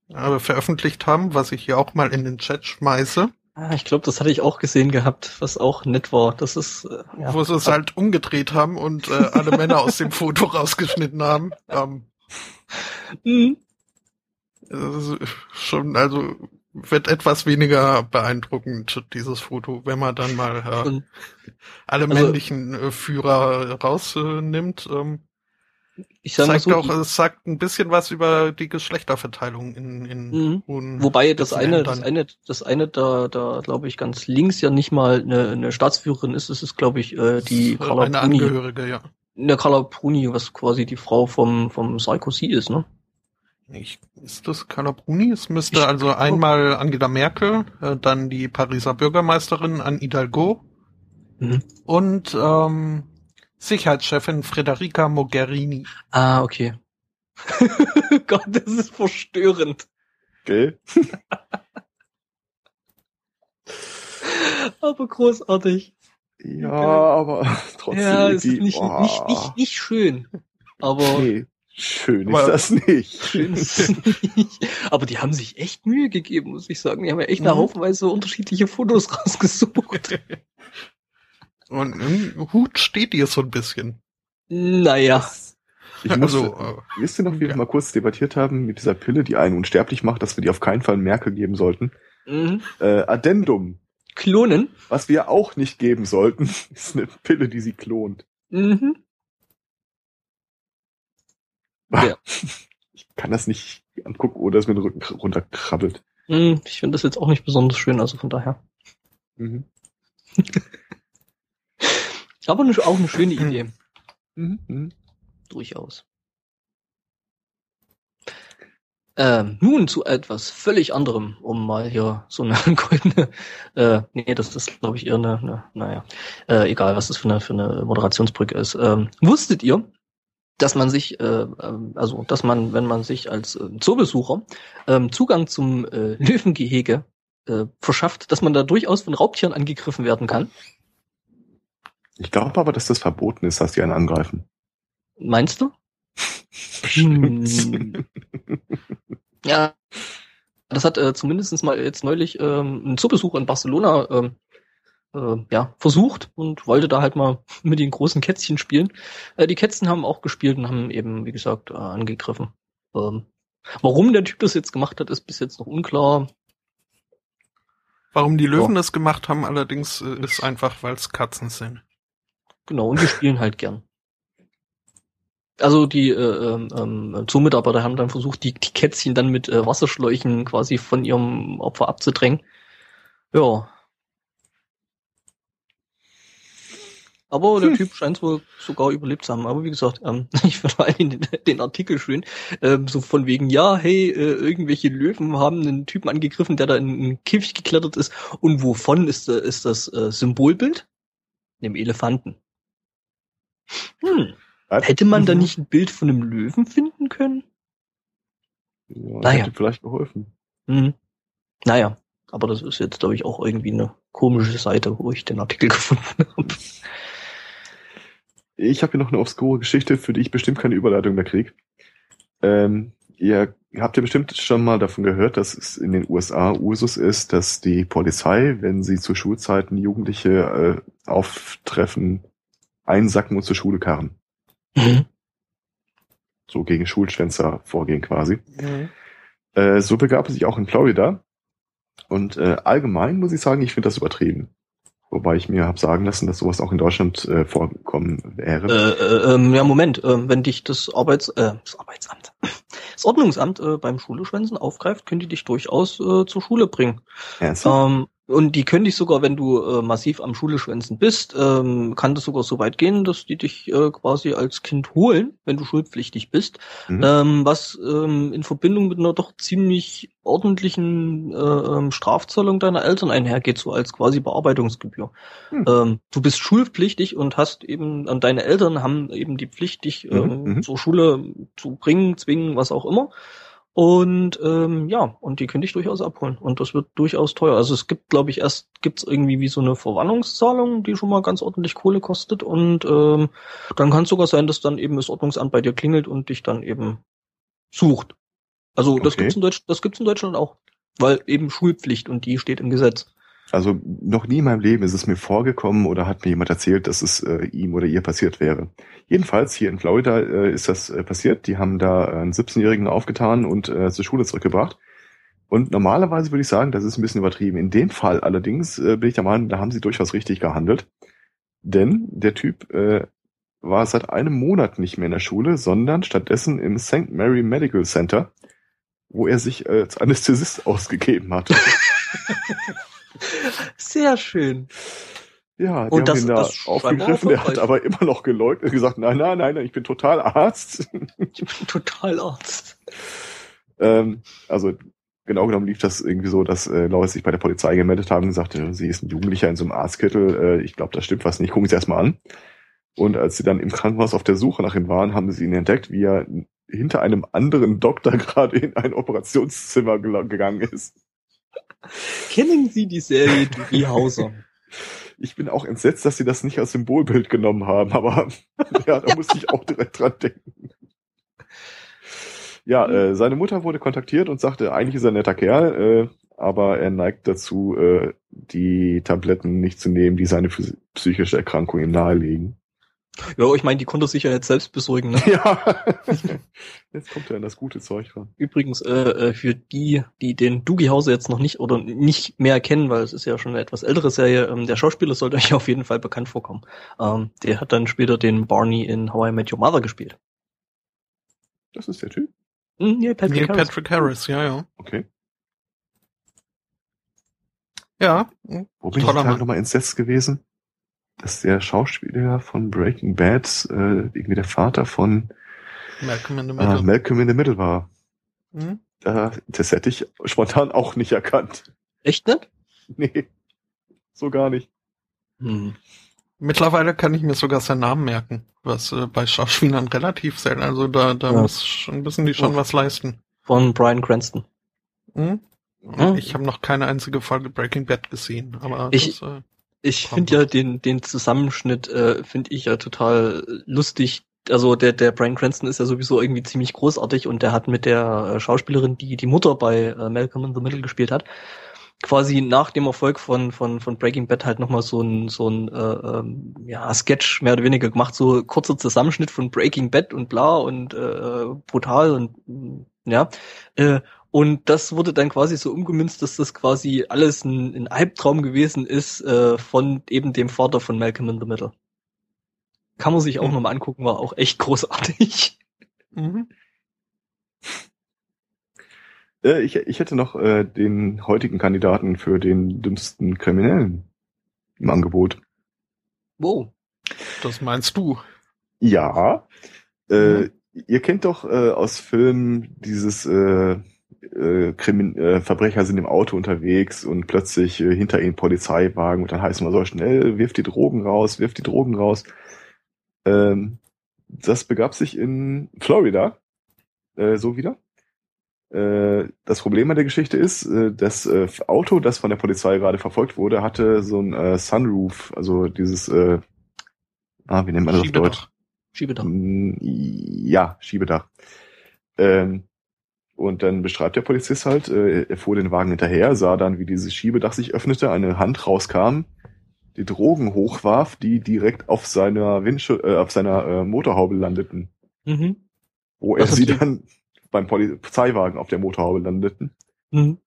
äh, veröffentlicht haben, was ich hier auch mal in den Chat schmeiße. Ah, ich glaube, das hatte ich auch gesehen gehabt, was auch nett war. Das ist, äh, ja. wo sie es halt umgedreht haben und äh, alle Männer aus dem Foto *laughs* rausgeschnitten haben. Ähm, Mhm. ist schon, also wird etwas weniger beeindruckend, dieses Foto, wenn man dann mal äh, alle also- männlichen äh, Führer rausnimmt. Ähm, ich sag zeigt so, auch, es sagt ein bisschen was über die Geschlechterverteilung in, in Mhm. Wobei das eine, das eine, das eine da, da glaube ich ganz links ja nicht mal eine, eine Staatsführerin ist. Es ist glaube ich äh, die Äh, Carla eine Bruni. Angehörige, ja. Eine Carla Bruni, was quasi die Frau vom vom Sarkozy ist, ne? Ich, ist das Carla Bruni? Es müsste Ich also glaub- einmal Angela Merkel, äh, dann die Pariser Bürgermeisterin Anne Hidalgo Mhm. und ähm, Sicherheitschefin Federica Mogherini. Ah, okay. *laughs* Gott, das ist verstörend. Gell? *laughs* Aber großartig. Ja, aber *laughs* trotzdem. ja, es ist nicht, oh, nicht, nicht, nicht schön. Aber Nee, schön Aber- ist das nicht. schön ist es nicht. Aber die haben sich echt Mühe gegeben, muss ich sagen. Die haben ja echt Mhm. eine Haufenweise unterschiedliche Fotos rausgesucht. Und im Hut steht ihr so ein bisschen. naja. Ich musste, Also, äh, wisst ihr noch, wie wir ja. mal kurz debattiert haben mit dieser Pille, die einen unsterblich macht, dass wir die auf keinen Fall Merkel geben sollten? Mhm. Äh, Addendum. Klonen. Was wir auch nicht geben sollten, *laughs* ist eine Pille, die sie klont. Mhm. Ja. Ich kann das nicht angucken, ohne dass mir den Rücken runterkrabbelt. Mhm. Ich finde das jetzt auch nicht besonders schön, also von daher. Mhm. *laughs* Aber eine, auch eine schöne Idee. Mhm. Mhm. Durchaus. Ähm, nun zu etwas völlig anderem, um mal hier so eine *laughs* goldene, äh, nee, das ist glaube ich eher eine, eine naja, äh, egal was das für eine, für eine Moderationsbrücke ist. Ähm, wusstet ihr, dass man sich, äh, ähm, also dass man, wenn man sich als äh, Zoobesucher ähm, Zugang zum äh, Löwengehege äh, verschafft, dass man da durchaus von Raubtieren angegriffen werden kann? Ich glaube aber, dass das verboten ist, dass die einen angreifen. Meinst du? *laughs* Ja, das hat äh, zumindest mal jetzt neulich ähm, ein Zoobesucher in Barcelona ähm, äh, ja, versucht und wollte da halt mal *laughs* mit den großen Kätzchen spielen. Äh, die Kätzchen haben auch gespielt und haben eben, wie gesagt, äh, angegriffen. Ähm, warum der Typ das jetzt gemacht hat, ist bis jetzt noch unklar. Warum die Löwen ja. das gemacht haben, allerdings äh, ist einfach, weil es Katzen sind. Genau, und die spielen halt gern. Also die äh, ähm, ähm, Zoomitarbeiter haben dann versucht, die, die Kätzchen dann mit äh, Wasserschläuchen quasi von ihrem Opfer abzudrängen. Ja, Aber der hm. *laughs* Typ scheint wohl sogar überlebt zu haben. Aber wie gesagt, ähm, *laughs* ich finde vor allem den, den Artikel schön. Ähm, so von wegen, ja, hey, äh, irgendwelche Löwen haben einen Typen angegriffen, der da in einen Käfig geklettert ist. Und wovon ist, äh, ist das äh, Symbolbild? Dem Elefanten. Hm. Hätte man da mhm. nicht ein Bild von einem Löwen finden können? Ja, naja. hätte vielleicht geholfen. Hm. Naja, aber das ist jetzt, glaube ich, auch irgendwie eine komische Seite, wo ich den Artikel *laughs* gefunden habe. Ich habe hier noch eine obskure Geschichte, für die ich bestimmt keine Überleitung mehr kriege. Ähm, ihr habt ja bestimmt schon mal davon gehört, dass es in den USA Usus ist, dass die Polizei, wenn sie zu Schulzeiten Jugendliche äh, auftreffen, einsacken und zur Schule karren. Mhm. So gegen Schulschwänzer vorgehen quasi. Mhm. Äh, so begab es sich auch in Florida. Und äh, allgemein muss ich sagen, ich finde das übertrieben. Wobei ich mir habe sagen lassen, dass sowas auch in Deutschland äh, vorkommen wäre. Äh, äh, ähm, ja, Moment, äh, wenn dich das Arbeits, äh, das Arbeitsamt, *sniffs* das Ordnungsamt äh, beim Schuleschwänzen aufgreift, können die dich durchaus äh, zur Schule bringen. Ernsthaft? Ähm, und die können dich sogar, wenn du äh, massiv am Schuleschwänzen bist, ähm, kann das sogar so weit gehen, dass die dich äh, quasi als Kind holen, wenn du schulpflichtig bist, mhm. ähm, was ähm, in Verbindung mit einer doch ziemlich ordentlichen äh, ähm, Strafzahlung deiner Eltern einhergeht, so als quasi Bearbeitungsgebühr. Mhm. Ähm, du bist schulpflichtig und hast eben, und deine Eltern haben eben die Pflicht, dich mhm. ähm, mhm. zur Schule zu bringen, zwingen, was auch immer. Und ähm, ja, und die könnte ich durchaus abholen. Und das wird durchaus teuer. Also es gibt, glaube ich, erst gibt's irgendwie wie so eine Verwandlungszahlung, die schon mal ganz ordentlich Kohle kostet. Und ähm, dann kann es sogar sein, dass dann eben das Ordnungsamt bei dir klingelt und dich dann eben sucht. Also das okay. gibt's in Deutsch, das gibt's in Deutschland auch, weil eben Schulpflicht und die steht im Gesetz. Also noch nie in meinem Leben ist es mir vorgekommen oder hat mir jemand erzählt, dass es äh, ihm oder ihr passiert wäre. Jedenfalls hier in Florida äh, ist das äh, passiert. Die haben da einen 17-Jährigen aufgetan und äh, zur Schule zurückgebracht. Und normalerweise würde ich sagen, das ist ein bisschen übertrieben. In dem Fall allerdings äh, bin ich der Meinung, da haben sie durchaus richtig gehandelt. Denn der Typ äh, war seit einem Monat nicht mehr in der Schule, sondern stattdessen im St. Mary Medical Center, wo er sich als Anästhesist *laughs* ausgegeben hatte. *laughs* Sehr schön. Ja, die und haben das, ihn da aufgegriffen, der hat aber immer noch geleugnet und gesagt, nein, nein, nein, ich bin total Arzt. Ich bin total Arzt. ähm, also genau genommen lief das irgendwie so, dass äh, Leute sich bei der Polizei gemeldet haben und sagte, sie ist ein Jugendlicher in so einem Arztkittel, äh, ich glaube, da stimmt was nicht, gucken Sie erstmal an. Und als sie dann im Krankenhaus auf der Suche nach ihm waren, haben sie ihn entdeckt, wie er hinter einem anderen Doktor *laughs* gerade in ein Operationszimmer gegangen ist. Kennen Sie die Serie *laughs* Doogie Hauser? Ich bin auch entsetzt, dass sie das nicht als Symbolbild genommen haben, aber *laughs* ja, da musste ich auch direkt dran denken. Ja, äh, seine Mutter wurde kontaktiert und sagte, eigentlich ist er ein netter Kerl, äh, aber er neigt dazu, äh, die Tabletten nicht zu nehmen, die seine psychische Erkrankung ihm nahelegen. Ja, ich meine, die konnte sich ja jetzt selbst besorgen. Ne? *laughs* Ja. *laughs* jetzt kommt er in das gute Zeug ran. Übrigens, äh, äh, für die, die den Doogie Hause jetzt noch nicht oder nicht mehr kennen, weil es ist ja schon eine etwas ältere Serie, ähm, der Schauspieler sollte *laughs* euch auf jeden Fall bekannt vorkommen. Ähm, der hat dann später den Barney in How I Met Your Mother gespielt. Das ist der Typ? Mhm, Neil Patrick, Neil Harris. Patrick Harris, ja, ja. Okay. Ja. Wo bin ich gerade nochmal entsetzt gewesen? Dass der Schauspieler von Breaking Bad äh, irgendwie der Vater von Malcolm in the Middle, äh, Malcolm in the Middle war. Mhm. Äh, das hätte ich spontan auch nicht erkannt. Echt nicht? Nee, so gar nicht. Hm. Mittlerweile kann ich mir sogar seinen Namen merken, was äh, bei Schauspielern relativ selten. Also da, da Ja. muss schon, müssen die schon Ja. was leisten. Von Brian Cranston. Hm? Ja. Ich habe noch keine einzige Folge Breaking Bad gesehen, aber Ich- das, äh, Ich finde ja den, den Zusammenschnitt, äh, finde ich ja total lustig. Also der, der Brian Cranston ist ja sowieso irgendwie ziemlich großartig und der hat mit der äh, Schauspielerin, die die Mutter bei äh, Malcolm in the Middle gespielt hat, quasi nach dem Erfolg von, von, von Breaking Bad halt nochmal so ein, so ein äh, ähm, ja, Sketch mehr oder weniger gemacht, so kurzer Zusammenschnitt von Breaking Bad und bla und äh, brutal und ja. Äh, und das wurde dann quasi so umgemünzt, dass das quasi alles ein, ein Albtraum gewesen ist äh, von eben dem Vater von Malcolm in the Middle. Kann man sich auch Mhm. nochmal angucken, war auch echt großartig. mhm. *laughs* Äh, ich, ich hätte noch äh, den heutigen Kandidaten für den dümmsten Kriminellen im Angebot. Wow. das meinst du. Ja. Äh, Ihr kennt doch äh, aus Filmen dieses äh, äh, Krimin äh, Verbrecher sind im Auto unterwegs und plötzlich äh, hinter ihnen Polizeiwagen und dann heißt es mal so schnell, wirft die Drogen raus, wirft die Drogen raus. Ähm, das begab sich in Florida äh, so wieder. Äh, das Problem an der Geschichte ist, äh, das äh, Auto, das von der Polizei gerade verfolgt wurde, hatte so ein äh, Sunroof, also dieses, äh, ah, wie nennt man das auf Schiebedach. Deutsch? Schiebedach. Mm, Ja, Schiebedach. Ähm, und dann beschreibt der Polizist halt, äh, er fuhr den Wagen hinterher, sah dann, wie dieses Schiebedach sich öffnete, eine Hand rauskam, die Drogen hochwarf, die direkt auf seiner Windschu äh, auf seiner äh, Motorhaube landeten, Mhm. wo er sie dann beim Polizeiwagen auf der Motorhaube landeten. Mhm.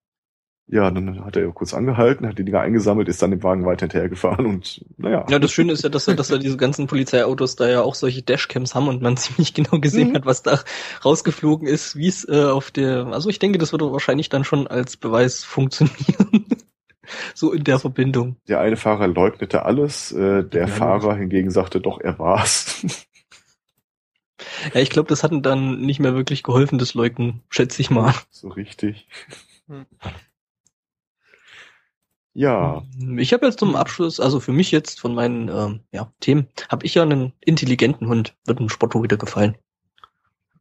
Ja, dann hat er kurz angehalten, hat die Dinger eingesammelt, ist dann dem Wagen weiter hinterhergefahren und naja. Ja, das Schöne ist ja, dass, er- dass er diese ganzen Polizeiautos da ja auch solche Dashcams haben und man *laughs* ziemlich genau gesehen Mhm. hat, was da rausgeflogen ist, wie es äh, auf der. Also ich denke, das würde wahrscheinlich dann schon als Beweis funktionieren. *laughs* so in der Verbindung. Der eine Fahrer leugnete alles, äh, der Ja, Fahrer hingegen sagte, doch, er war's. Ja, ich glaube, das hat dann nicht mehr wirklich geholfen, das Leugnen, schätze ich mal. so richtig. Hm. Ja, Ich habe jetzt zum Abschluss, also für mich jetzt von meinen ähm, ja, Themen, habe ich ja einen intelligenten Hund. Wird ein Spotto wieder gefallen.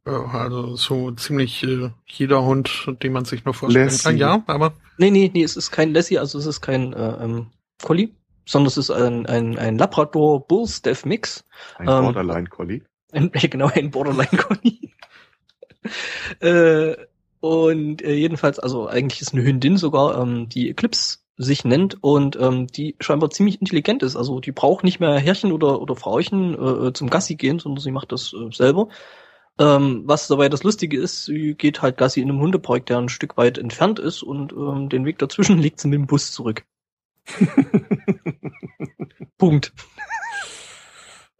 Also so ziemlich äh, jeder Hund, den man sich nur vorstellen Lassie. kann. Ja, aber Nee, nee, nee, es ist kein Lassie, also es ist kein äh, ähm, Collie, sondern es ist ein, ein, ein Labrador Bull Staff Mix. ein Ähm, Borderline Collie. Ein, *laughs* genau, ein Borderline Collie. *laughs* äh, und äh, jedenfalls, also eigentlich ist eine Hündin sogar, ähm, die Eclipse sich nennt und ähm, die scheinbar ziemlich intelligent ist. Also die braucht nicht mehr Herrchen oder, oder Frauchen äh, zum Gassi gehen, sondern sie macht das äh, selber. Ähm, was dabei das Lustige ist, sie geht halt Gassi in einem Hundepark, der ein Stück weit entfernt ist und ähm, den Weg dazwischen *laughs* legt sie mit dem Bus zurück. *laughs* Punkt.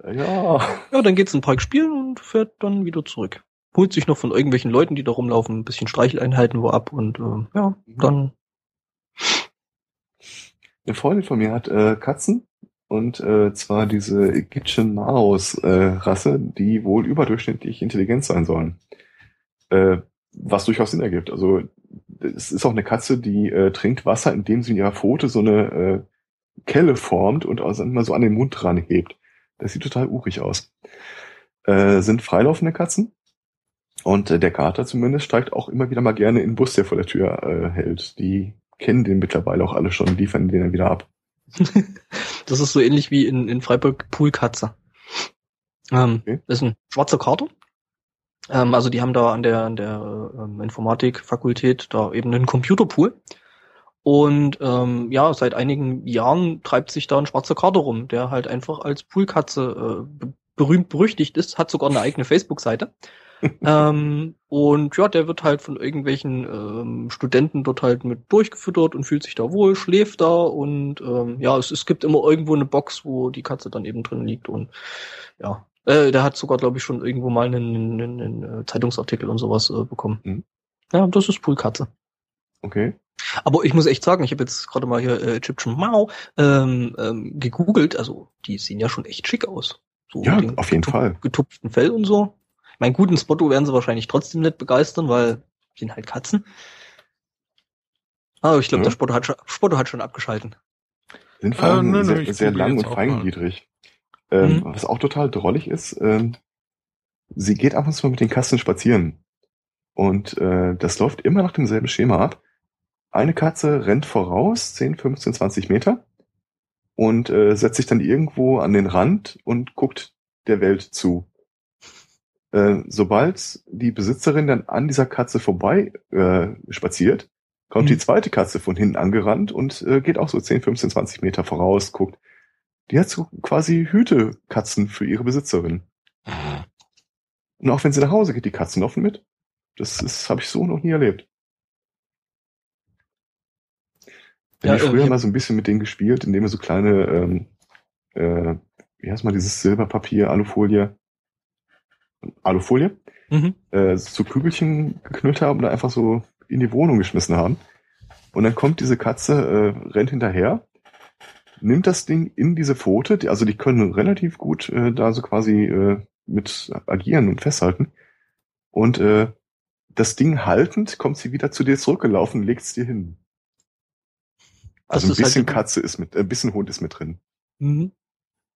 ja, Ja, dann geht's in den Park spielen und fährt dann wieder zurück. Holt sich noch von irgendwelchen Leuten, die da rumlaufen, ein bisschen Streicheleinheiten wo ab und äh, ja, dann. Eine Freundin von mir hat äh, Katzen und äh, zwar diese Ägyptian Maus äh, Rasse, die wohl überdurchschnittlich intelligent sein sollen. Äh, was durchaus Sinn ergibt. Also es ist auch eine Katze, die äh, trinkt Wasser, indem sie in ihrer Pfote so eine äh, Kelle formt und also immer so an den Mund ranhebt. Das sieht total urig aus. Äh, sind freilaufende Katzen. Und äh, der Kater zumindest steigt auch immer wieder mal gerne in den Bus, der vor der Tür äh, hält. Die kennen den mittlerweile auch alle schon, liefern den dann wieder ab. *laughs* das ist so ähnlich wie in, in Freiburg Poolkatze. Ähm, Okay. Das ist ein schwarzer Kater. Ähm, also die haben da an der, an der ähm, Informatikfakultät da eben einen Computerpool. Und ähm, ja, seit einigen Jahren treibt sich da ein schwarzer Kater rum, der halt einfach als Poolkatze äh, be- berühmt berüchtigt ist, hat sogar eine eigene Facebook-Seite. Ähm, und ja, der wird halt von irgendwelchen ähm, Studenten dort halt mit durchgefüttert und fühlt sich da wohl, schläft da und ähm, ja, es, es gibt immer irgendwo eine Box, wo die Katze dann eben drin liegt und ja, äh, der hat sogar, glaube ich, schon irgendwo mal einen, einen, einen, äh, Zeitungsartikel und sowas äh, bekommen. Mhm. Ja, das ist Poolkatze. Okay. Aber ich muss echt sagen, ich habe jetzt gerade mal hier äh, Egyptian Mao ähm, ähm, gegoogelt, also die sehen ja schon echt schick aus. So Ja, auf jeden Fall. Getupften Fell und so. Mein guten Spotto werden sie wahrscheinlich trotzdem nicht begeistern, weil sind halt Katzen. Aber ich glaube, Ja. der Spotto hat, schon, Spotto hat schon abgeschalten. Sind vor allem Äh, sehr, sehr lang und feingliedrig. Ähm, Mhm. Was auch total drollig ist, ähm, sie geht ab und zu mal mit den Katzen spazieren. Und äh, das läuft immer nach demselben Schema ab. Eine Katze rennt voraus, 10, 15, 20 Meter und äh, setzt sich dann irgendwo an den Rand und guckt der Welt zu. Äh, sobald die Besitzerin dann an dieser Katze vorbei äh, spaziert, kommt Mhm. die zweite Katze von hinten angerannt und äh, geht auch so 10, 15, 20 Meter voraus, guckt. Die hat so quasi Hütekatzen für ihre Besitzerin. Und auch wenn sie nach Hause geht, die Katzen laufen mit. Das ist, habe ich so noch nie erlebt. Wir Ja, haben früher mal so ein bisschen mit denen gespielt, indem wir so kleine, ähm, äh, wie heißt mal dieses Silberpapier, Alufolie, Alufolie, Mhm. äh, zu Kügelchen geknüllt haben und einfach so in die Wohnung geschmissen haben. Und dann kommt diese Katze, äh, rennt hinterher, nimmt das Ding in diese Pfote, die, also die können relativ gut äh, da so quasi äh, mit agieren und festhalten. Und äh, das Ding haltend kommt sie wieder zu dir zurückgelaufen, legt es dir hin. Also ein Das ist halt bisschen die- Katze ist mit, äh, ein bisschen Hund ist mit drin. Mhm.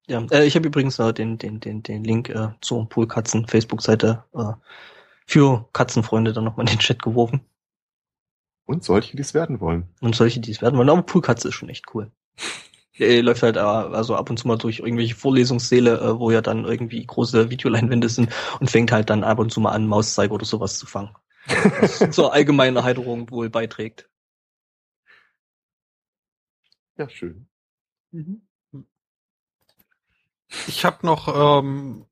Ja, äh, ich habe übrigens äh, den, den, den, den Link äh, zur Poolkatzen Facebook-Seite äh, für Katzenfreunde dann nochmal in den Chat geworfen. Und solche, die es werden wollen. Und solche, die es werden wollen. Aber Poolkatze ist schon echt cool. Der läuft halt äh, also ab und zu mal durch irgendwelche Vorlesungssäle, äh, wo ja dann irgendwie große Videoleinwände sind und fängt halt dann ab und zu mal an, Mauszeiger oder sowas zu fangen. Was *laughs* zur allgemeinen Erheiterung wohl beiträgt. Ja, schön. Ich habe noch ähm,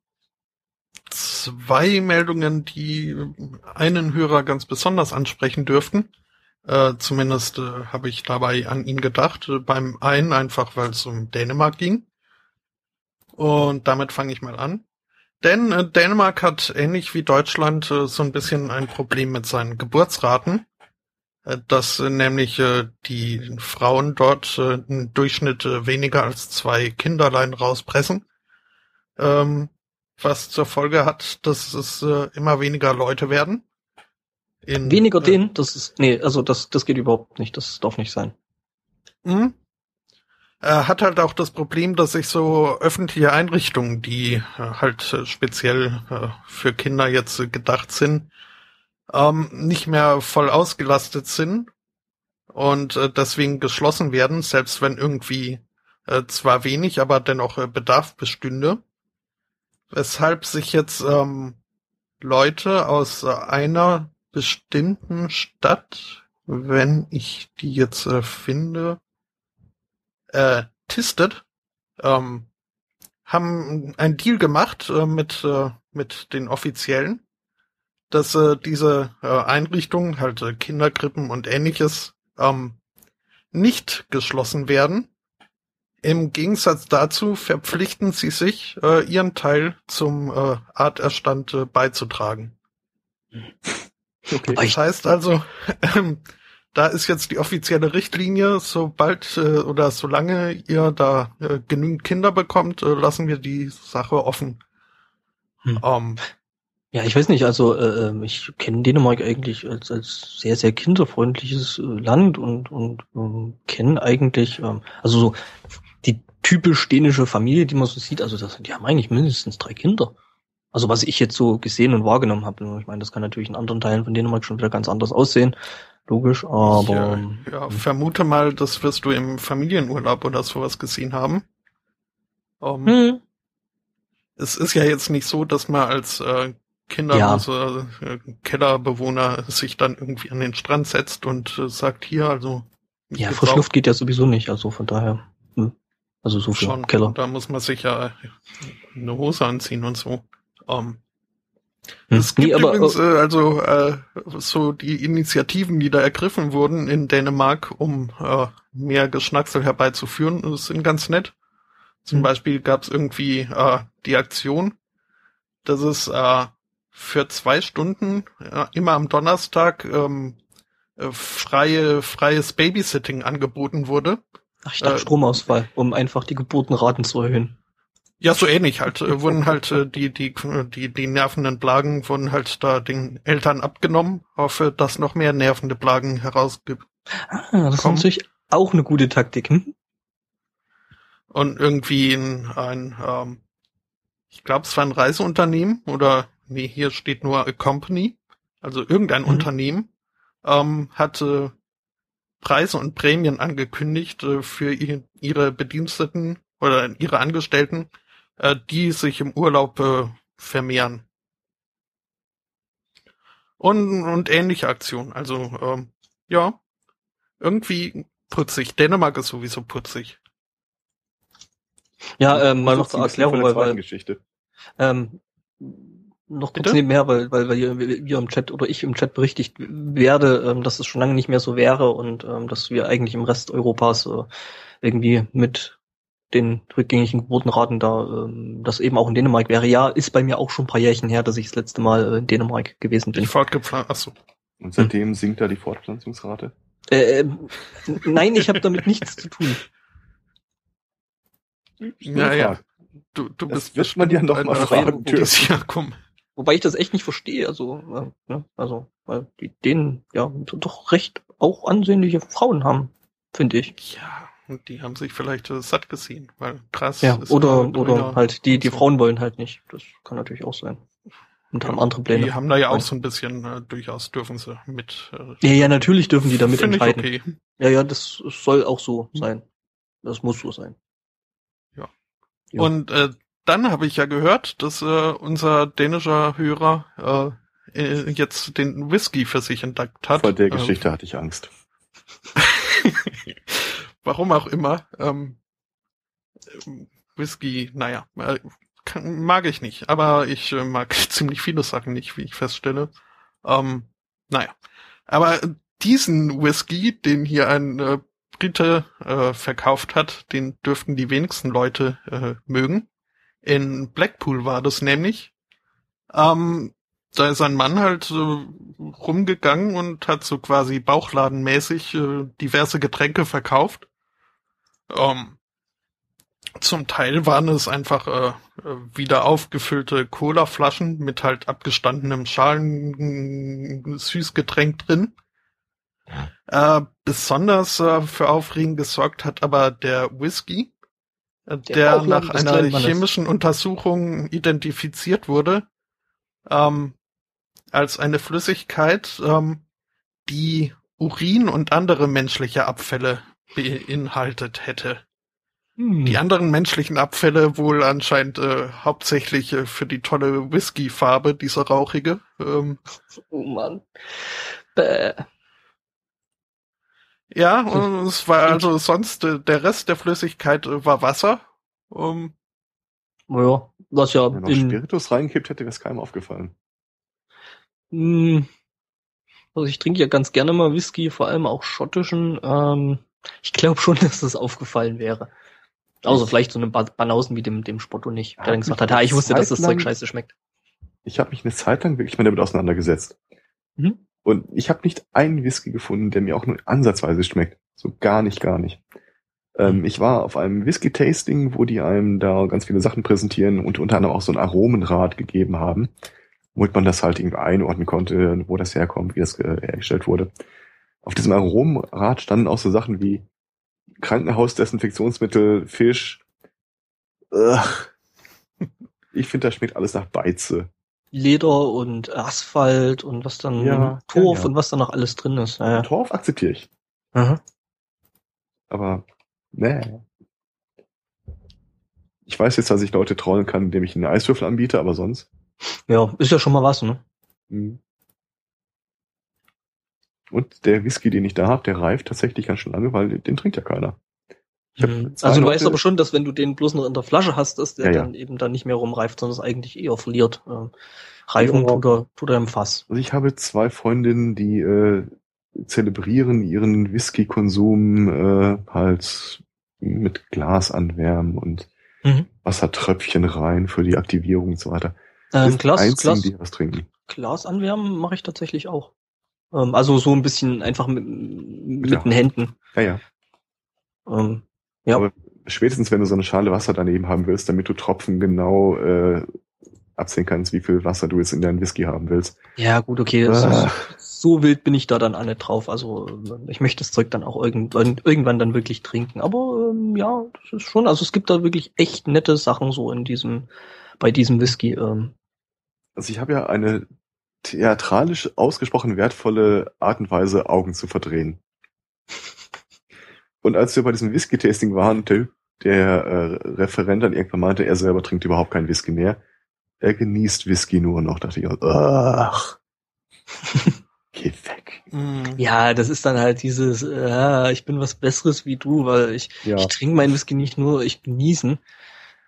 zwei Meldungen, die einen Hörer ganz besonders ansprechen dürften. Äh, zumindest äh, habe ich dabei an ihn gedacht. Äh, beim einen einfach, weil es um Dänemark ging. Und damit fange ich mal an. Denn äh, Dänemark hat ähnlich wie Deutschland äh, so ein bisschen ein Problem mit seinen Geburtsraten. Äh, dass nämlich die Frauen dort im Durchschnitt weniger als zwei Kinderlein rauspressen. Ähm, was zur Folge hat, dass es äh, immer weniger Leute werden. In, Weniger äh, den, das ist, nee, also das, das geht überhaupt nicht, das darf nicht sein. Mhm. Er hat halt auch das Problem, dass sich so öffentliche Einrichtungen, die äh, halt äh, speziell äh, für Kinder jetzt gedacht sind, ähm, nicht mehr voll ausgelastet sind und deswegen geschlossen werden, selbst wenn irgendwie äh, zwar wenig, aber dennoch Bedarf bestünde. Weshalb sich jetzt ähm, Leute aus einer bestimmten Stadt, wenn ich die jetzt äh, finde, äh, Tistet, ähm, haben einen Deal gemacht äh, mit, äh, mit den Offiziellen, dass äh, diese äh, Einrichtungen, halt äh, Kinderkrippen und ähnliches, ähm, nicht geschlossen werden. Im Gegensatz dazu verpflichten sie sich, äh, ihren Teil zum äh, Arterstand äh, beizutragen. Okay. Das heißt also, ähm, da ist jetzt die offizielle Richtlinie, sobald äh, oder solange ihr da äh, genügend Kinder bekommt, äh, lassen wir die Sache offen. Hm. Ähm, ja, ich weiß nicht, also äh, ähm, ich kenne Dänemark eigentlich als, als sehr, sehr kinderfreundliches äh, Land und, und ähm, kenne eigentlich, ähm, also so typisch dänische Familie, die man so sieht, also das, die haben eigentlich mindestens drei Kinder. Also was ich jetzt so gesehen und wahrgenommen habe. Ich meine, das kann natürlich in anderen Teilen von Dänemark schon wieder ganz anders aussehen. Logisch, aber äh, ja, vermute mal, das wirst du im Familienurlaub oder sowas gesehen haben. Ähm, hm, Es ist ja jetzt nicht so, dass man als äh, kinderlose äh, Kellerbewohner sich dann irgendwie an den Strand setzt und äh, sagt, hier, also ja, frische auch Luft geht ja sowieso nicht, also von daher. Also so für schon. Keller. Da muss man sich ja eine Hose anziehen und so. Ähm, Hm. es gibt Nee, aber, übrigens, äh, äh, also äh, so die Initiativen, die da ergriffen wurden in Dänemark, um äh, mehr Geschnacksel herbeizuführen, das sind ganz nett. Zum Hm. Beispiel gab es irgendwie äh, die Aktion, dass es äh, für zwei Stunden äh, immer am Donnerstag ähm, äh, freie freies Babysitting angeboten wurde. Ach, ich dachte äh, Stromausfall, um einfach die Geburtenraten zu erhöhen. Ja, so ähnlich halt. Äh, wurden halt äh, die, die, die, die nervenden Plagen wurden halt da den Eltern abgenommen, hoffe, dass noch mehr nervende Plagen herausgibt. Ah, das ist natürlich auch eine gute Taktik. Hm? Und irgendwie ein, ein ähm, ich glaube, es war ein Reiseunternehmen oder nee, hier steht nur a company, also irgendein Mhm. Unternehmen, ähm, hatte Preise und Prämien angekündigt äh, für ihre Bediensteten oder ihre Angestellten, äh, die sich im Urlaub äh, vermehren. Und, und ähnliche Aktionen. Also, ähm, ja, irgendwie putzig. Dänemark ist sowieso putzig. Ja, ähm, mal noch zur Erklärung, der weil, ähm, noch kurz Bitte? nebenher, weil, weil, weil wir, wir im Chat oder ich im Chat berichtigt werde, ähm, dass es schon lange nicht mehr so wäre und ähm, dass wir eigentlich im Rest Europas äh, irgendwie mit den rückgängigen Geburtenraten da, ähm, das eben auch in Dänemark wäre. Ja, ist bei mir auch schon ein paar Jährchen her, dass ich das letzte Mal äh, in Dänemark gewesen bin. Die fortgepflanzt, achso. Und seitdem sinkt da die Fortpflanzungsrate. Äh, ähm, nein, ich habe damit nichts zu tun. Ja, ja. Frage. Du, du Das bist wird man ja noch mal fragen dürfen. Aphrodisiakum. Wobei ich das echt nicht verstehe, also, äh, ne, also, weil die denen ja doch recht auch ansehnliche Frauen haben, finde ich. Ja, und die haben sich vielleicht äh, satt gesehen, weil krass Ja, ist oder, immer oder halt die, die so. Frauen wollen halt nicht. Das kann natürlich auch sein. Und haben andere Pläne. Die haben da ja auch so ein bisschen, äh, durchaus dürfen sie mit. Äh, Ja, ja, natürlich dürfen die damit Finde ich entscheiden. okay. Ja, ja, das soll auch so sein. Das muss so sein. Ja. Und äh, dann habe ich ja gehört, dass äh, unser dänischer Hörer äh, äh, jetzt den Whisky für sich entdeckt hat. Vor der Äh, Geschichte hatte ich Angst. *laughs* Warum auch immer. Ähm, ähm, Whisky, naja, äh, kann, mag ich nicht. Aber ich äh, mag *laughs* ziemlich viele Sachen nicht, wie ich feststelle. Ähm, naja. Aber diesen Whisky, den hier ein äh, Brite äh, verkauft hat, den dürften die wenigsten Leute äh, mögen. In Blackpool war das nämlich. Ähm, da ist ein Mann halt äh, rumgegangen und hat so quasi bauchladenmäßig äh, diverse Getränke verkauft. Ähm, zum Teil waren es einfach äh, wieder aufgefüllte Cola-Flaschen mit halt abgestandenem Schalen Süßgetränk drin. Äh, besonders äh, für Aufregen gesorgt hat aber der Whisky, Der der, Bauchladen nach einer chemischen Untersuchung identifiziert wurde ähm, als eine Flüssigkeit, ähm, die Urin und andere menschliche Abfälle beinhaltet hätte. Hm. Die anderen menschlichen Abfälle wohl anscheinend äh, hauptsächlich äh, für die tolle Whisky-Farbe, diese rauchige. Ähm, Oh Mann. Bäh. Ja, und es war also sonst äh, der Rest der Flüssigkeit äh, war Wasser. Ähm, Ja, was ja Wenn in, Spiritus reingekippt hätte, wäre es keinem aufgefallen. Hm, Also ich trinke ja ganz gerne mal Whisky, vor allem auch schottischen. Ähm, ich glaube schon, *laughs* dass das aufgefallen wäre. Außer vielleicht so einem Ba- Banausen wie dem, dem Spotto nicht, der dann gesagt hat, ja, ich wusste, dass das Zeug scheiße schmeckt. Ich habe mich eine Zeit lang wirklich mal damit auseinandergesetzt. Mhm. Und ich habe nicht einen Whisky gefunden, der mir auch nur ansatzweise schmeckt. So gar nicht, gar nicht. Ähm, ich war auf einem Whisky-Tasting, wo die einem da ganz viele Sachen präsentieren und unter anderem auch so ein Aromenrad gegeben haben, womit man das halt irgendwie einordnen konnte, wo das herkommt, wie das äh, hergestellt wurde. Auf diesem Aromenrad standen auch so Sachen wie Krankenhausdesinfektionsmittel, Fisch. Ugh. Ich finde, das schmeckt alles nach Beize. Leder und Asphalt und was dann Ja, Torf ja, ja. und was da noch alles drin ist. Torf akzeptiere ich. Aha. Aber, nee. Ich weiß jetzt, dass ich Leute trollen kann, indem ich ihnen einen Eiswürfel anbiete, aber sonst. ja, ist ja schon mal was, ne? hm. Und der Whisky, den ich da habe, der reift tatsächlich ganz schön lange, weil den trinkt ja keiner. Also du weißt aber schon, dass wenn du den bloß noch in der Flasche hast, dass der Ja, ja. dann eben dann nicht mehr rumreift, sondern es eigentlich eher verliert. Ähm, Reifen Ja. tut er, tut er im Fass. Also ich habe zwei Freundinnen, die äh, zelebrieren ihren Whisky-Konsum äh, halt mit Glas anwärmen und Mhm. Wassertröpfchen rein für die Aktivierung und so weiter. Ähm, Glas, einzigen, Glas, die was trinken. Glas anwärmen mache ich tatsächlich auch. Ähm, also so ein bisschen einfach mit, mit Ja. den Händen. Ja, ja. Ähm, ja. Aber spätestens wenn du so eine Schale Wasser daneben haben willst, damit du Tropfen genau äh, absehen kannst, wie viel Wasser du jetzt in deinen Whisky haben willst. Ja, gut, okay. Ah. So wild bin ich da dann alle drauf. Also ich möchte das Zeug dann auch irgendwann, irgendwann dann wirklich trinken. Aber ähm, ja, das ist schon, also es gibt da wirklich echt nette Sachen so in diesem, bei diesem Whisky. Ähm. Also ich habe ja eine theatralisch ausgesprochen wertvolle Art und Weise, Augen zu verdrehen. Und als wir bei diesem Whisky-Tasting waren, der, der äh, Referent dann irgendwann meinte, er selber trinkt überhaupt keinen Whisky mehr. Er genießt Whisky nur noch, dachte ich, ach. *laughs* Geh weg. Mm. Ja, das ist dann halt dieses, äh, ich bin was Besseres wie du, weil ich, ja. ich trinke meinen Whisky nicht nur, ich genießen.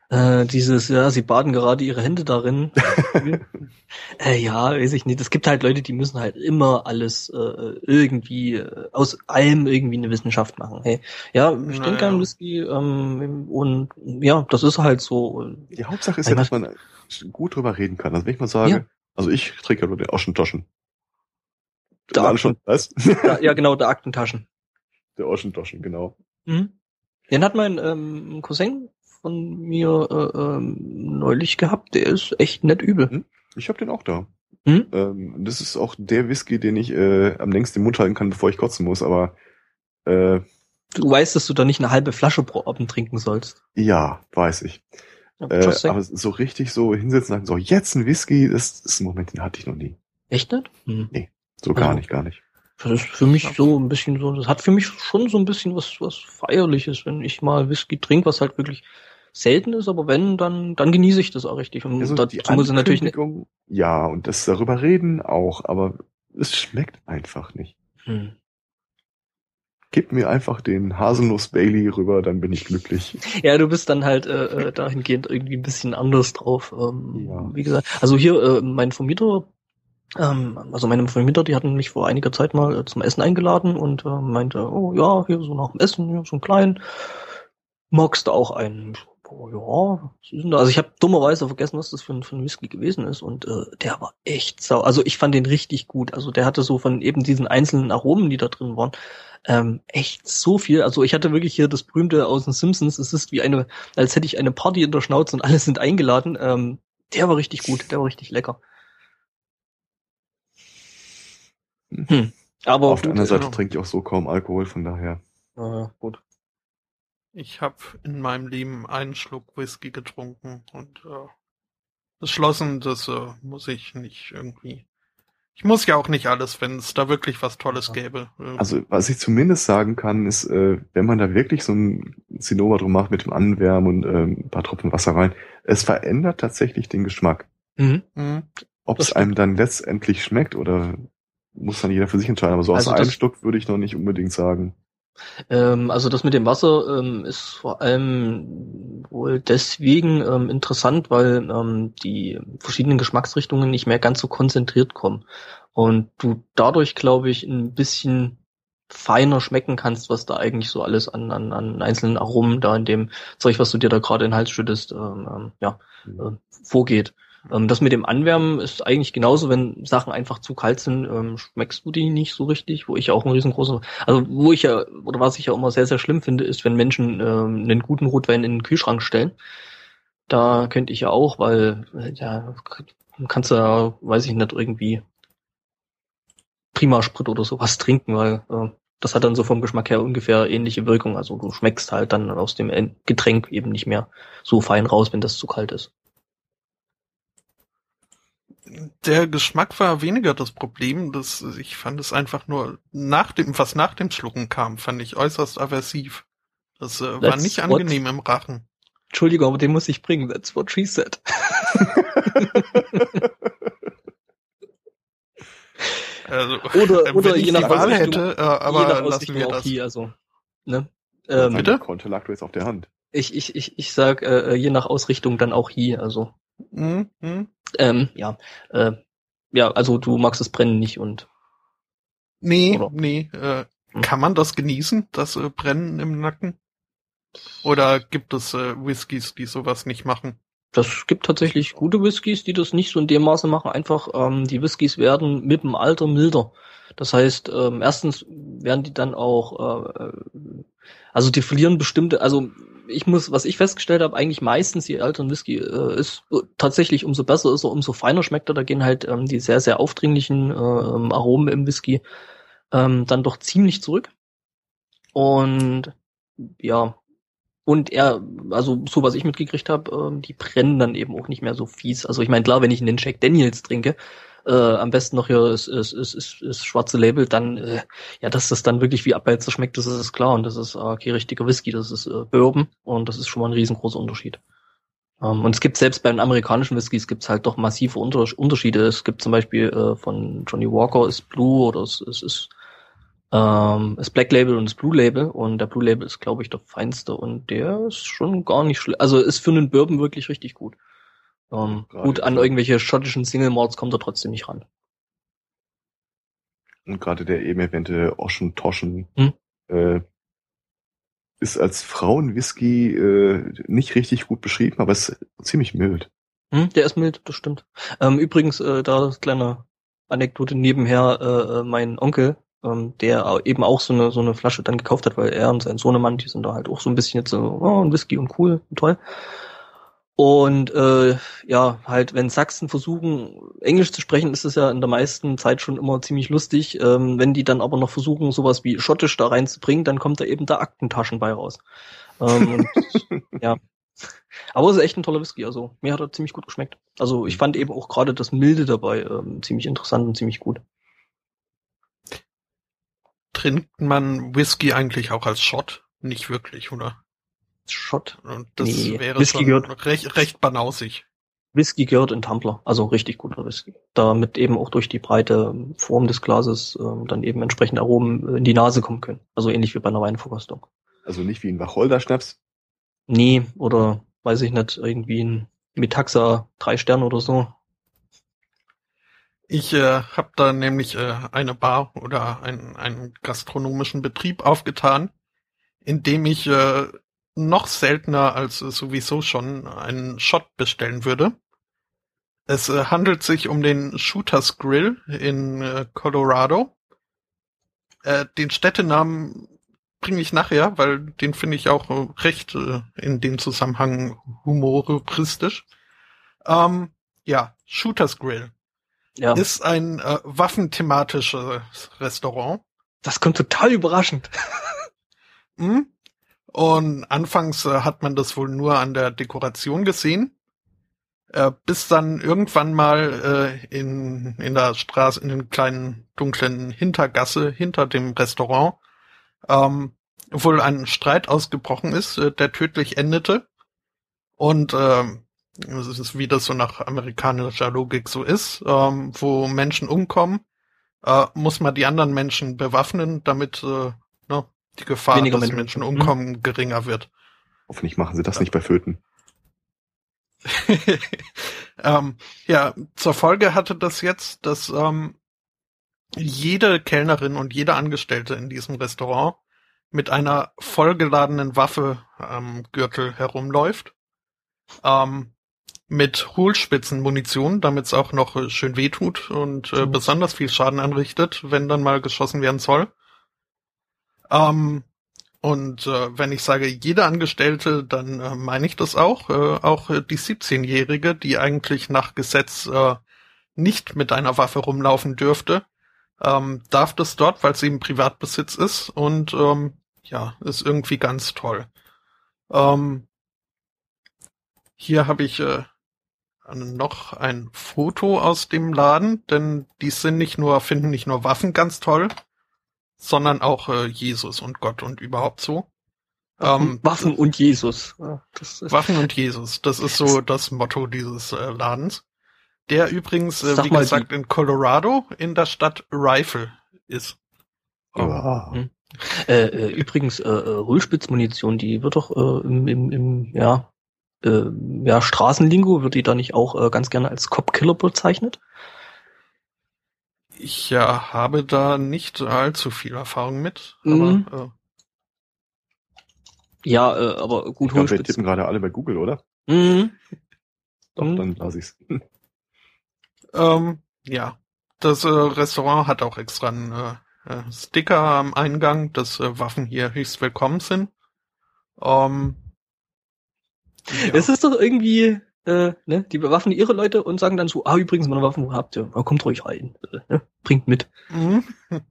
Äh, dieses, ja, sie baden gerade ihre Hände darin. *laughs* äh, ja, weiß ich nicht. Es gibt halt Leute, die müssen halt immer alles äh, irgendwie, äh, aus allem irgendwie eine Wissenschaft machen. Hey, ja, ich trinke naja. Whisky ähm, und ja, das ist halt so. Die Hauptsache ist ja, dass man gut drüber reden kann. Also wenn ich mal sage, ja. also ich trinke ja nur den Oschentaschen. Der Akten. schon, was? Ja, ja, genau, der Aktentaschen. *laughs* Der Oschentaschen, genau. Mhm. Den hat mein ähm, Cousin von mir äh, ähm, neulich gehabt. Der ist echt nett übel. Hm? Ich habe den auch da. Hm? Ähm, das ist auch der Whisky, den ich äh, am längsten im Mund halten kann, bevor ich kotzen muss. Aber äh, du weißt, dass du da nicht eine halbe Flasche pro Abend trinken sollst. Ja, weiß ich. Ja, äh, aber so richtig so hinsetzen und sagen, so jetzt ein Whisky, das ist ein Moment, den hatte ich noch nie. Echt nicht? Hm. Nee, so gar also, nicht, gar nicht. Das ist für mich so ein bisschen so, das hat für mich schon so ein bisschen was, was Feierliches, wenn ich mal Whisky trinke, was halt wirklich selten ist, aber wenn, dann, dann genieße ich das auch richtig. Und also dazu muss ich natürlich nicht. Ja, und das darüber reden auch, aber es schmeckt einfach nicht. Hm. Gib mir einfach den Haselnuss Bailey rüber, dann bin ich glücklich. Ja, du bist dann halt äh, äh dahingehend irgendwie ein bisschen anders drauf. Ähm, ja. Wie gesagt, also hier äh, mein Vermieter, ähm, also meine Vermieter, die hatten mich vor einiger Zeit mal äh, zum Essen eingeladen und äh, meinte, oh ja, hier so nach dem Essen, hier so ein kleinen, magst du auch einen? Oh, ja, also ich habe dummerweise vergessen, was das für ein, für ein Whisky gewesen ist und äh, der war echt sau. Also ich fand den richtig gut. Also der hatte so von eben diesen einzelnen Aromen, die da drin waren, ähm, echt so viel. Also ich hatte wirklich hier das berühmte aus den Simpsons. Es ist wie eine, als hätte ich eine Party in der Schnauze und alle sind eingeladen. Ähm, der war richtig gut, der war richtig lecker. Hm. Aber auf der anderen Seite trinke ich auch so kaum Alkohol, von daher. Äh, gut. Ich habe in meinem Leben einen Schluck Whisky getrunken und äh, beschlossen, das äh, muss ich nicht irgendwie. Ich muss ja auch nicht alles, wenn es da wirklich was Tolles gäbe. Also was ich zumindest sagen kann, ist, äh, wenn man da wirklich so ein Zinnober drum macht mit dem Anwärmen und äh, ein paar Tropfen Wasser rein, es verändert tatsächlich den Geschmack. Mhm. Mhm. Ob es einem dann letztendlich schmeckt oder muss dann jeder für sich entscheiden. Aber so also aus einem Stück würde ich noch nicht unbedingt sagen. Ähm, also das mit dem Wasser ähm, ist vor allem wohl deswegen ähm, interessant, weil ähm, die verschiedenen Geschmacksrichtungen nicht mehr ganz so konzentriert kommen. Und du dadurch, glaube ich, ein bisschen feiner schmecken kannst, was da eigentlich so alles an, an, an einzelnen Aromen da in dem Zeug, was du dir da gerade in den Hals schüttest, ähm, ähm ja, äh, vorgeht. Ähm, das mit dem Anwärmen ist eigentlich genauso, wenn Sachen einfach zu kalt sind, ähm, schmeckst du die nicht so richtig, wo ich auch ein riesengroßer, also wo ich ja, oder was ich ja immer sehr, sehr schlimm finde, ist, wenn Menschen ähm, einen guten Rotwein in den Kühlschrank stellen. Da könnte ich ja auch, weil, äh, ja, kannst du ja, weiß ich nicht, irgendwie Primasprit oder sowas *laughs* trinken, weil äh, das hat dann so vom Geschmack her ungefähr ähnliche Wirkung. Also du schmeckst halt dann aus dem Getränk eben nicht mehr so fein raus, wenn das zu kalt ist der Geschmack war weniger das Problem. Das, ich fand es einfach nur nach dem, was nach dem Schlucken kam, fand ich äußerst aversiv. Das äh, war nicht angenehm what? im Rachen. Entschuldigung, aber den muss ich bringen. That's what she said. *laughs* also, *laughs* oder, äh, oder je nach Wahl hätte, äh, aber je nach lassen wir das. Hier, also, ne? Ähm, Bitte? Konto lag du jetzt auf der Hand. Ich, ich, ich, ich sag, äh, je nach Ausrichtung dann auch hier, also. Mhm. mhm. Ähm, ja, äh, ja, also du magst das Brennen nicht und. Nee, oder? nee. Äh, hm. Kann man das genießen, das äh, Brennen im Nacken? Oder gibt es äh, Whiskys, die sowas nicht machen? Das gibt tatsächlich gute Whiskys, die das nicht so in dem Maße machen. Einfach, ähm, die Whiskys werden mit dem Alter milder. Das heißt, ähm, erstens werden die dann auch, äh, also die verlieren bestimmte, also ich muss, was ich festgestellt habe, eigentlich meistens je älteren Whisky äh, ist tatsächlich umso besser ist er, umso feiner schmeckt er. Da gehen halt ähm, die sehr, sehr aufdringlichen äh, Aromen im Whisky ähm, dann doch ziemlich zurück. Und ja, und er, also so was ich mitgekriegt habe, ähm, die brennen dann eben auch nicht mehr so fies. Also ich meine, klar, wenn ich einen Jack Daniels trinke, äh, am besten noch hier ist, ist, ist, ist, ist schwarze Label, dann, äh, ja, dass das dann wirklich wie Abwälzer schmeckt, das ist klar. Und das ist äh, kein richtiger Whisky, das ist äh, Bourbon und das ist schon mal ein riesengroßer Unterschied. Ähm, und es gibt selbst bei den amerikanischen Whiskys gibt's halt doch massive Unter Unterschiede. Es gibt zum Beispiel äh, von Johnny Walker ist Blue oder es, es ist ähm, das Black Label und das Blue Label und der Blue Label ist, glaube ich, der feinste und der ist schon gar nicht schlecht. Also ist für einen Bourbon wirklich richtig gut. Ähm, gut, an irgendwelche schottischen Single Malts kommt er trotzdem nicht ran. Und gerade der eben erwähnte Ocean Toschen hm? äh, ist als Frauenwhisky äh, nicht richtig gut beschrieben, aber ist ziemlich mild. Hm, der ist mild, das stimmt. Ähm, übrigens, äh, da kleine Anekdote nebenher, äh, äh mein Onkel, ähm, der eben auch so eine so eine Flasche dann gekauft hat, weil er und sein Sohnemann, die sind da halt auch so ein bisschen jetzt so, oh, ein Whisky und cool und toll. Und äh, ja, halt, wenn Sachsen versuchen, Englisch zu sprechen, ist es ja in der meisten Zeit schon immer ziemlich lustig. Ähm, wenn die dann aber noch versuchen, sowas wie Schottisch da reinzubringen, dann kommt da eben der Aktentaschen bei raus. Ähm, und, *laughs* ja. Aber es ist echt ein toller Whisky, also mir hat er ziemlich gut geschmeckt. Also ich fand eben auch gerade das Milde dabei ähm, ziemlich interessant und ziemlich gut. Trinkt man Whisky eigentlich auch als Shot? Nicht wirklich, oder? Shot. Und das nee, wäre Whisky schon gehört, recht, recht banausig. Whisky gehört in Tumbler, also richtig guter Whisky. Damit eben auch durch die breite Form des Glases äh, dann eben entsprechend Aromen in die Nase kommen können. Also ähnlich wie bei einer Weinverkostung. Also nicht wie ein Wacholder-Schnaps? Nee, oder weiß ich nicht, irgendwie ein Metaxa drei Sterne oder so. Ich äh, habe da nämlich äh, eine Bar oder ein, einen gastronomischen Betrieb aufgetan, in dem ich äh, noch seltener als sowieso schon einen Shot bestellen würde. Es äh, handelt sich um den Shooters Grill in äh, Colorado. Äh, den Städtenamen bringe ich nachher, weil den finde ich auch äh, recht äh, in dem Zusammenhang humoristisch. Ähm, ja, Shooters Grill ja. ist ein äh, waffenthematisches Restaurant. Das kommt total überraschend. *laughs* hm? Und anfangs äh, hat man das wohl nur an der Dekoration gesehen, äh, bis dann irgendwann mal äh, in, in der Straße, in den kleinen dunklen Hintergasse hinter dem Restaurant, ähm, wohl ein Streit ausgebrochen ist, äh, der tödlich endete. Und äh, das ist, wie das so nach amerikanischer Logik so ist, ähm, wo Menschen umkommen, äh, muss man die anderen Menschen bewaffnen, damit äh, ne, die Gefahr, Weniger dass Menschen, Menschen mhm. umkommen, mhm. geringer wird. Hoffentlich machen sie das ja. nicht bei Föten. *laughs* ähm, ja, zur Folge hatte das jetzt, dass ähm, jede Kellnerin und jeder Angestellte in diesem Restaurant mit einer vollgeladenen Waffe am Gürtel herumläuft, ähm, mit Hohlspitzenmunition, damit es auch noch schön wehtut und äh, mhm. besonders viel Schaden anrichtet, wenn dann mal geschossen werden soll. Ähm, und äh, wenn ich sage jede Angestellte, dann äh, meine ich das auch. Äh, auch äh, die 17-Jährige, die eigentlich nach Gesetz äh, nicht mit einer Waffe rumlaufen dürfte, ähm, darf das dort, weil sie im Privatbesitz ist und ähm, ja, ist irgendwie ganz toll. Ähm, hier habe ich äh, noch ein Foto aus dem Laden, denn die sind nicht nur, finden nicht nur Waffen ganz toll, sondern auch äh, Jesus und Gott und überhaupt so. Ähm, Waffen und Jesus. Ja, Waffen und Jesus, das ist so das Motto dieses äh, Ladens. Der übrigens, äh, wie gesagt, die. in Colorado in der Stadt Rifle ist. Oh. Hm. Äh, äh, übrigens, äh, äh, Rüllspitzmunition, die wird doch äh, im, im, im ja, äh, ja, Straßenlingo, wird die da nicht auch äh, ganz gerne als Cop-Killer bezeichnet? Ich ja, habe da nicht allzu viel Erfahrung mit. Mhm. Aber, äh, ja, äh, aber gut, ich glaub, wir tippen gerade alle bei Google, oder? Mhm. Doch, mhm. dann lasse ich's. *laughs* ähm, ja, das äh, Restaurant hat auch extra einen äh, äh, Sticker am Eingang, dass äh, Waffen hier höchst willkommen sind. Ähm, Es ist doch irgendwie, äh, ne, die bewaffnen ihre Leute und sagen dann so, ah, übrigens, meine Waffen, wo habt ihr? Oh, kommt ruhig rein. Äh, ne? Bringt mit. Mhm. *laughs*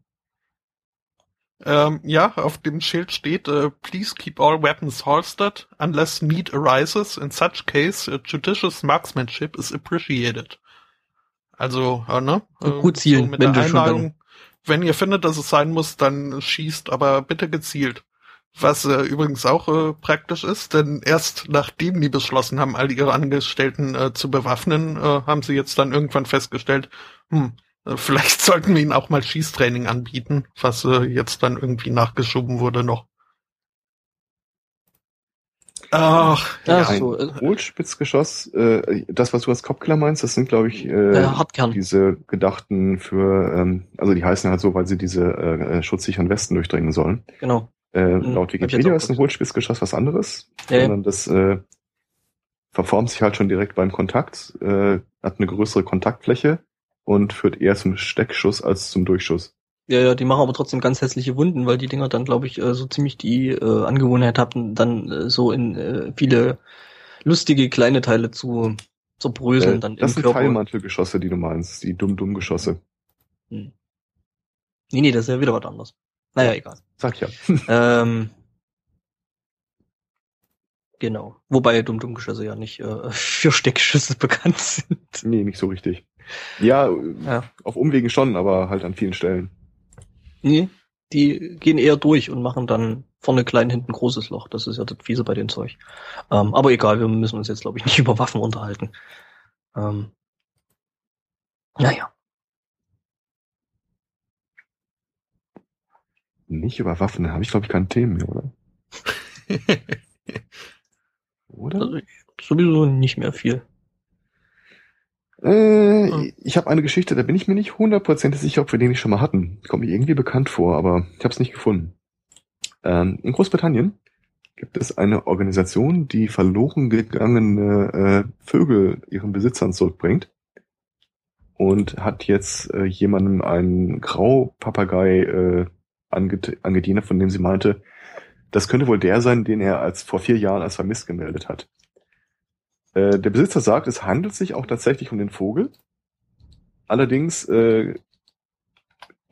Ähm, ja, auf dem Schild steht, äh, please keep all weapons holstered unless need arises. In such case, uh, judicious marksmanship is appreciated. Also, äh, ne? Gut zielen, so mit der Einladung, wenn ihr findet, dass es sein muss, dann schießt, aber bitte gezielt. Was äh, übrigens auch äh, praktisch ist, denn erst nachdem die beschlossen haben, all ihre Angestellten äh, zu bewaffnen, äh, haben sie jetzt dann irgendwann festgestellt, hm, äh, vielleicht *laughs* sollten wir ihnen auch mal Schießtraining anbieten, was äh, jetzt dann irgendwie nachgeschoben wurde noch. Ach, ja, ein so. Äh, Hohlspitzgeschoss, äh, das, was du als Kopfkiller meinst, das sind, glaube ich, äh, Hartkern. diese gedachten für, ähm, also die heißen halt so, weil sie diese äh, schutzsicheren Westen durchdringen sollen. Genau. Äh, mhm. laut Wikipedia ist ein Hohlspitzgeschoss was anderes, ja, sondern das äh, verformt sich halt schon direkt beim Kontakt, äh, hat eine größere Kontaktfläche und führt eher zum Steckschuss als zum Durchschuss. Ja, ja, die machen aber trotzdem ganz hässliche Wunden, weil die Dinger dann, glaube ich, äh, so ziemlich die äh, Angewohnheit hatten, dann äh, so in äh, viele lustige kleine Teile zu zerbröseln. Äh, dann das im sind Körper. Teilmantelgeschosse, die du meinst, die dumm-dumm-Geschosse. Hm. Nee, nee, das ist ja wieder was anderes. Naja, egal. Sag ja. *laughs* *laughs* ähm, genau. Wobei Dumm-Dumm-Geschosse ja nicht äh, *laughs* für Steckschüsse bekannt sind. Nee, nicht so richtig. Ja, ja, auf Umwegen schon, aber halt an vielen Stellen. Nee, die gehen eher durch und machen dann vorne klein, hinten großes Loch. Das ist ja das Fiese bei dem Zeug. Ähm, aber egal, wir müssen uns jetzt, glaube ich, nicht über Waffen unterhalten. Ähm, naja. Nicht über Waffen, da habe ich, glaube ich, keine Themen mehr, oder? *laughs* oder? Also, sowieso nicht mehr viel. Äh, hm. Ich habe eine Geschichte, da bin ich mir nicht hundertprozentig sicher, ob wir den nicht schon mal hatten. Kommt mir irgendwie bekannt vor, aber ich habe es nicht gefunden. Ähm, in Großbritannien gibt es eine Organisation, die verloren gegangene äh, Vögel ihren Besitzern zurückbringt und hat jetzt äh, jemandem einen Graupapagei äh, angedient, von dem sie meinte, das könnte wohl der sein, den er als vor vier Jahren als vermisst gemeldet hat. Äh, der Besitzer sagt, es handelt sich auch tatsächlich um den Vogel. Allerdings äh,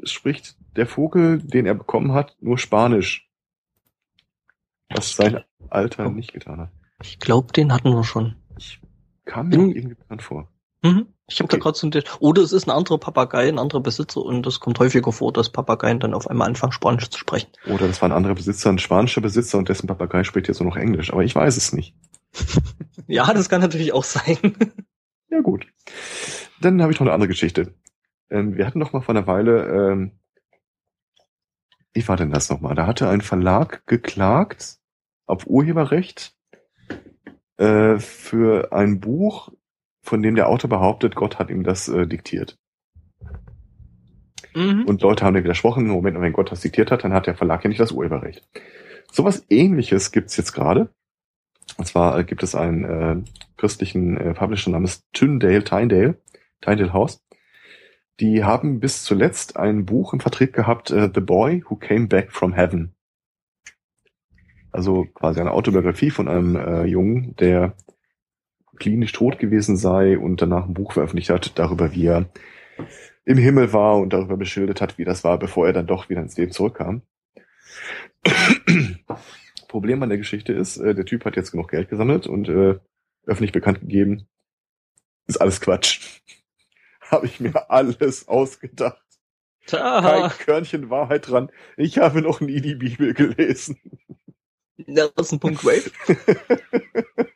spricht der Vogel, den er bekommen hat, nur Spanisch. Was sein Alter nicht getan hat. Ich glaube, den hatten wir schon. Ich kam mir irgendwie bekannt vor. Mhm. Ich habe okay. da gerade so ein Oder es ist ein anderer Papagei, ein anderer Besitzer und es kommt häufiger vor, dass Papageien dann auf einmal anfangen, Spanisch zu sprechen. Oder das war ein anderer Besitzer, ein spanischer Besitzer und dessen Papagei spricht jetzt nur noch Englisch, aber ich weiß es nicht. *laughs* ja, das kann natürlich auch sein. *laughs* ja, gut. Dann habe ich noch eine andere Geschichte. Ähm, wir hatten noch mal vor einer Weile, ähm, wie war denn das nochmal? Da hatte ein Verlag geklagt auf Urheberrecht äh, für ein Buch, von dem der Autor behauptet, Gott hat ihm das äh, diktiert. Mhm. Und Leute haben dir widersprochen, Moment, wenn Gott das diktiert hat, dann hat der Verlag ja nicht das Urheberrecht. Sowas ähnliches gibt's jetzt gerade. Und zwar äh, gibt es einen äh, christlichen äh, Publisher namens Tyndale, Tyndale, Tyndale House. Die haben bis zuletzt ein Buch im Vertrieb gehabt, äh, The Boy Who Came Back from Heaven. Also quasi eine Autobiografie von einem äh, Jungen, der klinisch tot gewesen sei und danach ein Buch veröffentlicht hat darüber, wie er im Himmel war und darüber beschildert hat, wie das war, bevor er dann doch wieder ins Leben zurückkam. *clears throat* Problem an der Geschichte ist, äh, der Typ hat jetzt genug Geld gesammelt und äh, öffentlich bekannt gegeben, ist alles Quatsch. *laughs* habe ich mir alles ausgedacht. Kein Körnchen Wahrheit dran. Ich habe noch nie die Bibel gelesen. Das ist ein Punkt Wave. *laughs*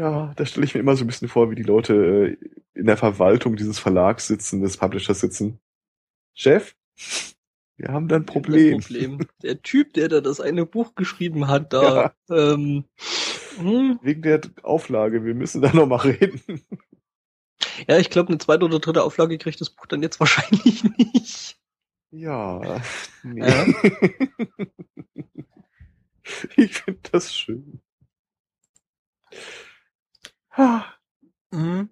ja, da stelle ich mir immer so ein bisschen vor, wie die Leute äh, in der Verwaltung dieses Verlags sitzen, des Publishers sitzen. Chef, wir haben dann ein Problem. Problem. Der Typ, der da das eine Buch geschrieben hat, da. *laughs* Ja. Ähm, hm. Wegen der Auflage, wir müssen da nochmal reden. Ja, ich glaube, eine zweite oder dritte Auflage kriegt das Buch dann jetzt wahrscheinlich *laughs* nicht. Ja, nee. Ja. *laughs* ich finde das schön. Mhm.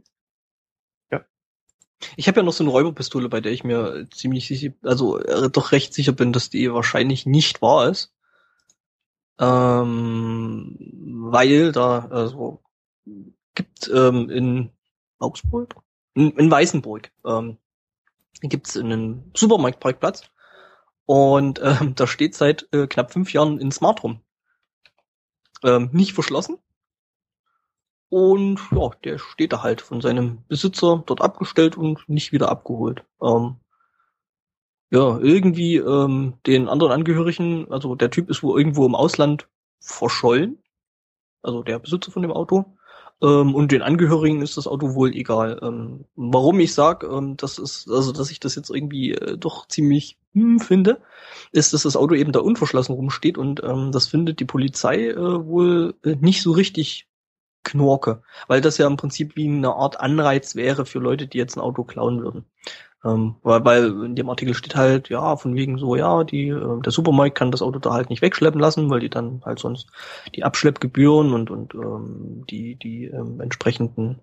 Ich habe ja noch so eine Räuberpistole, bei der ich mir ziemlich sicher, also äh, doch recht sicher bin, dass die wahrscheinlich nicht wahr ist. Ähm, weil da also gibt ähm, in Augsburg, in, in Weißenburg, ähm, gibt es einen Supermarktparkplatz und ähm, da steht seit äh, knapp fünf Jahren ein Smart rum. Ähm, nicht verschlossen. Und ja, der steht da halt von seinem Besitzer dort abgestellt und nicht wieder abgeholt. Ähm, ja, irgendwie ähm, den anderen Angehörigen, also der Typ ist wohl irgendwo im Ausland verschollen. Also der Besitzer von dem Auto. Ähm, und den Angehörigen ist das Auto wohl egal. Ähm, warum ich sag, ähm, das also dass ich das jetzt irgendwie äh, doch ziemlich hm, finde, ist, dass das Auto eben da unverschlossen rumsteht und ähm, das findet die Polizei äh, wohl äh, nicht so richtig knorke, weil das ja im Prinzip wie eine Art Anreiz wäre für Leute, die jetzt ein Auto klauen würden. Ähm, weil, weil in dem Artikel steht halt, ja, von wegen so, ja, die, äh, der Supermarkt kann das Auto da halt nicht wegschleppen lassen, weil die dann halt sonst die Abschleppgebühren und, und ähm, die, die ähm, entsprechenden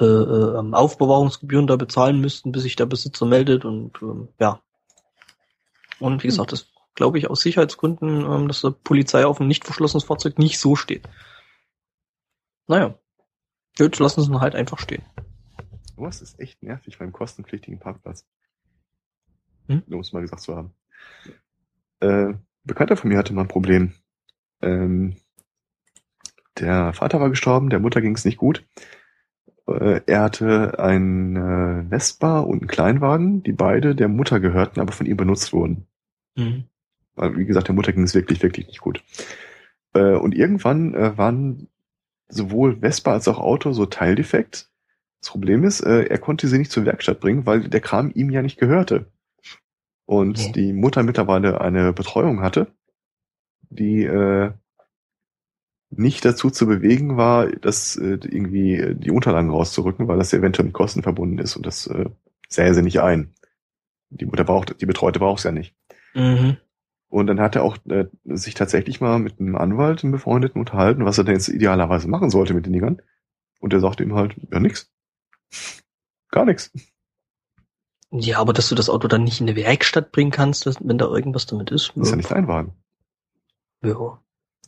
äh, äh, Aufbewahrungsgebühren da bezahlen müssten, bis sich der Besitzer meldet und ähm, ja. Und wie hm. gesagt, das glaube ich aus Sicherheitsgründen, ähm, dass der Polizei auf ein nicht verschlossenes Fahrzeug nicht so steht. Naja. Jetzt lassen sie ihn halt einfach stehen. Sowas ist echt nervig beim kostenpflichtigen Parkplatz. Hm? Um es mal gesagt zu haben. Äh, Bekannter von mir hatte mal ein Problem. Ähm, der Vater war gestorben, der Mutter ging es nicht gut. Äh, er hatte ein äh, Vespa und einen Kleinwagen, die beide der Mutter gehörten, aber von ihm benutzt wurden. Mhm. Weil, wie gesagt, der Mutter ging es wirklich, wirklich nicht gut. Äh, und irgendwann äh, waren sowohl Vespa als auch Auto so teildefekt, das Problem ist, äh, er konnte sie nicht zur Werkstatt bringen, weil der Kram ihm ja nicht gehörte. Und okay. die Mutter mittlerweile eine Betreuung hatte, die äh, nicht dazu zu bewegen war, das äh, irgendwie die Unterlagen rauszurücken, weil das eventuell mit Kosten verbunden ist und das äh, sähe sie nicht ein. Die Mutter braucht, die Betreute braucht es ja nicht. Mhm. Und dann hat er auch äh, sich tatsächlich mal mit einem Anwalt, einem Befreundeten unterhalten, was er denn jetzt idealerweise machen sollte mit den Dingern. Und der sagte ihm halt, ja nix. Gar nichts. Ja, aber dass du das Auto dann nicht in eine Werkstatt bringen kannst, wenn da irgendwas damit ist. Das ist ja nicht dein Wagen. Ja.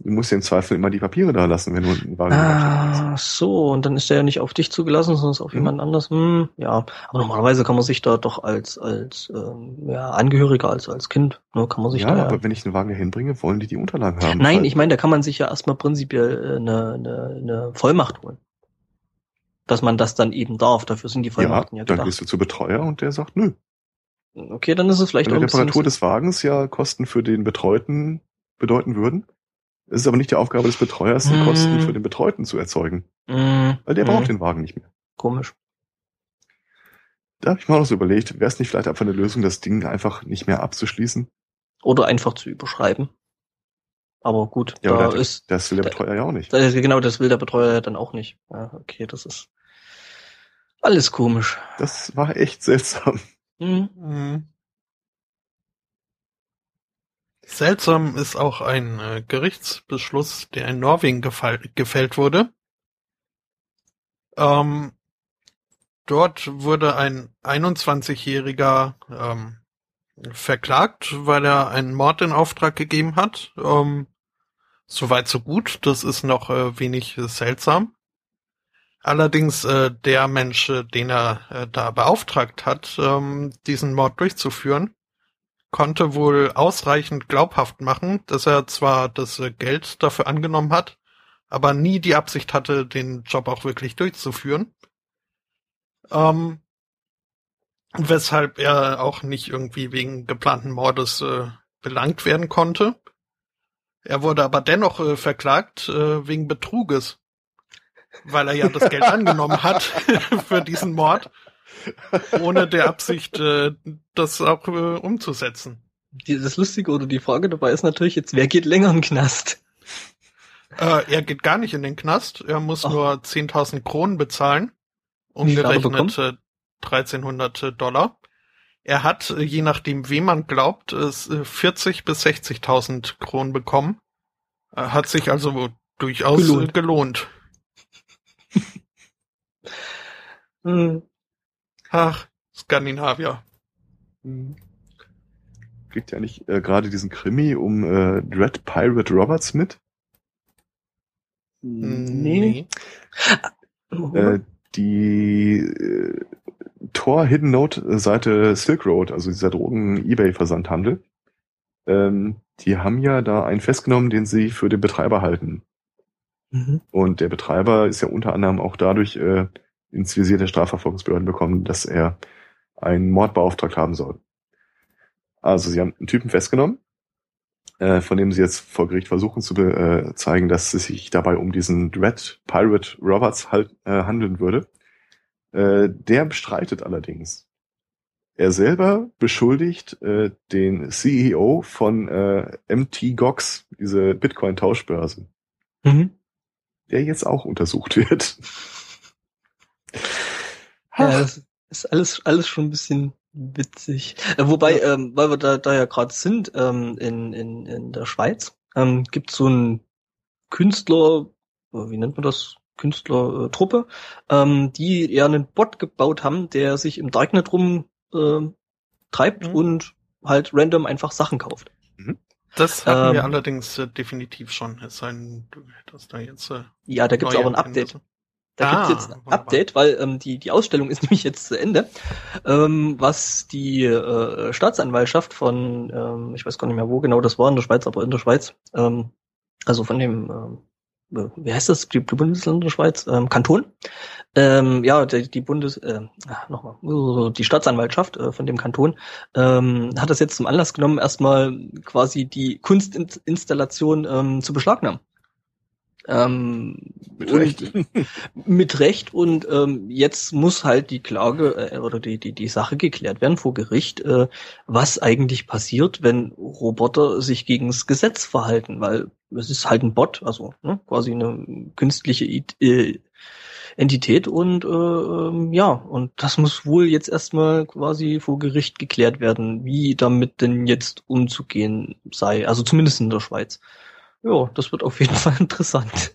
Du musst ja im Zweifel immer die Papiere da lassen, wenn du einen Wagen Ah, so, und dann ist der ja nicht auf dich zugelassen, sondern auf hm. jemand anders. Hm, ja, aber normalerweise kann man sich da doch als als ähm, ja, Angehöriger, als als Kind, ne, kann man sich ja, da. Ja, aber wenn ich einen Wagen hinbringe, wollen die die Unterlagen haben. Nein, ich meine, da kann man sich ja erstmal prinzipiell äh, eine, eine, eine Vollmacht holen dass man das dann eben darf. Dafür sind die Vollmachten ja, ja gedacht. Dann gehst du zu Betreuer und der sagt, nö. Okay, dann ist es vielleicht Weil die Reparatur des Wagens ja Kosten für den Betreuten bedeuten würden. Es ist aber nicht die Aufgabe des Betreuers, die mm. Kosten für den Betreuten zu erzeugen. Mm. Weil der mm. braucht den Wagen nicht mehr. Komisch. Da habe ich mal noch so überlegt, wäre es nicht vielleicht einfach eine Lösung, das Ding einfach nicht mehr abzuschließen? Oder einfach zu überschreiben. Aber gut, ja, da ist. Das will der Betreuer ja auch nicht. Das, genau, das will der Betreuer ja dann auch nicht. Ja, okay, das ist. Alles komisch. Das war echt seltsam. Mhm. Mhm. Seltsam ist auch ein äh, Gerichtsbeschluss, der in Norwegen gefällt wurde. Ähm, dort wurde ein 21-Jähriger ähm, verklagt, weil er einen Mord in Auftrag gegeben hat. Ähm, Soweit so gut. Das ist noch äh, wenig äh, seltsam. Allerdings äh, der Mensch, den er äh, da beauftragt hat, ähm, diesen Mord durchzuführen, konnte wohl ausreichend glaubhaft machen, dass er zwar das äh, Geld dafür angenommen hat, aber nie die Absicht hatte, den Job auch wirklich durchzuführen. Ähm, weshalb er auch nicht irgendwie wegen geplanten Mordes äh, belangt werden konnte. Er wurde aber dennoch äh, verklagt äh, wegen Betruges weil er ja das Geld *laughs* angenommen hat *laughs* für diesen Mord, *laughs* ohne der Absicht, äh, das auch äh, umzusetzen. Das Lustige oder die Frage dabei ist natürlich jetzt, wer geht länger in den Knast? Äh, er geht gar nicht in den Knast, er muss Ach. nur 10.000 Kronen bezahlen, umgerechnet 1300 äh, Dollar. Er hat, äh, je nachdem, wem man glaubt, 40 bis 60.000 Kronen bekommen. Hat sich also durchaus gelohnt. gelohnt. hm. Ach, Skandinavier. Hm. kriegt ja nicht äh, gerade diesen Krimi um äh, Dread Pirate Roberts mit? Nee. Äh, die äh, Tor Hidden Note Seite Silk Road, also dieser Drogen-Ebay-Versandhandel, ähm, die haben ja da einen festgenommen, den sie für den Betreiber halten. Mhm. Und der Betreiber ist ja unter anderem auch dadurch äh, ins Visier der Strafverfolgungsbehörden bekommen, dass er einen Mord beauftragt haben soll. Also sie haben einen Typen festgenommen, äh, von dem sie jetzt vor Gericht versuchen zu äh, zeigen, dass es sich dabei um diesen Dread Pirate Roberts halt, äh, handeln würde. Äh, der bestreitet allerdings. Er selber beschuldigt äh, den CEO von äh, MT Gox, diese Bitcoin-Tauschbörse, Mhm. der jetzt auch untersucht wird. Ja, das ist alles, alles schon ein bisschen witzig. Äh, wobei, ähm, weil wir da, da ja gerade sind, ähm, in, in, in der Schweiz, ähm, gibt so einen Künstler, äh, wie nennt man das? Künstlertruppe, ähm, die ja einen Bot gebaut haben, der sich im Darknet rum äh, treibt Mhm. und halt random einfach Sachen kauft. Das hatten wir Ähm, allerdings äh, definitiv schon. Es sei denn, du hättest da jetzt. Äh, Ja, da gibt's aber ein Update. Erkenntnisse. Da Ah, gibt's jetzt ein. Update, weil ähm, die, die Ausstellung ist *laughs* nämlich jetzt zu Ende, ähm, was die äh, Staatsanwaltschaft von, ähm, ich weiß gar nicht mehr, wo genau das war, in der Schweiz, aber in der Schweiz, ähm, also von dem, ähm, äh, wie heißt das, die, die Bundesländer der Schweiz, ähm, Kanton, ähm, ja, die, die Bundes, äh, ah, nochmal, die Staatsanwaltschaft äh, von dem Kanton ähm, hat das jetzt zum Anlass genommen, erstmal quasi die Kunstinstallation ähm, zu beschlagnahmen. Ähm, Mit Recht. *laughs* mit Recht und ähm, jetzt muss halt die Klage äh, oder die, die, die Sache geklärt werden vor Gericht, äh, was eigentlich passiert, wenn Roboter sich gegen das Gesetz verhalten, weil es ist halt ein Bot, also ne, quasi eine künstliche I äh, Entität und äh, ähm, ja, und das muss wohl jetzt erstmal quasi vor Gericht geklärt werden, wie damit denn jetzt umzugehen sei, also zumindest in der Schweiz. Ja, das wird auf jeden *laughs* Fall interessant.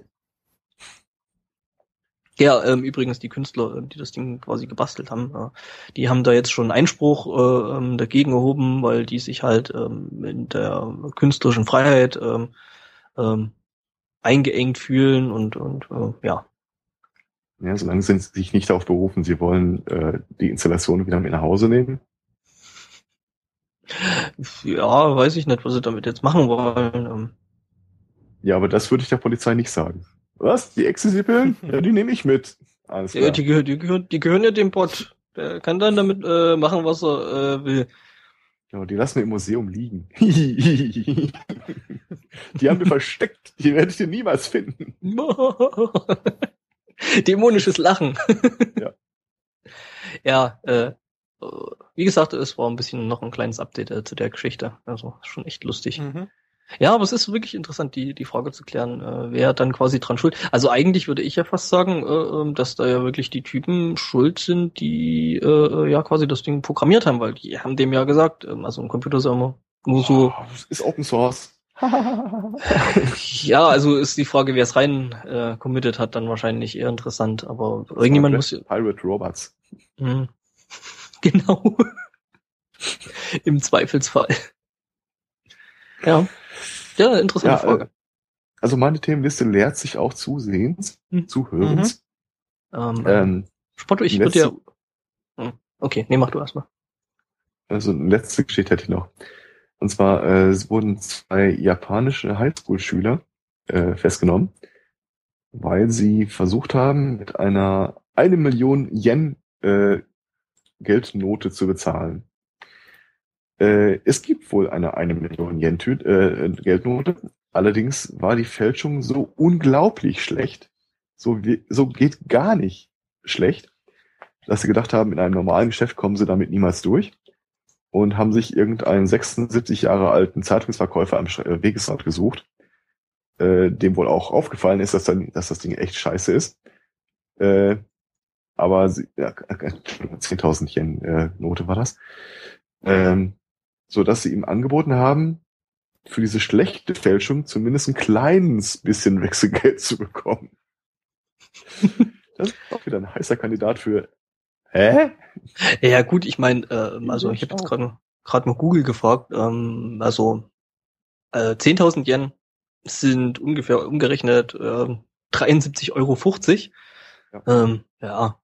Ja, ähm, übrigens die Künstler, ähm, die das Ding quasi gebastelt haben, äh, die haben da jetzt schon Einspruch äh, ähm, dagegen erhoben, weil die sich halt ähm, in der künstlerischen Freiheit ähm, ähm, eingeengt fühlen und und äh, ja. Ja, solange sie sich nicht darauf berufen, sie wollen äh, die Installation wieder mit nach Hause nehmen. Ja, weiß ich nicht, was sie damit jetzt machen wollen. Ja, aber das würde ich der Polizei nicht sagen. Was? Die Ecstasy-Pillen? *laughs* ja, die nehme ich mit. Alles ja, klar. die, gehö- die, gehören, die gehören ja dem Bot. Der kann dann damit äh, machen, was er äh, will. Ja, die lassen wir im Museum liegen. *laughs* die haben wir versteckt. Die werdet ihr niemals finden. *laughs* Dämonisches Lachen. Ja. Ja, äh, wie gesagt, es war ein bisschen noch ein kleines Update äh, zu der Geschichte. Also schon echt lustig. Mhm. Ja, aber es ist wirklich interessant, die, die Frage zu klären, äh, wer dann quasi dran schuld. Also eigentlich würde ich ja fast sagen, äh, ähm, dass da ja wirklich die Typen schuld sind, die äh, äh, ja quasi das Ding programmiert haben, weil die haben dem ja gesagt, ähm, also ein Computer ist ja immer nur so. Oh, das ist Open Source. *laughs* Ja, also ist die Frage, wer es rein äh, committed hat, dann wahrscheinlich eher interessant. Aber irgendjemand muss ja. Pirate Robots. Hm. *laughs* Genau. *laughs* Im Zweifelsfall. Ja. Ja, interessante Ja, Frage. äh, also meine Themenliste leert sich auch zusehends, Hm. zuhörens. Ähm, Ähm, Spotto, ich würde ja. Hm. Okay, nee, mach du erstmal. also eine letzte Geschichte hätte ich noch. Und zwar äh, es wurden zwei japanische Highschool-Schüler äh, festgenommen, weil sie versucht haben, mit einer eine Million Yen äh, Geldnote zu bezahlen. Äh, es gibt wohl eine eine Million Yen äh, Geldnote. Allerdings war die Fälschung so unglaublich schlecht, so, so geht gar nicht schlecht, dass sie gedacht haben, in einem normalen Geschäft kommen sie damit niemals durch und haben sich irgendeinen 76 Jahre alten Zeitungsverkäufer am äh, Wegesrand gesucht, äh, dem wohl auch aufgefallen ist, dass, dann, dass das Ding echt scheiße ist. Äh, aber sie, ja, 10.000 Yen äh, Note war das. Ähm, so dass sie ihm angeboten haben, für diese schlechte Fälschung zumindest ein kleines bisschen Wechselgeld zu bekommen. *laughs* Das ist auch wieder ein heißer Kandidat für Hä? Ja, gut, ich meine, äh, also ich habe jetzt gerade gerade mal Google gefragt. Ähm, also äh, 10.000 Yen sind ungefähr umgerechnet äh, 73,50 Euro. Ja. Ähm, ja.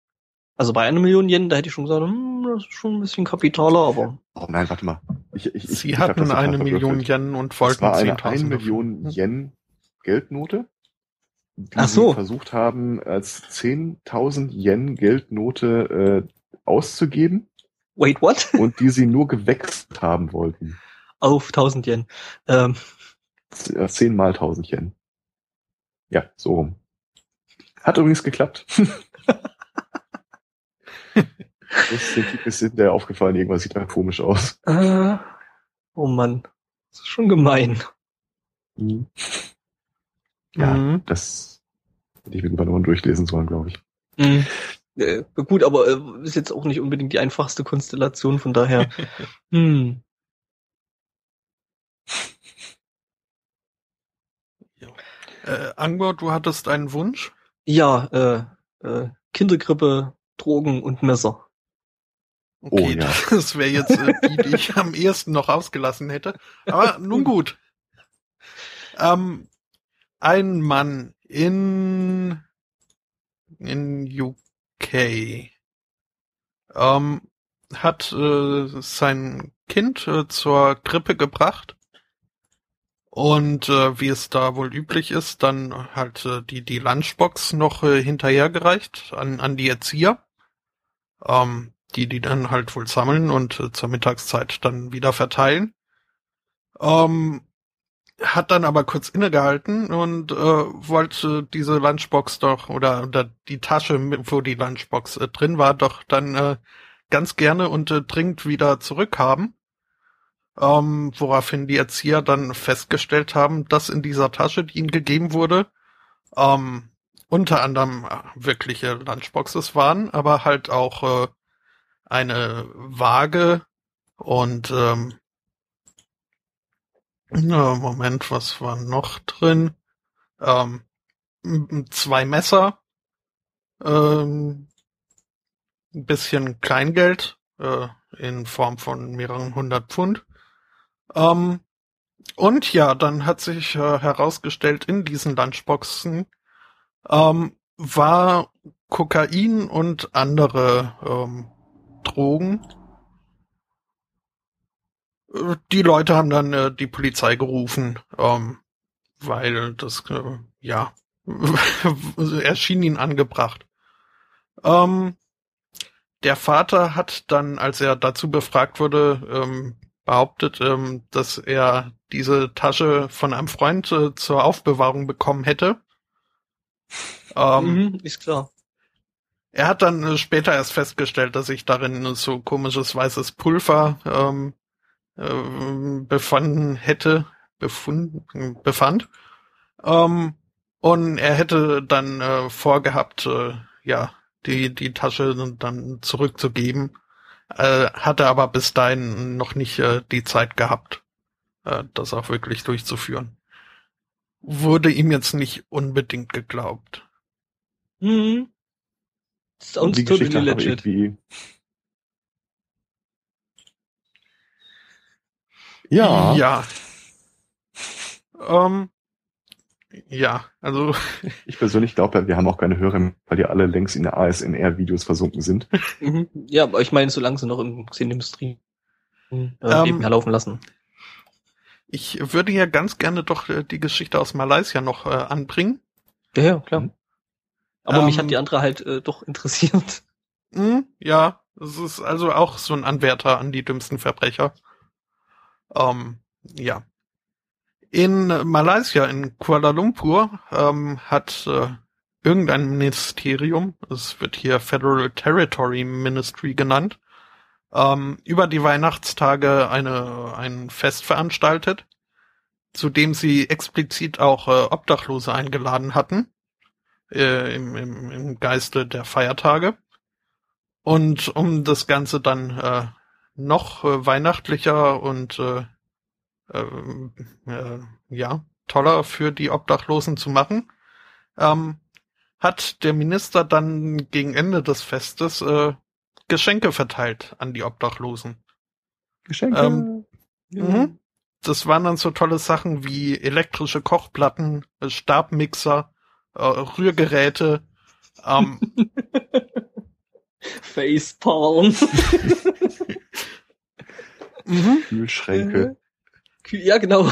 Also bei einer Million Yen, da hätte ich schon gesagt, hm, das ist schon ein bisschen kapitaler, aber. Oh nein, warte mal. Ich, ich, Sie ich hatten eine Million Yen und wollten 10.000. Eine 1 Million Yen Geldnote, die Ach so. sie versucht haben, als 10.000 Yen Geldnote äh, auszugeben. Wait, what? Und die sie nur gewechselt haben wollten. Auf 1000 Yen. Ähm. 10 mal 1000 Yen. Ja, so rum. Hat übrigens geklappt. *laughs* das ist hinterher aufgefallen, irgendwas sieht da komisch aus. Äh, oh Mann. Das ist schon gemein. Mhm. Ja, mhm. das hätte ich mir lieber nochmal durchlesen sollen, glaube ich. Mhm. Äh, gut, aber äh, ist jetzt auch nicht unbedingt die einfachste Konstellation, von daher. *laughs* hm. Ja. Äh, Angor, du hattest einen Wunsch? Ja, äh, äh, Kindergrippe, Drogen und Messer. Okay, oh, ja. *laughs* das wäre jetzt äh, die, die ich am ehesten noch ausgelassen hätte. Aber nun gut. Ähm, ein Mann in in UK ähm, hat äh, sein Kind äh, zur Krippe gebracht und äh, wie es da wohl üblich ist, dann halt äh, die die Lunchbox noch äh, hinterhergereicht an an die Erzieher, ähm, die die dann halt wohl sammeln und äh, zur Mittagszeit dann wieder verteilen. Ähm, hat dann aber kurz innegehalten und äh, wollte diese Lunchbox doch oder, oder die Tasche, wo die Lunchbox äh, drin war, doch dann äh, ganz gerne und äh, dringend wieder zurückhaben. Ähm, woraufhin die Erzieher dann festgestellt haben, dass in dieser Tasche, die ihnen gegeben wurde, ähm, unter anderem äh, wirkliche Lunchboxes waren, aber halt auch äh, eine Waage und ähm, Moment, was war noch drin? Ähm, zwei Messer, ähm, ein bisschen Kleingeld äh, in Form von mehreren hundert Pfund. Ähm, und ja, dann hat sich äh, herausgestellt, in diesen Lunchboxen ähm, war Kokain und andere ähm, Drogen die Leute haben dann äh, die Polizei gerufen, ähm, weil das, äh, ja, *laughs* erschien ihnen angebracht. Ähm, der Vater hat dann, als er dazu befragt wurde, ähm, behauptet, ähm, dass er diese Tasche von einem Freund äh, zur Aufbewahrung bekommen hätte. Ähm, mhm, ist klar. Er hat dann äh, später erst festgestellt, dass sich darin so komisches weißes Pulver ähm, äh, befanden hätte, befunden, befand. Ähm, und er hätte dann äh, vorgehabt, äh, ja, die, die Tasche dann zurückzugeben, äh, hatte aber bis dahin noch nicht äh, die Zeit gehabt, äh, das auch wirklich durchzuführen. Wurde ihm jetzt nicht unbedingt geglaubt. Mhm. Sounds die Geschichte legit. Irgendwie Ja. Ja. Ähm, ja, also. *laughs* Ich persönlich glaube, wir haben auch keine Hörer, weil die alle längst in der ASMR-Videos versunken sind. Mhm. ja, aber ich meine, solange sie noch in Xenindustrie äh, ähm, nebenher laufen lassen. Ich würde ja ganz gerne doch äh, die Geschichte aus Malaysia noch äh, anbringen. Ja, ja klar. Aber ähm, mich hat die andere halt äh, doch interessiert. *laughs* Mh, ja, es ist also auch so ein Anwärter an die dümmsten Verbrecher. Ähm, ja. In Malaysia, in Kuala Lumpur, ähm, hat äh, irgendein Ministerium, es wird hier Federal Territory Ministry genannt, ähm, über die Weihnachtstage eine, ein Fest veranstaltet, zu dem sie explizit auch äh, Obdachlose eingeladen hatten, äh, im, im, im Geiste der Feiertage. Und um das Ganze dann äh, noch äh, weihnachtlicher und äh, äh, äh, ja toller für die Obdachlosen zu machen, ähm, hat der Minister dann gegen Ende des Festes äh, Geschenke verteilt an die Obdachlosen. Geschenke. Ähm, mhm. Das waren dann so tolle Sachen wie elektrische Kochplatten, äh, Stabmixer, äh, Rührgeräte. Ähm, *laughs* Facepalm. *laughs* mhm. Kühlschränke. Ja, genau. *laughs*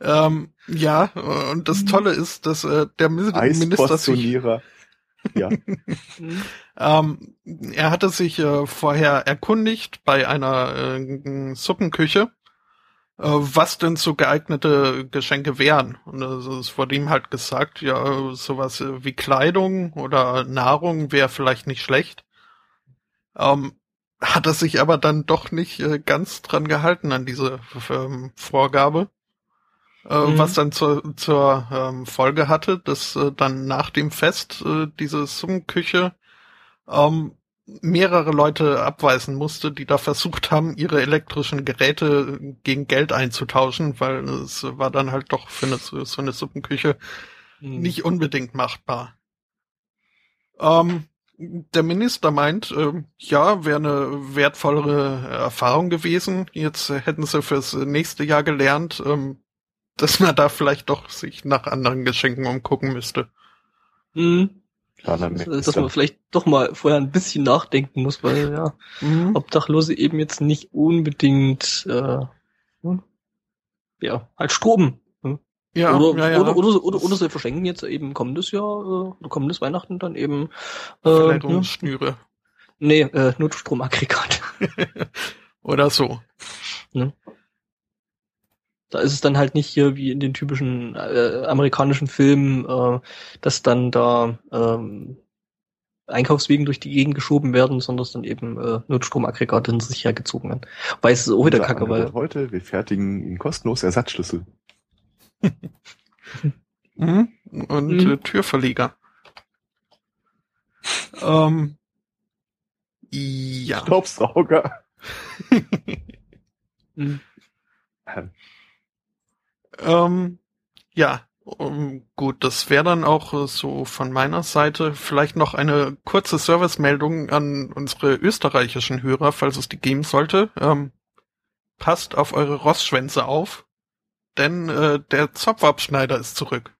ähm, ja, und das Tolle ist, dass äh, der Minister sich, ja. ähm, er hatte sich äh, vorher erkundigt bei einer äh, Suppenküche, äh, was denn so geeignete Geschenke wären. Und es wurde ihm halt gesagt, ja, sowas wie Kleidung oder Nahrung wäre vielleicht nicht schlecht. Ähm, hat er sich aber dann doch nicht äh, ganz dran gehalten an diese ähm, Vorgabe. Äh, mhm. Was dann zur, zur ähm, Folge hatte, dass äh, dann nach dem Fest äh, diese Suppenküche ähm, mehrere Leute abweisen musste, die da versucht haben, ihre elektrischen Geräte gegen Geld einzutauschen, weil es war dann halt doch für eine, so eine Suppenküche mhm. nicht unbedingt machbar. Ähm, der Minister meint, äh, ja, wäre eine wertvollere Erfahrung gewesen. Jetzt hätten sie fürs nächste Jahr gelernt, ähm, dass man da vielleicht doch sich nach anderen Geschenken umgucken müsste. Mhm. Ja, dass, dass man vielleicht doch mal vorher ein bisschen nachdenken muss, weil ja, mhm. Obdachlose eben jetzt nicht unbedingt äh, hm, ja, halt Strom ja, oder, ja, ja. Oder, oder, oder, oder, sie verschenken jetzt eben kommendes Jahr äh, oder kommendes Weihnachten dann eben äh, Verleitungsschnüre. Ja. Nee, äh, Notstromaggregat. *laughs* oder so. Ne? Da ist es dann halt nicht hier wie in den typischen äh, amerikanischen Filmen, äh, dass dann da ähm, Einkaufswegen durch die Gegend geschoben werden, sondern dass dann eben äh, Notstromaggregate sich hergezogen werden. Weil es ist auch wieder kacke, weil. Heute, wir fertigen Ihnen kostenlos Ersatzschlüssel. *laughs* mhm. Und mhm. Äh, Türverleger. ähm, ja. Staubsauger. mhm. *laughs* ähm, ja, um, gut, das wäre dann auch äh, so von meiner Seite vielleicht noch eine kurze Servicemeldung an unsere österreichischen Hörer, falls es die geben sollte. Ähm, passt auf eure Rossschwänze auf denn äh, der Zopfabschneider ist zurück.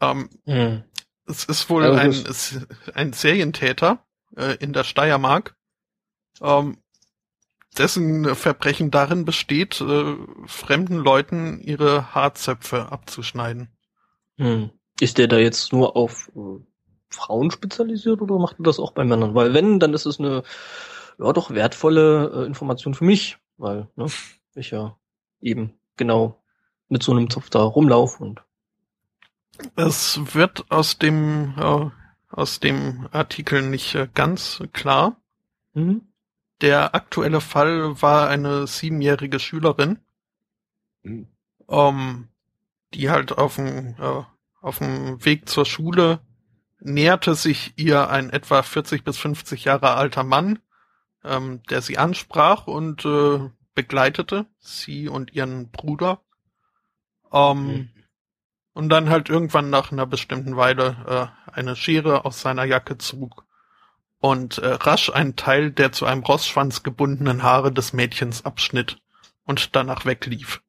Ähm, hm. Es ist wohl also ein, ist ein Serientäter äh, in der Steiermark, ähm, dessen Verbrechen darin besteht, äh, fremden Leuten ihre Haarzöpfe abzuschneiden. Hm. Ist der da jetzt nur auf äh, Frauen spezialisiert oder macht er das auch bei Männern? Weil wenn, dann ist es eine ja doch wertvolle äh, Information für mich, weil ne, ich ja eben genau mit so einem Zopf da rumlaufe und. Es wird aus dem, äh, aus dem Artikel nicht äh, ganz klar. Mhm. Der aktuelle Fall war eine siebenjährige Schülerin, mhm. ähm, die halt auf dem, äh, auf dem Weg zur Schule näherte sich ihr ein etwa 40 bis 50 Jahre alter Mann, ähm, der sie ansprach und äh, begleitete, sie und ihren Bruder. Ähm, mhm. Und dann halt irgendwann nach einer bestimmten Weile äh, eine Schere aus seiner Jacke zog und äh, rasch einen Teil der zu einem Rossschwanz gebundenen Haare des Mädchens abschnitt und danach weglief.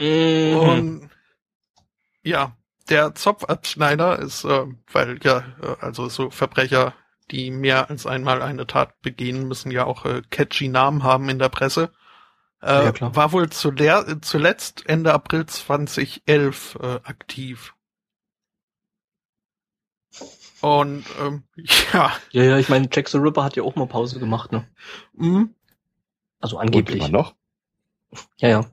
Mhm. Und ja, der Zopfabschneider ist, äh, weil ja, äh, also so Verbrecher die mehr als einmal eine Tat begehen, müssen ja auch äh, catchy Namen haben in der Presse. Äh, ja, war wohl zuletzt Ende April 2011 äh, aktiv. Und ähm, *laughs* ja. Ja, ja, ich meine, Jack the Ripper hat ja auch mal Pause gemacht, ne? Mhm. Also angeblich. Und immer noch? Ja, ja.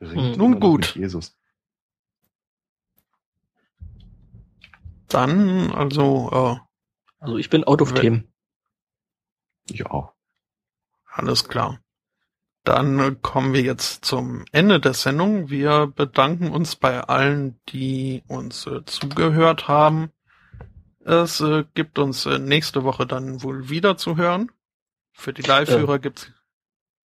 *laughs* Nun gut. Jesus. Dann, also, äh, Also ich bin out of team. Ja. Alles klar. Dann kommen wir jetzt zum Ende der Sendung. Wir bedanken uns bei allen, die uns äh, zugehört haben. Es äh, gibt uns äh, nächste Woche dann wohl wieder zu hören. Für die Live-Hörer äh, gibt's.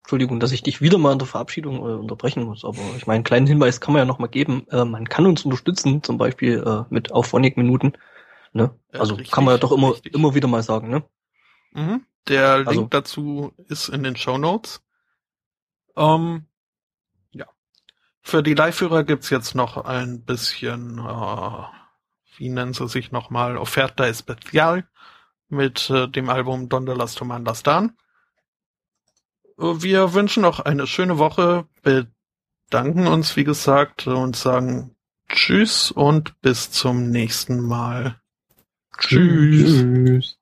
Entschuldigung, dass ich dich wieder mal in der Verabschiedung äh, unterbrechen muss, aber ich meine, einen kleinen Hinweis kann man ja noch mal geben. Äh, man kann uns unterstützen, zum Beispiel äh, mit auf minuten Ne? Also richtig, kann man ja doch immer, richtig. immer wieder mal sagen, ne? Mhm. Der Link also, dazu ist in den Show Notes. Ähm, ja. Für die Live-Führer gibt's jetzt noch ein bisschen, äh, wie nennen sie sich nochmal, Offerta Especial mit äh, dem Album Donde las Tomandas Dan. Wir wünschen noch eine schöne Woche, bedanken uns, wie gesagt, und sagen Tschüss und bis zum nächsten Mal. Tschüss. Tschüss.